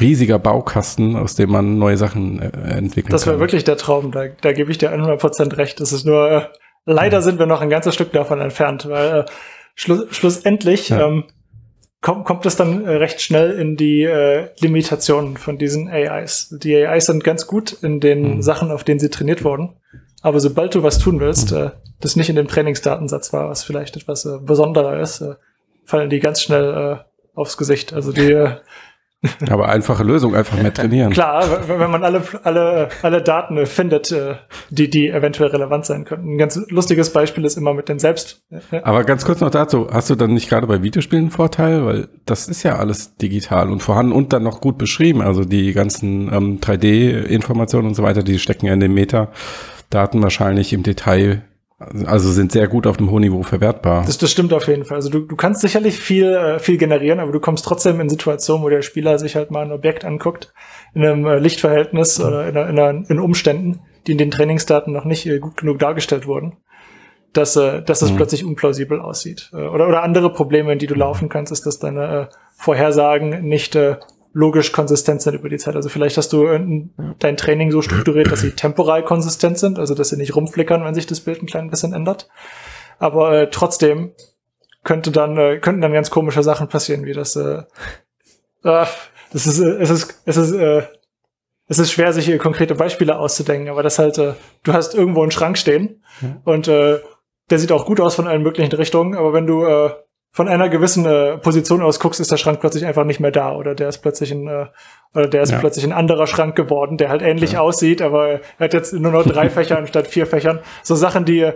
riesiger Baukasten, aus dem man neue Sachen äh, entwickeln das kann. Das wäre wirklich der Traum, da, da gebe ich dir 100% recht. Das ist nur, äh, leider ja. sind wir noch ein ganzes Stück davon entfernt, weil äh, schlu schlussendlich ja. ähm, kommt, kommt es dann äh, recht schnell in die äh, Limitationen von diesen AIs. Die AIs sind ganz gut in den mhm. Sachen, auf denen sie trainiert wurden. Aber sobald du was tun willst, mhm. äh, das nicht in dem Trainingsdatensatz war, was vielleicht etwas äh, besonderer ist, äh, fallen die ganz schnell äh, aufs Gesicht. Also die äh, Aber einfache Lösung, einfach mehr trainieren. Klar, wenn man alle, alle, alle Daten findet, äh, die, die eventuell relevant sein könnten. Ein ganz lustiges Beispiel ist immer mit den Selbst. Aber ganz kurz noch dazu, hast du dann nicht gerade bei Videospielen einen Vorteil? Weil das ist ja alles digital und vorhanden und dann noch gut beschrieben. Also die ganzen ähm, 3D-Informationen und so weiter, die stecken ja in den Metadaten wahrscheinlich im Detail also sind sehr gut auf einem hohen Niveau verwertbar. Das, das stimmt auf jeden Fall. Also du, du kannst sicherlich viel, äh, viel generieren, aber du kommst trotzdem in Situationen, wo der Spieler sich halt mal ein Objekt anguckt, in einem äh, Lichtverhältnis mhm. oder in, einer, in, in Umständen, die in den Trainingsdaten noch nicht äh, gut genug dargestellt wurden, dass, äh, dass es mhm. plötzlich unplausibel aussieht. Äh, oder, oder andere Probleme, in die du laufen kannst, ist, dass deine äh, Vorhersagen nicht äh, logisch konsistent sind über die Zeit. Also vielleicht hast du dein Training so strukturiert, dass sie temporal konsistent sind, also dass sie nicht rumflickern, wenn sich das Bild ein klein bisschen ändert. Aber äh, trotzdem könnte dann, äh, könnten dann ganz komische Sachen passieren, wie das, äh, äh, das ist, äh, es ist, es ist, äh, es ist schwer, sich hier konkrete Beispiele auszudenken, aber das halt, äh, du hast irgendwo einen Schrank stehen mhm. und äh, der sieht auch gut aus von allen möglichen Richtungen, aber wenn du äh, von einer gewissen äh, Position aus guckst, ist der Schrank plötzlich einfach nicht mehr da oder der ist plötzlich ein äh, oder der ist ja. plötzlich ein anderer Schrank geworden, der halt ähnlich ja. aussieht, aber er hat jetzt nur noch drei Fächer anstatt vier Fächern. So Sachen, die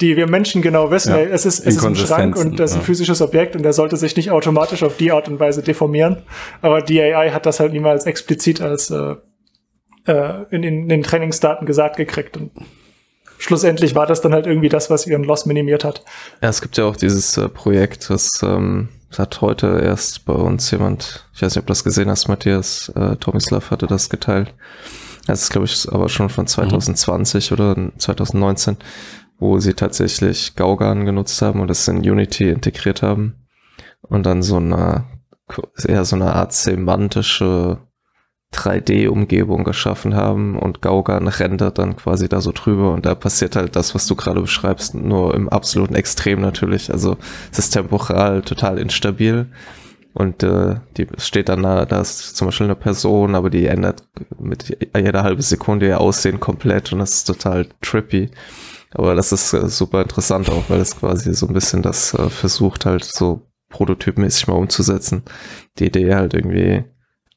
die wir Menschen genau wissen. Ja. Ey, es ist es ist ein Schrank und das ist ein physisches Objekt und der sollte sich nicht automatisch auf die Art und Weise deformieren. Aber die AI hat das halt niemals explizit als äh, äh, in, in den Trainingsdaten gesagt gekriegt und schlussendlich war das dann halt irgendwie das, was ihren Loss minimiert hat. Ja, es gibt ja auch dieses äh, Projekt, das, ähm, das hat heute erst bei uns jemand, ich weiß nicht, ob du das gesehen hast, Matthias, äh, Tomislav hatte das geteilt. Das ist, glaube ich, aber schon von 2020 mhm. oder 2019, wo sie tatsächlich Gaugan genutzt haben und das in Unity integriert haben und dann so eine, eher so eine Art semantische 3D-Umgebung geschaffen haben und Gaugan rendert dann quasi da so drüber und da passiert halt das, was du gerade beschreibst, nur im absoluten Extrem natürlich. Also es ist temporal total instabil und äh, die steht dann da, da ist zum Beispiel eine Person, aber die ändert mit jeder halbe Sekunde ihr Aussehen komplett und das ist total trippy. Aber das ist äh, super interessant auch, weil es quasi so ein bisschen das äh, versucht halt so prototypmäßig mal umzusetzen. Die Idee halt irgendwie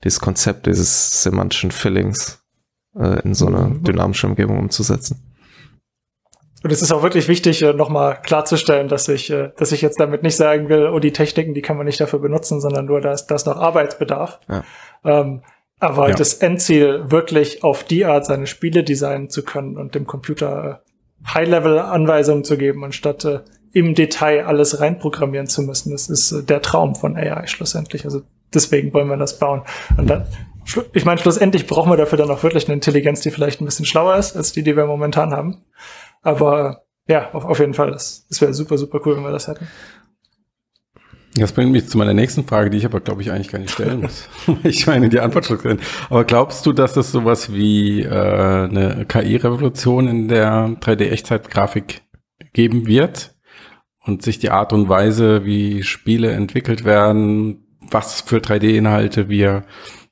dieses Konzept dieses semantischen Fillings äh, in so eine mhm. dynamische Umgebung umzusetzen. Und es ist auch wirklich wichtig, äh, nochmal klarzustellen, dass ich, äh, dass ich jetzt damit nicht sagen will, oh, die Techniken, die kann man nicht dafür benutzen, sondern nur, dass das noch Arbeitsbedarf. Ja. Ähm, aber ja. das Endziel, wirklich auf die Art seine Spiele designen zu können und dem Computer äh, High-Level-Anweisungen zu geben, anstatt äh, im Detail alles reinprogrammieren zu müssen, das ist äh, der Traum von AI schlussendlich. Also deswegen wollen wir das bauen. Und dann, ich meine, schlussendlich brauchen wir dafür dann auch wirklich eine Intelligenz, die vielleicht ein bisschen schlauer ist als die, die wir momentan haben. Aber ja, auf, auf jeden Fall, das, das wäre super, super cool, wenn wir das hätten. Das bringt mich zu meiner nächsten Frage, die ich aber, glaube ich, eigentlich gar nicht stellen muss. ich meine, die Antwort schon drin. Aber glaubst du, dass es sowas wie äh, eine KI-Revolution in der 3D-Echtzeitgrafik geben wird? Und sich die Art und Weise, wie Spiele entwickelt werden, was für 3D-Inhalte wir,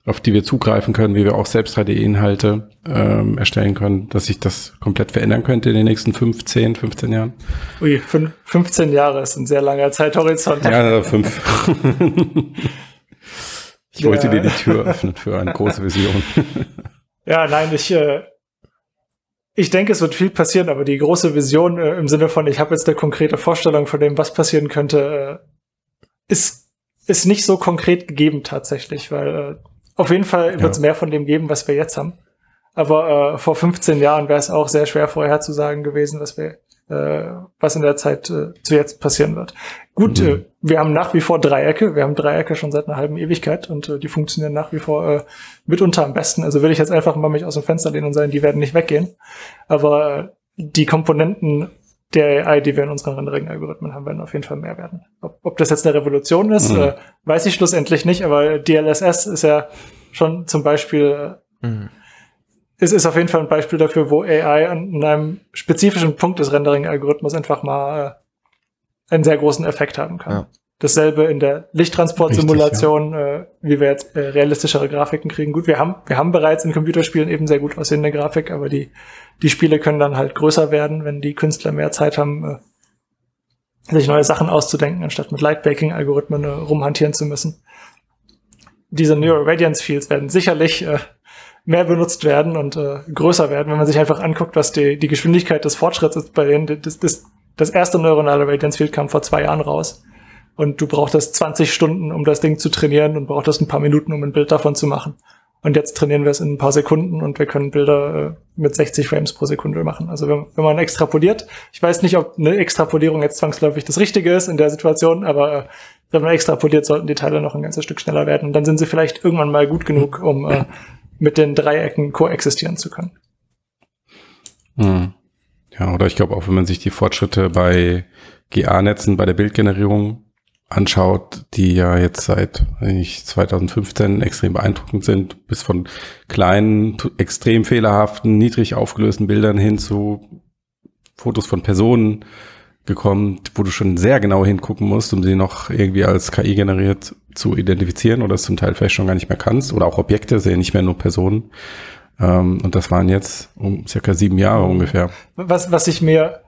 auf die wir zugreifen können, wie wir auch selbst 3D-Inhalte ähm, erstellen können, dass sich das komplett verändern könnte in den nächsten 15, 15 Jahren? Ui, 15 Jahre ist ein sehr langer Zeithorizont. Ja, fünf. ich wollte ja. dir die Tür öffnen für eine große Vision. ja, nein, ich, äh, ich denke, es wird viel passieren, aber die große Vision äh, im Sinne von, ich habe jetzt eine konkrete Vorstellung von dem, was passieren könnte, äh, ist ist nicht so konkret gegeben tatsächlich, weil äh, auf jeden Fall wird es mehr von dem geben, was wir jetzt haben. Aber äh, vor 15 Jahren wäre es auch sehr schwer vorherzusagen gewesen, was wir, äh, was in der Zeit äh, zu jetzt passieren wird. Gut, mhm. äh, wir haben nach wie vor Dreiecke. Wir haben Dreiecke schon seit einer halben Ewigkeit und äh, die funktionieren nach wie vor äh, mitunter am besten. Also will ich jetzt einfach mal mich aus dem Fenster lehnen und sagen, die werden nicht weggehen. Aber äh, die Komponenten der AI, die wir in unseren Rendering-Algorithmen haben, werden auf jeden Fall mehr werden. Ob, ob das jetzt eine Revolution ist, mhm. äh, weiß ich schlussendlich nicht, aber DLSS ist ja schon zum Beispiel, äh, mhm. ist, ist auf jeden Fall ein Beispiel dafür, wo AI an einem spezifischen Punkt des Rendering-Algorithmus einfach mal äh, einen sehr großen Effekt haben kann. Ja. Dasselbe in der Lichttransportsimulation, ja. äh, wie wir jetzt äh, realistischere Grafiken kriegen. Gut, wir haben, wir haben bereits in Computerspielen eben sehr gut aussehende Grafik, aber die, die Spiele können dann halt größer werden, wenn die Künstler mehr Zeit haben, äh, sich neue Sachen auszudenken, anstatt mit Lightbaking-Algorithmen äh, rumhantieren zu müssen. Diese Neural Radiance Fields werden sicherlich äh, mehr benutzt werden und größer werden, wenn man sich einfach anguckt, was die, die Geschwindigkeit des Fortschritts ist bei denen. Das, das, das erste neuronale Radiance Field kam vor zwei Jahren raus und du brauchtest 20 Stunden, um das Ding zu trainieren und brauchtest ein paar Minuten, um ein Bild davon zu machen. Und jetzt trainieren wir es in ein paar Sekunden und wir können Bilder äh, mit 60 Frames pro Sekunde machen. Also wenn, wenn, man extrapoliert, ich weiß nicht, ob eine Extrapolierung jetzt zwangsläufig das Richtige ist in der Situation, aber äh, wenn man extrapoliert, sollten die Teile noch ein ganzes Stück schneller werden. Und dann sind sie vielleicht irgendwann mal gut genug, um äh, mit den Dreiecken koexistieren zu können. Hm. Ja, oder ich glaube auch, wenn man sich die Fortschritte bei GA-Netzen, bei der Bildgenerierung anschaut, die ja jetzt seit ich, 2015 extrem beeindruckend sind, bis von kleinen, extrem fehlerhaften, niedrig aufgelösten Bildern hin zu Fotos von Personen gekommen, wo du schon sehr genau hingucken musst, um sie noch irgendwie als KI generiert zu identifizieren oder es zum Teil vielleicht schon gar nicht mehr kannst oder auch Objekte, sehen nicht mehr nur Personen. Ähm, und das waren jetzt um circa sieben Jahre ungefähr. Was, was ich mir,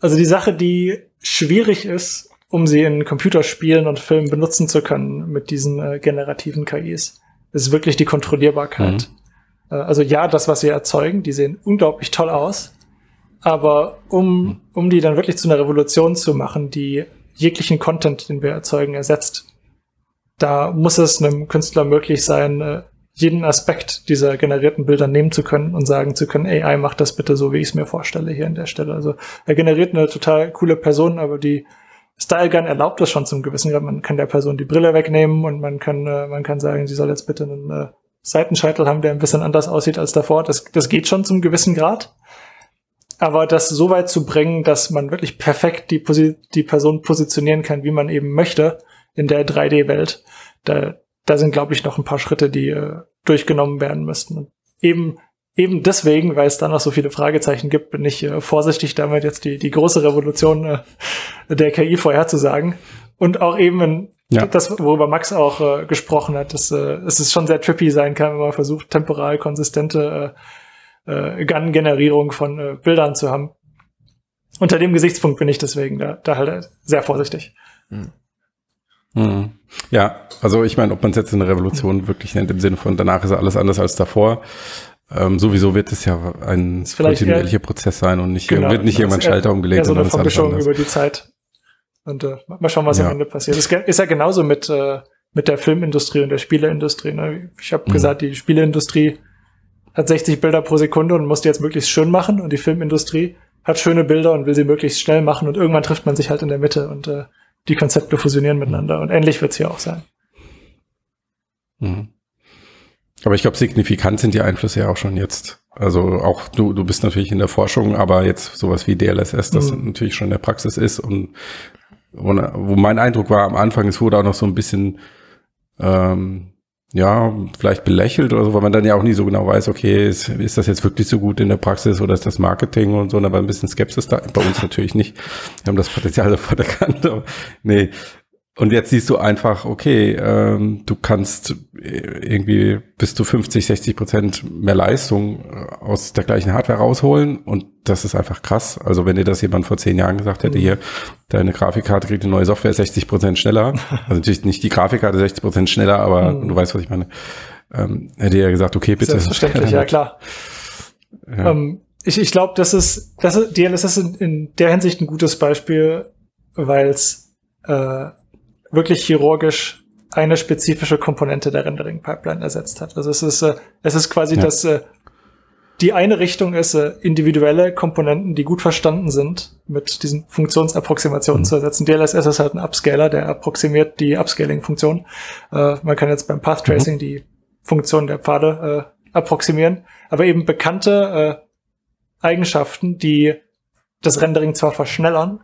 also die Sache, die schwierig ist, um sie in Computerspielen und Filmen benutzen zu können mit diesen äh, generativen KIs. Das ist wirklich die Kontrollierbarkeit. Mhm. Äh, also ja, das, was sie erzeugen, die sehen unglaublich toll aus. Aber um, mhm. um die dann wirklich zu einer Revolution zu machen, die jeglichen Content, den wir erzeugen, ersetzt, da muss es einem Künstler möglich sein, äh, jeden Aspekt dieser generierten Bilder nehmen zu können und sagen zu können, AI macht das bitte so, wie ich es mir vorstelle hier an der Stelle. Also er generiert eine total coole Person, aber die Style Gun erlaubt das schon zum gewissen Grad. Man kann der Person die Brille wegnehmen und man kann, äh, man kann sagen, sie soll jetzt bitte einen äh, Seitenscheitel haben, der ein bisschen anders aussieht als davor. Das, das geht schon zum gewissen Grad. Aber das so weit zu bringen, dass man wirklich perfekt die, Posi die Person positionieren kann, wie man eben möchte in der 3D-Welt, da, da sind, glaube ich, noch ein paar Schritte, die äh, durchgenommen werden müssten. Eben eben deswegen, weil es da noch so viele Fragezeichen gibt, bin ich äh, vorsichtig damit, jetzt die, die große Revolution äh, der KI vorherzusagen. Und auch eben in, ja. das, worüber Max auch äh, gesprochen hat, dass äh, es ist schon sehr trippy sein kann, wenn man versucht, temporal konsistente äh, äh, Gun-Generierung von äh, Bildern zu haben. Unter dem Gesichtspunkt bin ich deswegen da, da halt sehr vorsichtig. Mhm. Mhm. Ja, also ich meine, ob man es jetzt eine Revolution wirklich nennt, im Sinne von danach ist alles anders als davor, ähm, sowieso wird es ja ein kontinuierlicher Prozess sein und nicht, genau, wird nicht irgendwann Schalter umgelegt. Ja, so eine Vermischung über die Zeit. Und äh, mal schauen, was ja. am Ende passiert. Das ist ja genauso mit, äh, mit der Filmindustrie und der Spieleindustrie. Ne? Ich habe mhm. gesagt, die Spieleindustrie hat 60 Bilder pro Sekunde und muss die jetzt möglichst schön machen und die Filmindustrie hat schöne Bilder und will sie möglichst schnell machen und irgendwann trifft man sich halt in der Mitte und äh, die Konzepte fusionieren miteinander und ähnlich wird es hier auch sein. Mhm. Aber ich glaube, signifikant sind die Einflüsse ja auch schon jetzt. Also auch du, du bist natürlich in der Forschung, aber jetzt sowas wie DLSS, das mhm. natürlich schon in der Praxis ist und wo, wo mein Eindruck war am Anfang, es wurde auch noch so ein bisschen ähm, ja, vielleicht belächelt oder so, weil man dann ja auch nie so genau weiß, okay, ist, ist das jetzt wirklich so gut in der Praxis oder ist das Marketing und so, aber ein bisschen Skepsis da, bei uns natürlich nicht. Wir haben das Potenzial sofort erkannt, aber nee, und jetzt siehst du einfach, okay, ähm, du kannst irgendwie bis zu 50, 60 Prozent mehr Leistung äh, aus der gleichen Hardware rausholen. Und das ist einfach krass. Also wenn dir das jemand vor zehn Jahren gesagt hätte, mhm. hier, deine Grafikkarte kriegt eine neue Software 60 Prozent schneller. Also natürlich nicht die Grafikkarte 60 Prozent schneller, aber mhm. du weißt, was ich meine. Ähm, hätte er gesagt, okay, bitte. Selbstverständlich, ja klar. Ja. Ähm, ich ich glaube, das ist, das ist, DLSS ist in, in der Hinsicht ein gutes Beispiel, weil es äh, wirklich chirurgisch eine spezifische Komponente der Rendering-Pipeline ersetzt hat. Also es ist, äh, es ist quasi ja. das, äh, die eine Richtung ist, äh, individuelle Komponenten, die gut verstanden sind, mit diesen Funktionsapproximationen mhm. zu ersetzen. DLSS ist halt ein Upscaler, der approximiert die Upscaling-Funktion. Äh, man kann jetzt beim Path Tracing mhm. die Funktion der Pfade äh, approximieren, aber eben bekannte äh, Eigenschaften, die das Rendering zwar verschnellern,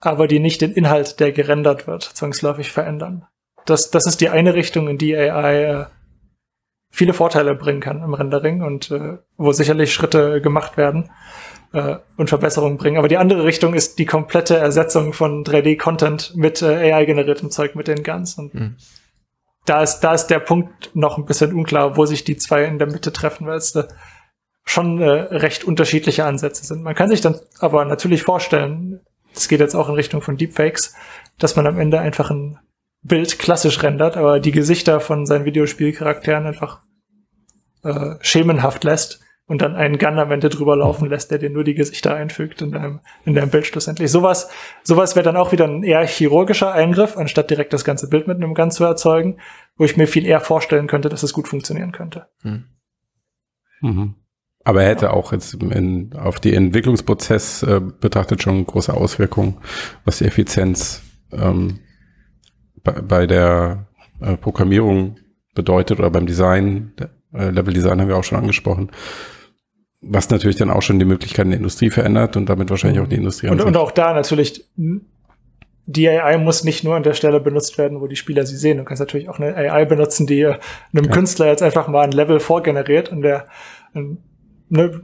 aber die nicht den Inhalt, der gerendert wird, zwangsläufig verändern. Das, das ist die eine Richtung, in die AI äh, viele Vorteile bringen kann im Rendering und äh, wo sicherlich Schritte gemacht werden. äh, und Verbesserungen bringen. Aber die andere Richtung ist die komplette Ersetzung von 3D-Content mit äh, AI-generiertem Zeug, mit den Guns. Und mhm. da ist, da ist der Punkt noch ein bisschen unklar, wo sich die zwei in der Mitte treffen, weil es äh, schon äh, recht unterschiedliche Ansätze sind. Man kann sich dann aber natürlich vorstellen, es geht jetzt auch in Richtung von Deepfakes, dass man am Ende einfach ein Bild klassisch rendert, aber die Gesichter von seinen Videospielcharakteren einfach äh, schemenhaft lässt und dann einen Gun am Ende drüber laufen lässt, der dir nur die Gesichter einfügt in deinem, in deinem Bild schlussendlich. Sowas, sowas wäre dann auch wieder ein eher chirurgischer Eingriff, anstatt direkt das ganze Bild mit einem Gun zu erzeugen, wo ich mir viel eher vorstellen könnte, dass es gut funktionieren könnte. Hm. Mhm. Aber er hätte auch jetzt in, auf die Entwicklungsprozess äh, betrachtet schon große Auswirkungen, was die Effizienz ähm, bei, bei der äh, Programmierung bedeutet oder beim Design. Äh, Level Design haben wir auch schon angesprochen. Was natürlich dann auch schon die Möglichkeiten der Industrie verändert und damit wahrscheinlich auch die Industrie. Und, und auch da natürlich, die AI muss nicht nur an der Stelle benutzt werden, wo die Spieler sie sehen. Du kannst natürlich auch eine AI benutzen, die einem ja. Künstler jetzt einfach mal ein Level vorgeneriert und der ne,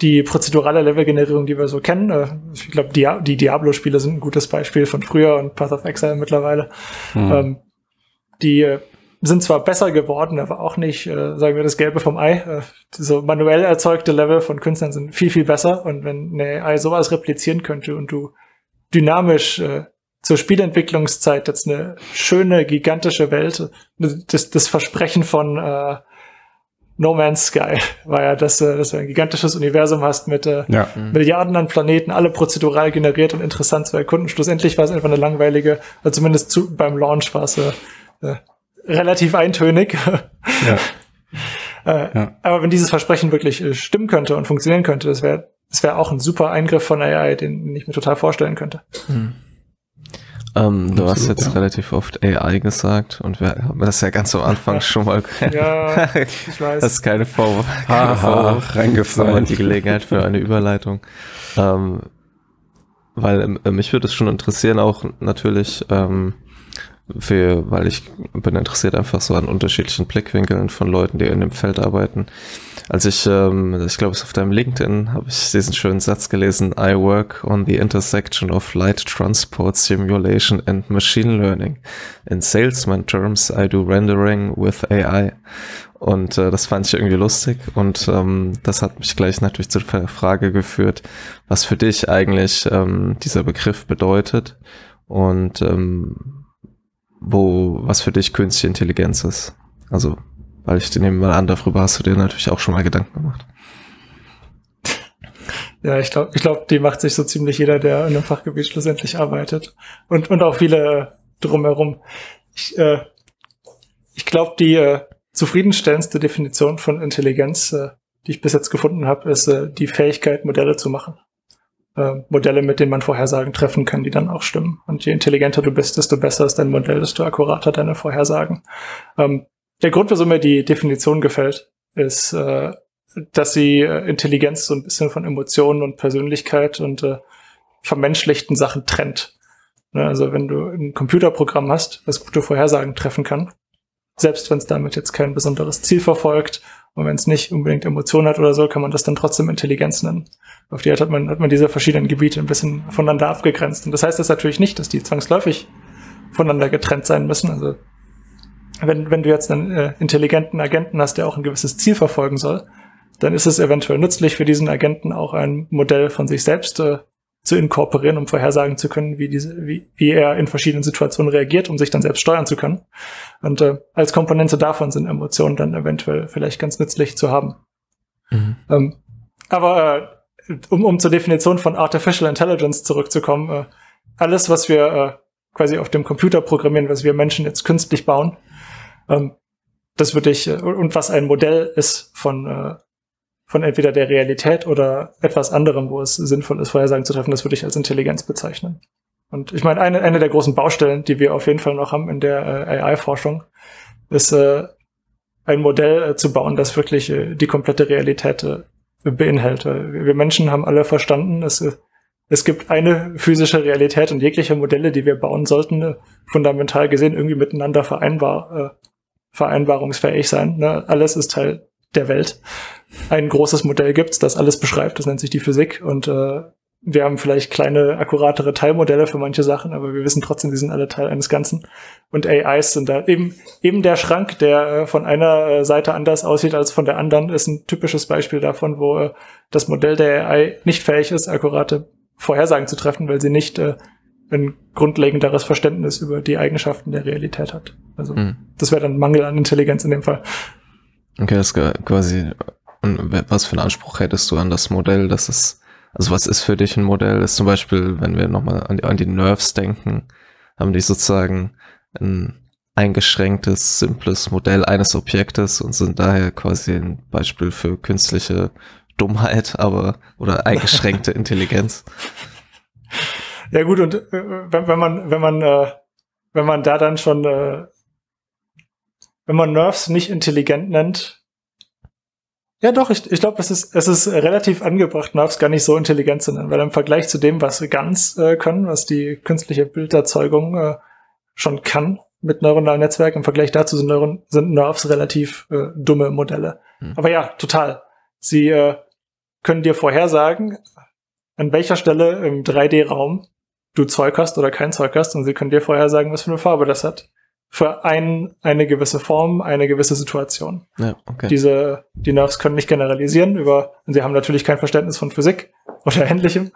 die prozedurale Levelgenerierung, die wir so kennen. Äh, ich glaube, die, die Diablo-Spiele sind ein gutes Beispiel von früher und Path of Exile mittlerweile. Mhm. Ähm, die äh, sind zwar besser geworden, aber auch nicht, äh, sagen wir, das Gelbe vom Ei. So manuell erzeugte Level von Künstlern sind viel, viel besser. Und wenn eine AI sowas replizieren könnte und du dynamisch zur Spielentwicklungszeit jetzt eine schöne, gigantische Welt, das, das Versprechen von äh, No Man's Sky war ja, dass, dass du ein gigantisches Universum hast mit äh, ja. Milliarden an Planeten, alle prozedural generiert und interessant zu erkunden. Schlussendlich war es einfach eine langweilige, also zumindest zu, beim Launch war es äh, äh, relativ eintönig. Ja. äh, ja. Aber wenn dieses Versprechen wirklich äh, stimmen könnte und funktionieren könnte, das wäre das wäre auch ein super Eingriff von AI, den ich mir total vorstellen könnte. Mhm. Ähm, du hast jetzt ja. relativ oft AI gesagt und wir haben das ja ganz am Anfang schon mal. ja, ich weiß. Das ist keine Vorwurf. Keine Vorwurf. reingefallen. Die Gelegenheit für eine Überleitung. Ähm, weil äh, mich würde es schon interessieren, auch natürlich, ähm, für, weil ich bin interessiert einfach so an unterschiedlichen Blickwinkeln von Leuten, die in dem Feld arbeiten. Als ich, ähm, ich glaube, es auf deinem LinkedIn habe ich diesen schönen Satz gelesen, I work on the intersection of light transport simulation and machine learning. In salesman terms, I do rendering with AI. Und äh, das fand ich irgendwie lustig und ähm, das hat mich gleich natürlich zur Frage geführt, was für dich eigentlich ähm, dieser Begriff bedeutet und ähm, wo, was für dich künstliche Intelligenz ist. Also weil ich nehme mal an, darüber hast du dir natürlich auch schon mal Gedanken gemacht. Ja, ich glaube, ich glaube, die macht sich so ziemlich jeder, der in einem Fachgebiet schlussendlich arbeitet. Und, und auch viele drumherum. Ich, äh, ich glaube, die äh, zufriedenstellendste Definition von Intelligenz, äh, die ich bis jetzt gefunden habe, ist äh, die Fähigkeit, Modelle zu machen. Äh, Modelle, mit denen man Vorhersagen treffen kann, die dann auch stimmen. Und je intelligenter du bist, desto besser ist dein Modell, desto akkurater deine Vorhersagen. Ähm, der Grund, wieso mir die Definition gefällt, ist, äh, dass sie äh, Intelligenz so ein bisschen von Emotionen und Persönlichkeit und äh, vermenschlichten Sachen trennt. Ne, also wenn du ein Computerprogramm hast, das gute Vorhersagen treffen kann, selbst wenn es damit jetzt kein besonderes Ziel verfolgt und wenn es nicht unbedingt Emotionen hat oder so, kann man das dann trotzdem Intelligenz nennen. Auf die Art hat man, hat man diese verschiedenen Gebiete ein bisschen voneinander abgegrenzt. Und das heißt das natürlich nicht, dass die zwangsläufig voneinander getrennt sein müssen. Also wenn, wenn du jetzt einen äh, intelligenten Agenten hast, der auch ein gewisses Ziel verfolgen soll, dann ist es eventuell nützlich für diesen Agenten auch ein Modell von sich selbst äh, zu inkorporieren, um vorhersagen zu können, wie, diese, wie, wie er in verschiedenen Situationen reagiert, um sich dann selbst steuern zu können. Und äh, als Komponente davon sind Emotionen dann eventuell vielleicht ganz nützlich zu haben. Mhm. Ähm, aber äh, um, um zur Definition von Artificial Intelligence zurückzukommen, äh, alles, was wir äh, quasi auf dem Computer programmieren, was wir Menschen jetzt künstlich bauen, ähm, das würde ich, äh, und was ein Modell ist von, äh, von entweder der Realität oder etwas anderem, wo es sinnvoll ist, Vorhersagen zu treffen, das würde ich als Intelligenz bezeichnen. Und ich meine, eine, eine der großen Baustellen, die wir auf jeden Fall noch haben in der äh, AI-Forschung, ist äh, ein Modell äh, zu bauen, das wirklich äh, die komplette Realität äh, beinhaltet. Wir Menschen haben alle verstanden, es, äh, es gibt eine physische Realität und jegliche Modelle, die wir bauen sollten, fundamental gesehen irgendwie miteinander vereinbar, äh, vereinbarungsfähig sein. Ne? Alles ist Teil der Welt. Ein großes Modell gibt, das alles beschreibt. Das nennt sich die Physik. Und äh, wir haben vielleicht kleine, akkuratere Teilmodelle für manche Sachen, aber wir wissen trotzdem, die sind alle Teil eines Ganzen. Und AIs sind da eben, eben der Schrank, der äh, von einer äh, Seite anders aussieht als von der anderen, ist ein typisches Beispiel davon, wo äh, das Modell der AI nicht fähig ist, akkurate Vorhersagen zu treffen, weil sie nicht äh, ein grundlegenderes Verständnis über die Eigenschaften der Realität hat. Also mhm. das wäre dann Mangel an Intelligenz in dem Fall. Okay, das ist quasi, und was für einen Anspruch hättest du an das Modell, dass es also was ist für dich ein Modell? Ist zum Beispiel, wenn wir nochmal an, an die Nerves denken, haben die sozusagen ein eingeschränktes, simples Modell eines Objektes und sind daher quasi ein Beispiel für künstliche Dummheit, aber oder eingeschränkte Intelligenz. Ja gut, und äh, wenn, wenn, man, wenn man, äh, wenn man da dann schon, äh, wenn man Nerves nicht intelligent nennt, ja, doch, ich, ich glaube, es ist, es ist relativ angebracht, Nerves gar nicht so intelligent zu nennen, weil im Vergleich zu dem, was GANs äh, können, was die künstliche Bilderzeugung äh, schon kann mit neuronalen Netzwerken, im Vergleich dazu sind, Neuron sind Nerves relativ äh, dumme Modelle. Hm. Aber ja, total. Sie äh, können dir vorhersagen, an welcher Stelle im 3D-Raum du Zeug hast oder kein Zeug hast und sie können dir vorhersagen, was für eine Farbe das hat für ein, eine gewisse Form, eine gewisse Situation. Ja, okay. Diese, die Nerves können nicht generalisieren über, und sie haben natürlich kein Verständnis von Physik oder ähnlichem.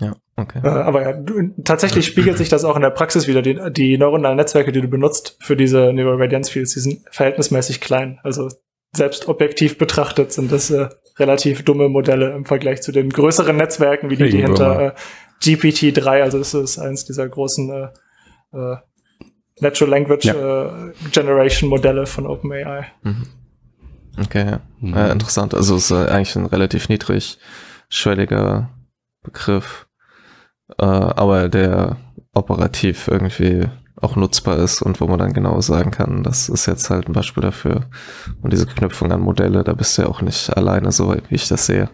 Ja, okay. Äh, aber ja, du, tatsächlich spiegelt sich das auch in der Praxis wieder. Die, die neuronalen Netzwerke, die du benutzt für diese Neural Radiance Fields, die sind verhältnismäßig klein. Also selbst objektiv betrachtet sind das äh, relativ dumme Modelle im Vergleich zu den größeren Netzwerken, wie die, die hinter äh, GPT-3, also das ist eins dieser großen äh, äh, Natural Language ja. äh, Generation Modelle von OpenAI. Mhm. Okay, ja. Mhm. Äh, interessant. Also es ist äh, eigentlich ein relativ niedrigschwelliger Begriff, äh, aber der operativ irgendwie auch nutzbar ist und wo man dann genau sagen kann, das ist jetzt halt ein Beispiel dafür. Und diese Knüpfung an Modelle, da bist du ja auch nicht alleine, so wie ich das sehe.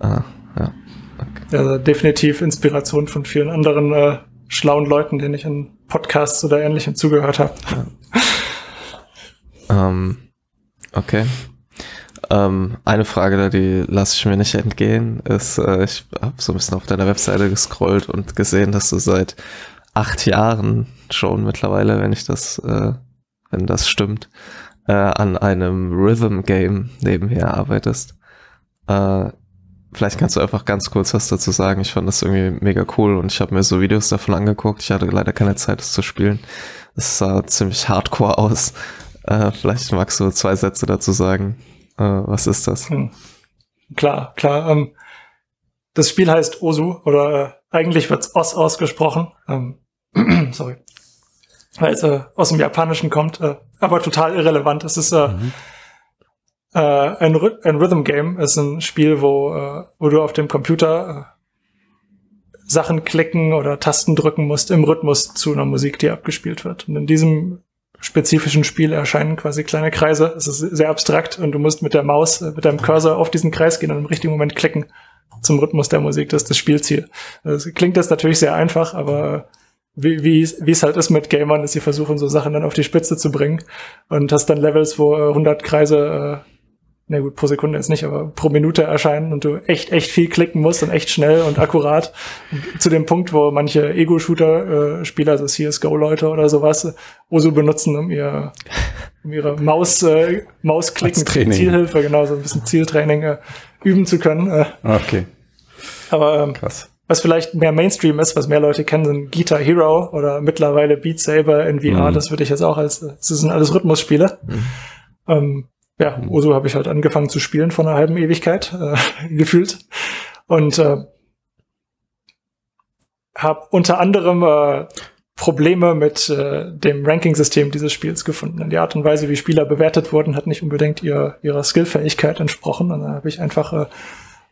Äh, ja. Okay. Also definitiv Inspiration von vielen anderen äh, schlauen Leuten, denen ich in Podcasts oder ähnlichem zugehört habe. Ja. ähm, okay. Ähm, eine Frage, die lasse ich mir nicht entgehen, ist, äh, ich habe so ein bisschen auf deiner Webseite gescrollt und gesehen, dass du seit acht Jahren schon mittlerweile, wenn ich das, äh, wenn das stimmt, äh, an einem Rhythm Game nebenher arbeitest. Äh, Vielleicht kannst du einfach ganz kurz was dazu sagen. Ich fand das irgendwie mega cool und ich habe mir so Videos davon angeguckt. Ich hatte leider keine Zeit, es zu spielen. Es sah ziemlich hardcore aus. Äh, vielleicht magst du zwei Sätze dazu sagen. Äh, was ist das? Hm. Klar, klar. Ähm, das Spiel heißt Osu oder äh, eigentlich wird's Os ausgesprochen. Ähm, sorry. Weil es äh, aus dem Japanischen kommt, äh, aber total irrelevant. Es ist äh, mhm äh, ein, ein Rhythm Game ist ein Spiel, wo, äh, wo du auf dem Computer äh, Sachen klicken oder Tasten drücken musst im Rhythmus zu einer Musik, die abgespielt wird. Und in diesem spezifischen Spiel erscheinen quasi kleine Kreise. Es ist sehr abstrakt und du musst mit der Maus, äh, mit deinem Cursor auf diesen Kreis gehen und im richtigen Moment klicken zum Rhythmus der Musik. Das ist das Spielziel. Das klingt das natürlich sehr einfach, aber wie, wie, wie es halt ist mit Gamern, ist sie versuchen, so Sachen dann auf die Spitze zu bringen und hast dann Levels, wo 100 Kreise äh, na gut, pro Sekunde jetzt nicht, aber pro Minute erscheinen und du echt, echt viel klicken musst und echt schnell und akkurat. zu dem Punkt, wo manche Ego-Shooter-Spieler, also CSGO-Leute oder sowas, OSU benutzen, um ihr, um ihre Maus, äh, Mausklicken, Zielhilfe, genau, so ein bisschen Zieltraining äh, üben zu können. Äh. Okay. Aber ähm, Krass. was vielleicht mehr Mainstream ist, was mehr Leute kennen, sind Guitar Hero oder mittlerweile Beat Saber in VR. Mhm. Das würde ich jetzt auch als, das sind alles Rhythmusspiele. Mhm. Ähm, ja. Oso habe ich halt angefangen zu spielen vor einer halben Ewigkeit, äh, gefühlt. Und äh, habe unter anderem äh, Probleme mit äh, dem Ranking-System dieses Spiels gefunden. Die Art und Weise, wie Spieler bewertet wurden, hat nicht unbedingt ihr, ihrer Skillfähigkeit entsprochen. Und da habe ich einfach äh,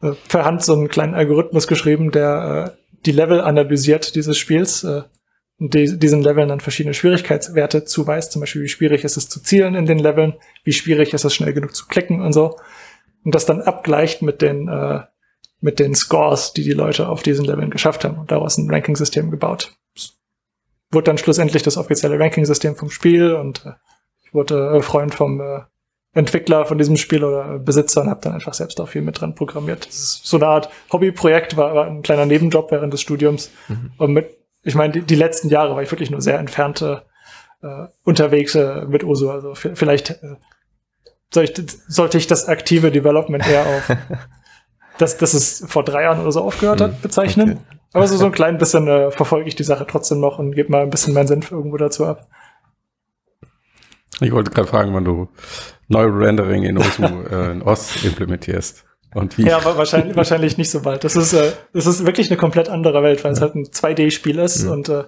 äh, per Hand so einen kleinen Algorithmus geschrieben, der äh, die Level analysiert dieses Spiels, äh, diesen Leveln dann verschiedene Schwierigkeitswerte zuweist, zum Beispiel wie schwierig ist es zu zielen in den Leveln, wie schwierig ist es schnell genug zu klicken und so. Und das dann abgleicht mit den, äh, mit den Scores, die die Leute auf diesen Leveln geschafft haben und daraus ein Ranking-System gebaut. Das wurde dann schlussendlich das offizielle Ranking-System vom Spiel und äh, ich wurde äh, Freund vom, äh, Entwickler von diesem Spiel oder Besitzer und habe dann einfach selbst auch viel mit dran programmiert. Das ist so eine Art Hobbyprojekt, war, war ein kleiner Nebenjob während des Studiums. Mhm. Und mit, ich meine, die, die, letzten Jahre war ich wirklich nur sehr entfernte äh, unterwegs äh, mit Osu. Also vielleicht äh, soll ich, sollte ich das aktive Development eher auf dass, dass es vor drei Jahren oder so aufgehört hat, mhm. bezeichnen. Okay. Aber so, so ein klein bisschen äh, verfolge ich die Sache trotzdem noch und gebe mal ein bisschen meinen Senf irgendwo dazu ab. Ich wollte gerade fragen, wann du Neurendering in OSU äh, in OS implementierst. Und wie? Ja, aber wahrscheinlich, wahrscheinlich nicht so bald. Das ist, äh, das ist wirklich eine komplett andere Welt, weil es halt ein 2D-Spiel ist. Mhm. Und äh,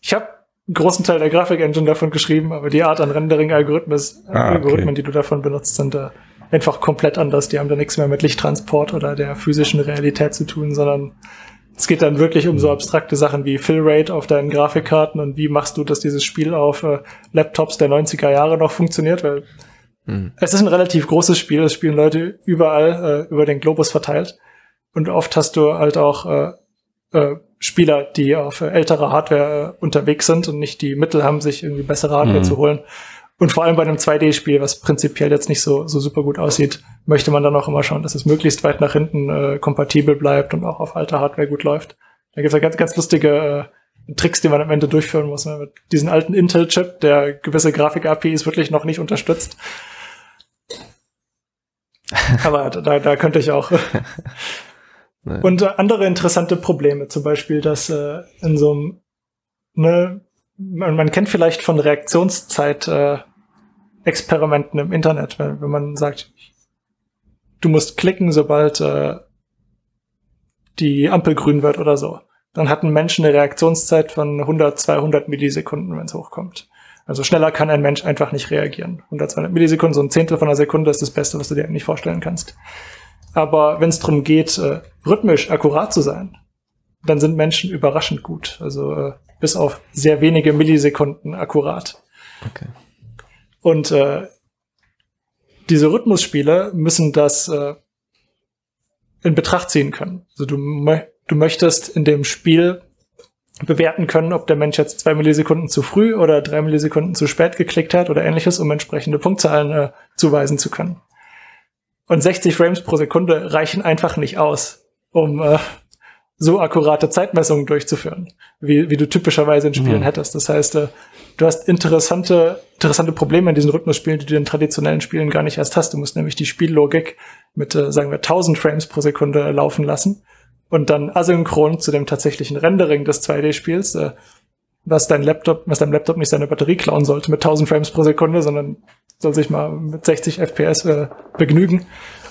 ich habe einen großen Teil der Grafik-Engine davon geschrieben, aber die Art an Rendering-Algorithmen, ah, Algorithmen, okay. die du davon benutzt, sind äh, einfach komplett anders. Die haben da nichts mehr mit Lichttransport oder der physischen Realität zu tun, sondern es geht dann wirklich um so abstrakte Sachen wie Fill-Rate auf deinen Grafikkarten und wie machst du, dass dieses Spiel auf äh, Laptops der 90er Jahre noch funktioniert, weil mhm. es ist ein relativ großes Spiel, es spielen Leute überall äh, über den Globus verteilt und oft hast du halt auch äh, äh, Spieler, die auf äh, ältere Hardware äh, unterwegs sind und nicht die Mittel haben, sich irgendwie bessere Hardware mhm. zu holen. Und vor allem bei einem 2D-Spiel, was prinzipiell jetzt nicht so, so super gut aussieht, möchte man dann auch immer schauen, dass es möglichst weit nach hinten äh, kompatibel bleibt und auch auf alter Hardware gut läuft. Da gibt es ja ganz, ganz lustige äh, Tricks, die man am Ende durchführen muss. Ne? Mit diesem alten Intel-Chip, der gewisse Grafik-APIs wirklich noch nicht unterstützt. Aber da, da könnte ich auch. und äh, andere interessante Probleme, zum Beispiel, dass äh, in so einem, ne, man, man kennt vielleicht von Reaktionszeit äh, Experimenten im Internet, wenn, wenn man sagt, du musst klicken, sobald äh, die Ampel grün wird oder so. Dann hat ein Mensch eine Reaktionszeit von 100, 200 Millisekunden, wenn es hochkommt. Also schneller kann ein Mensch einfach nicht reagieren. 100, 200 Millisekunden, so ein Zehntel von einer Sekunde ist das Beste, was du dir eigentlich vorstellen kannst. Aber wenn es darum geht, äh, rhythmisch akkurat zu sein, dann sind Menschen überraschend gut. Also äh, bis auf sehr wenige Millisekunden akkurat. Okay. Und äh, diese Rhythmusspiele müssen das äh, in Betracht ziehen können. Also du, du möchtest in dem Spiel bewerten können, ob der Mensch jetzt zwei Millisekunden zu früh oder drei Millisekunden zu spät geklickt hat oder ähnliches, um entsprechende Punktzahlen äh, zuweisen zu können. Und 60 Frames pro Sekunde reichen einfach nicht aus, um äh, so akkurate Zeitmessungen durchzuführen, wie, wie du typischerweise in Spielen mhm. hättest. Das heißt, äh, du hast interessante, interessante Probleme in diesen Rhythmusspielen, die du in traditionellen Spielen gar nicht erst hast. Du musst nämlich die Spiellogik mit, äh, sagen wir, 1000 Frames pro Sekunde laufen lassen und dann asynchron zu dem tatsächlichen Rendering des 2D-Spiels, äh, was dein Laptop, was deinem Laptop nicht seine Batterie klauen sollte mit 1000 Frames pro Sekunde, sondern soll sich mal mit 60 FPS äh, begnügen.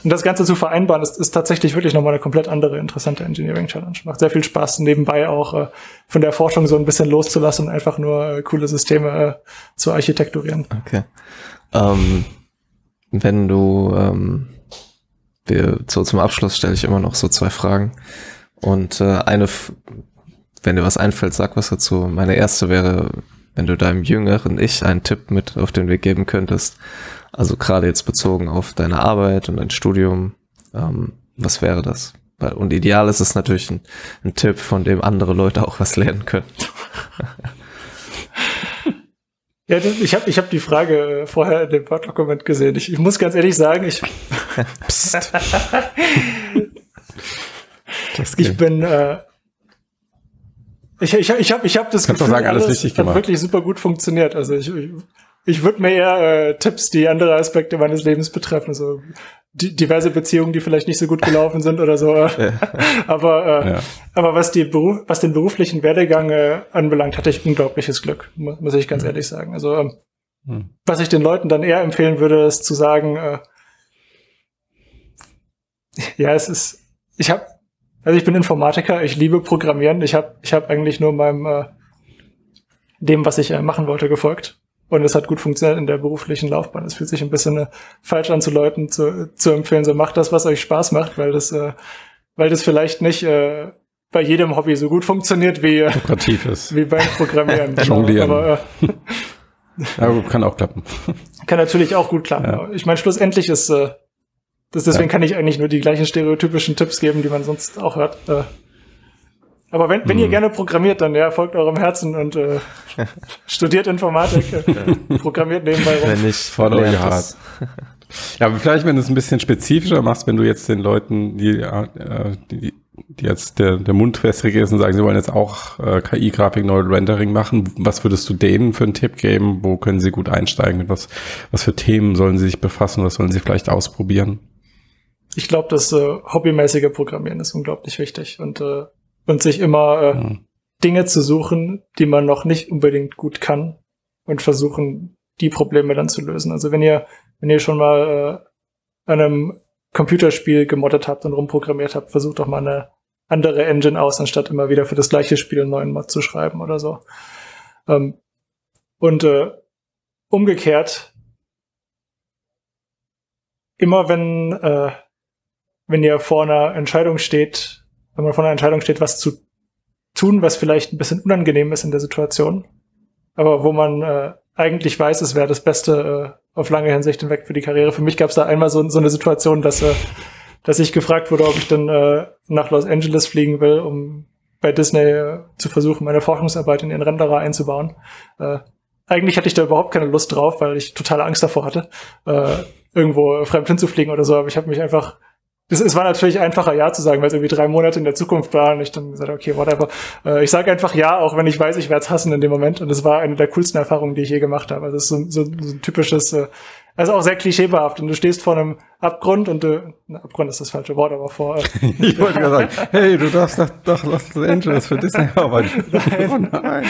Und das Ganze zu vereinbaren, ist, ist tatsächlich wirklich nochmal eine komplett andere, interessante Engineering-Challenge. Macht sehr viel Spaß, nebenbei auch äh, von der Forschung so ein bisschen loszulassen und einfach nur äh, coole Systeme äh, zu architekturieren. Okay. Ähm, wenn du, ähm, wir, so zum Abschluss stelle ich immer noch so zwei Fragen. Und äh, eine, wenn dir was einfällt, sag was dazu. Meine erste wäre, wenn du deinem jüngeren Ich einen Tipp mit auf den Weg geben könntest, also gerade jetzt bezogen auf deine Arbeit und dein Studium, ähm, was wäre das? Und ideal ist es natürlich ein, ein Tipp, von dem andere Leute auch was lernen können. Ja, ich habe ich hab die Frage vorher in dem Word-Dokument gesehen. Ich, ich, muss ganz ehrlich sagen, ich, ich bin, äh, ich, ich, ich habe ich hab das Kannst Gefühl, sagen, alles, alles hat wirklich super gut funktioniert. Also ich, ich ich würde mir eher äh, Tipps, die andere Aspekte meines Lebens betreffen, so diverse Beziehungen, die vielleicht nicht so gut gelaufen sind oder so. aber äh, ja. aber was die Beruf, was den beruflichen Werdegang äh, anbelangt, hatte ich unglaubliches Glück, muss ich ganz mhm. ehrlich sagen. Also ähm, mhm. was ich den Leuten dann eher empfehlen würde, ist zu sagen, äh, ja, es ist, ich habe, also ich bin Informatiker, ich liebe Programmieren, ich habe ich hab eigentlich nur meinem äh, dem, was ich äh, machen wollte, gefolgt und es hat gut funktioniert in der beruflichen Laufbahn. Es fühlt sich ein bisschen äh, falsch an zu Leuten zu, zu empfehlen, so macht das, was euch Spaß macht, weil das, äh, weil das vielleicht nicht äh, bei jedem Hobby so gut funktioniert wie, äh, ist. wie beim Programmieren. Jonglieren. Aber, äh, ja, kann auch klappen. Kann natürlich auch gut klappen. Ja. Ich meine, schlussendlich ist äh, das, deswegen ja. kann ich eigentlich nur die gleichen stereotypischen Tipps geben, die man sonst auch hört. Äh, Aber wenn, wenn hm. ihr gerne programmiert, dann ja, folgt eurem Herzen und äh, studiert Informatik, äh, programmiert nebenbei rum. Wenn nicht, follow your heart. Ja, aber vielleicht, wenn du es ein bisschen spezifischer machst, wenn du jetzt den Leuten, die, äh, die, die jetzt der, der Mund wässrig ist und sagen, sie wollen jetzt auch äh, KI-Grafik, Neural Rendering machen, was würdest du denen für einen Tipp geben? Wo können sie gut einsteigen? Was, was für Themen sollen sie sich befassen? Was sollen sie vielleicht ausprobieren? Ich glaube, das äh, hobbymäßige Programmieren ist unglaublich wichtig und, äh, und sich immer äh, mhm. Dinge zu suchen, die man noch nicht unbedingt gut kann und versuchen, die Probleme dann zu lösen. Also wenn ihr, wenn ihr schon mal äh, an einem Computerspiel gemoddet habt und rumprogrammiert habt, versucht doch mal eine andere Engine aus, anstatt immer wieder für das gleiche Spiel einen neuen Mod zu schreiben oder so. Ähm, und äh, umgekehrt, immer wenn, äh, wenn ihr vor einer Entscheidung steht, wenn man vor einer Entscheidung steht, was zu tun, was vielleicht ein bisschen unangenehm ist in der Situation, aber wo man äh, eigentlich weiß, es wäre das Beste äh, auf lange Hinsicht hinweg für die Karriere. Für mich gab es da einmal so, so eine Situation, dass, äh, dass ich gefragt wurde, ob ich dann äh, nach Los Angeles fliegen will, um bei Disney äh, zu versuchen, meine Forschungsarbeit in ihren Renderer einzubauen. Äh, eigentlich hatte ich da überhaupt keine Lust drauf, weil ich totale Angst davor hatte, äh, irgendwo fremd hinzufliegen oder so. Aber ich habe mich einfach es, es war natürlich einfacher, Ja zu sagen, weil es irgendwie drei Monate in der Zukunft war und ich dann gesagt, okay, whatever. Äh, ich sage einfach Ja, auch wenn ich weiß, ich werde es hassen in dem Moment. Und es war eine der coolsten Erfahrungen, die ich je gemacht habe. Also es ist so, so, so ein typisches, äh, also auch sehr klischeebehaftet. Und du stehst vor einem Abgrund und du, na, Abgrund ist das falsche Wort, aber vor. Äh, ich wollte gerade sagen, hey, du darfst doch, doch Los Angeles für Disney arbeiten. nein. Oh nein.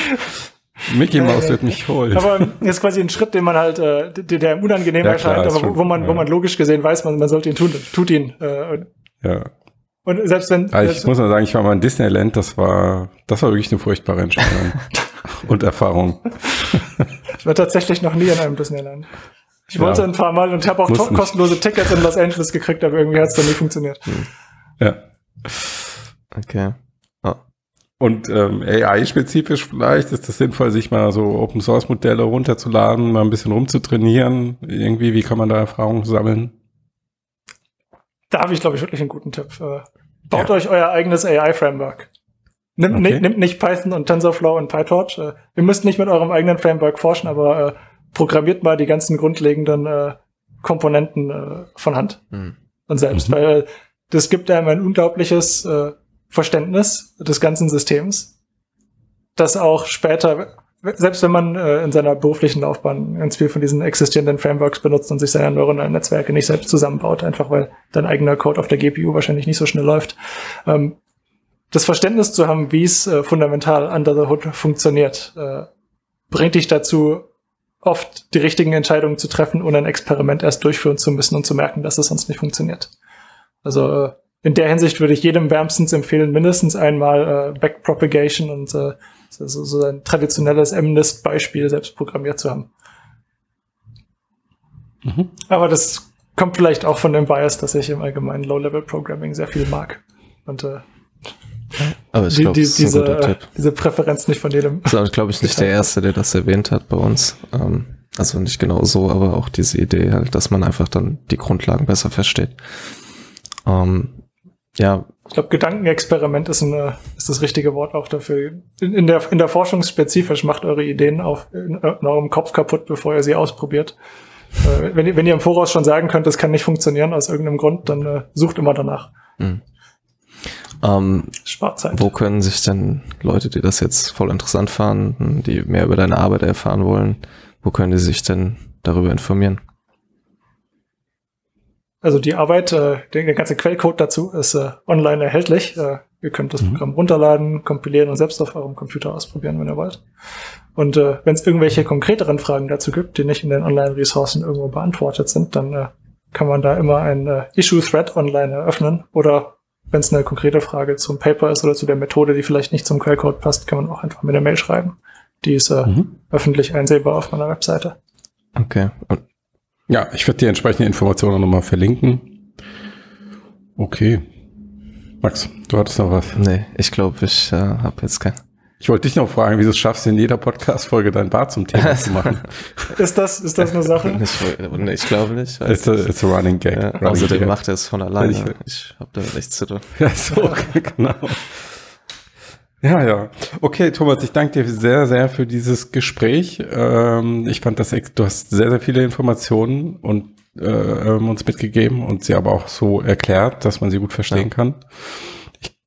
Mickey Mouse wird mich holen. Aber ist quasi ein Schritt, den man halt, äh, der, der unangenehm ja, erscheint, aber wo, wo man, ja. wo man logisch gesehen weiß, man, man sollte ihn tun, tut ihn. Äh, ja. Und selbst wenn. Also ich muss mal sagen, ich war mal in Disneyland, das war, das war wirklich eine furchtbare Entscheidung und Erfahrung. ich war tatsächlich noch nie in einem Disneyland. Ich wollte ja. ein paar Mal und habe auch kostenlose Tickets in Los Angeles gekriegt, aber irgendwie hat es dann nie funktioniert. Ja. Okay. Und ähm, AI-spezifisch vielleicht ist es sinnvoll, sich mal so Open-Source-Modelle runterzuladen, mal ein bisschen rumzutrainieren. Irgendwie, wie kann man da Erfahrungen sammeln? Da habe ich, glaube ich, wirklich einen guten Tipp. Äh, baut ja. euch euer eigenes AI-Framework. Nimmt, okay. nimmt nicht Python und TensorFlow und PyTorch. Äh, ihr müsst nicht mit eurem eigenen Framework forschen, aber äh, programmiert mal die ganzen grundlegenden äh, Komponenten äh, von Hand mhm. und selbst. Mhm. Weil das gibt einem ein unglaubliches äh, Verständnis des ganzen Systems, das auch später, selbst wenn man äh, in seiner beruflichen Laufbahn ganz viel von diesen existierenden Frameworks benutzt und sich seine neuronalen Netzwerke nicht selbst zusammenbaut, einfach weil dein eigener Code auf der GPU wahrscheinlich nicht so schnell läuft, ähm, das Verständnis zu haben, wie es äh, fundamental under the hood funktioniert, äh, bringt dich dazu, oft die richtigen Entscheidungen zu treffen und ein Experiment erst durchführen zu müssen und zu merken, dass es sonst nicht funktioniert. Also äh, in der Hinsicht würde ich jedem wärmstens empfehlen, mindestens einmal äh, Backpropagation und äh, so, so ein traditionelles MNIST-Beispiel selbst programmiert zu haben. Mhm. Aber das kommt vielleicht auch von dem Bias, dass ich im allgemeinen Low-Level-Programming sehr viel mag. Und äh, aber ich glaube, die, die, diese, diese Präferenz nicht von jedem. Das ist, glaube ich, nicht der Erste, der das erwähnt hat bei uns. Ähm, also nicht genau so, aber auch diese Idee halt, dass man einfach dann die Grundlagen besser versteht. Ähm, ja. Ich glaube, Gedankenexperiment ist, eine, ist das richtige Wort auch dafür. In, in, der, in der Forschung spezifisch macht eure Ideen auf, in, in eurem Kopf kaputt, bevor ihr sie ausprobiert. Äh, wenn, ihr, wenn ihr im Voraus schon sagen könnt, das kann nicht funktionieren aus irgendeinem Grund, dann äh, sucht immer danach. Mhm. Ähm, Sparzeit. Wo können sich denn Leute, die das jetzt voll interessant fanden, die mehr über deine Arbeit erfahren wollen, wo können die sich denn darüber informieren? Also die Arbeit, äh, der, der ganze Quellcode dazu ist äh, online erhältlich. Äh, ihr könnt das mhm. Programm runterladen, kompilieren und selbst auf eurem Computer ausprobieren, wenn ihr wollt. Und äh, wenn es irgendwelche konkreteren Fragen dazu gibt, die nicht in den Online-Ressourcen irgendwo beantwortet sind, dann äh, kann man da immer ein äh, Issue-Thread online eröffnen. Oder wenn es eine konkrete Frage zum Paper ist oder zu der Methode, die vielleicht nicht zum Quellcode passt, kann man auch einfach mit einer Mail schreiben. Die ist äh, mhm. öffentlich einsehbar auf meiner Webseite. Okay. Und ja, ich werde die entsprechenden Informationen nochmal verlinken. Okay. Max, du hattest noch was? Nee, ich glaube, ich äh, habe jetzt kein. Ich wollte dich noch fragen, wie du es schaffst, in jeder Podcast-Folge dein Bart zum Thema zu machen. ist, das, ist das eine Sache? Ich, ich glaube nicht. It's a, it's a running gag. Ja, running außerdem gag. macht er es von alleine. Ich, ich habe da nichts zu tun. Ja, so, genau. Ja, ja. Okay, Thomas, ich danke dir sehr, sehr für dieses Gespräch. Ähm, ich fand das, du hast sehr, sehr viele Informationen und äh, ähm, uns mitgegeben und sie aber auch so erklärt, dass man sie gut verstehen ja. kann.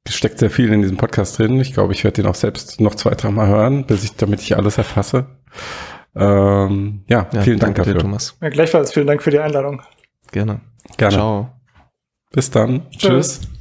Ich steckt sehr viel in diesem Podcast drin. Ich glaube, ich werde den auch selbst noch zwei, drei Mal hören, bis ich, damit ich alles erfasse. Ähm, ja, ja, vielen Dank dafür. Dir, Thomas. Ja, gleichfalls vielen Dank für die Einladung. Gerne. Gerne. Ciao. Bis dann. Tschüss. Tschüss.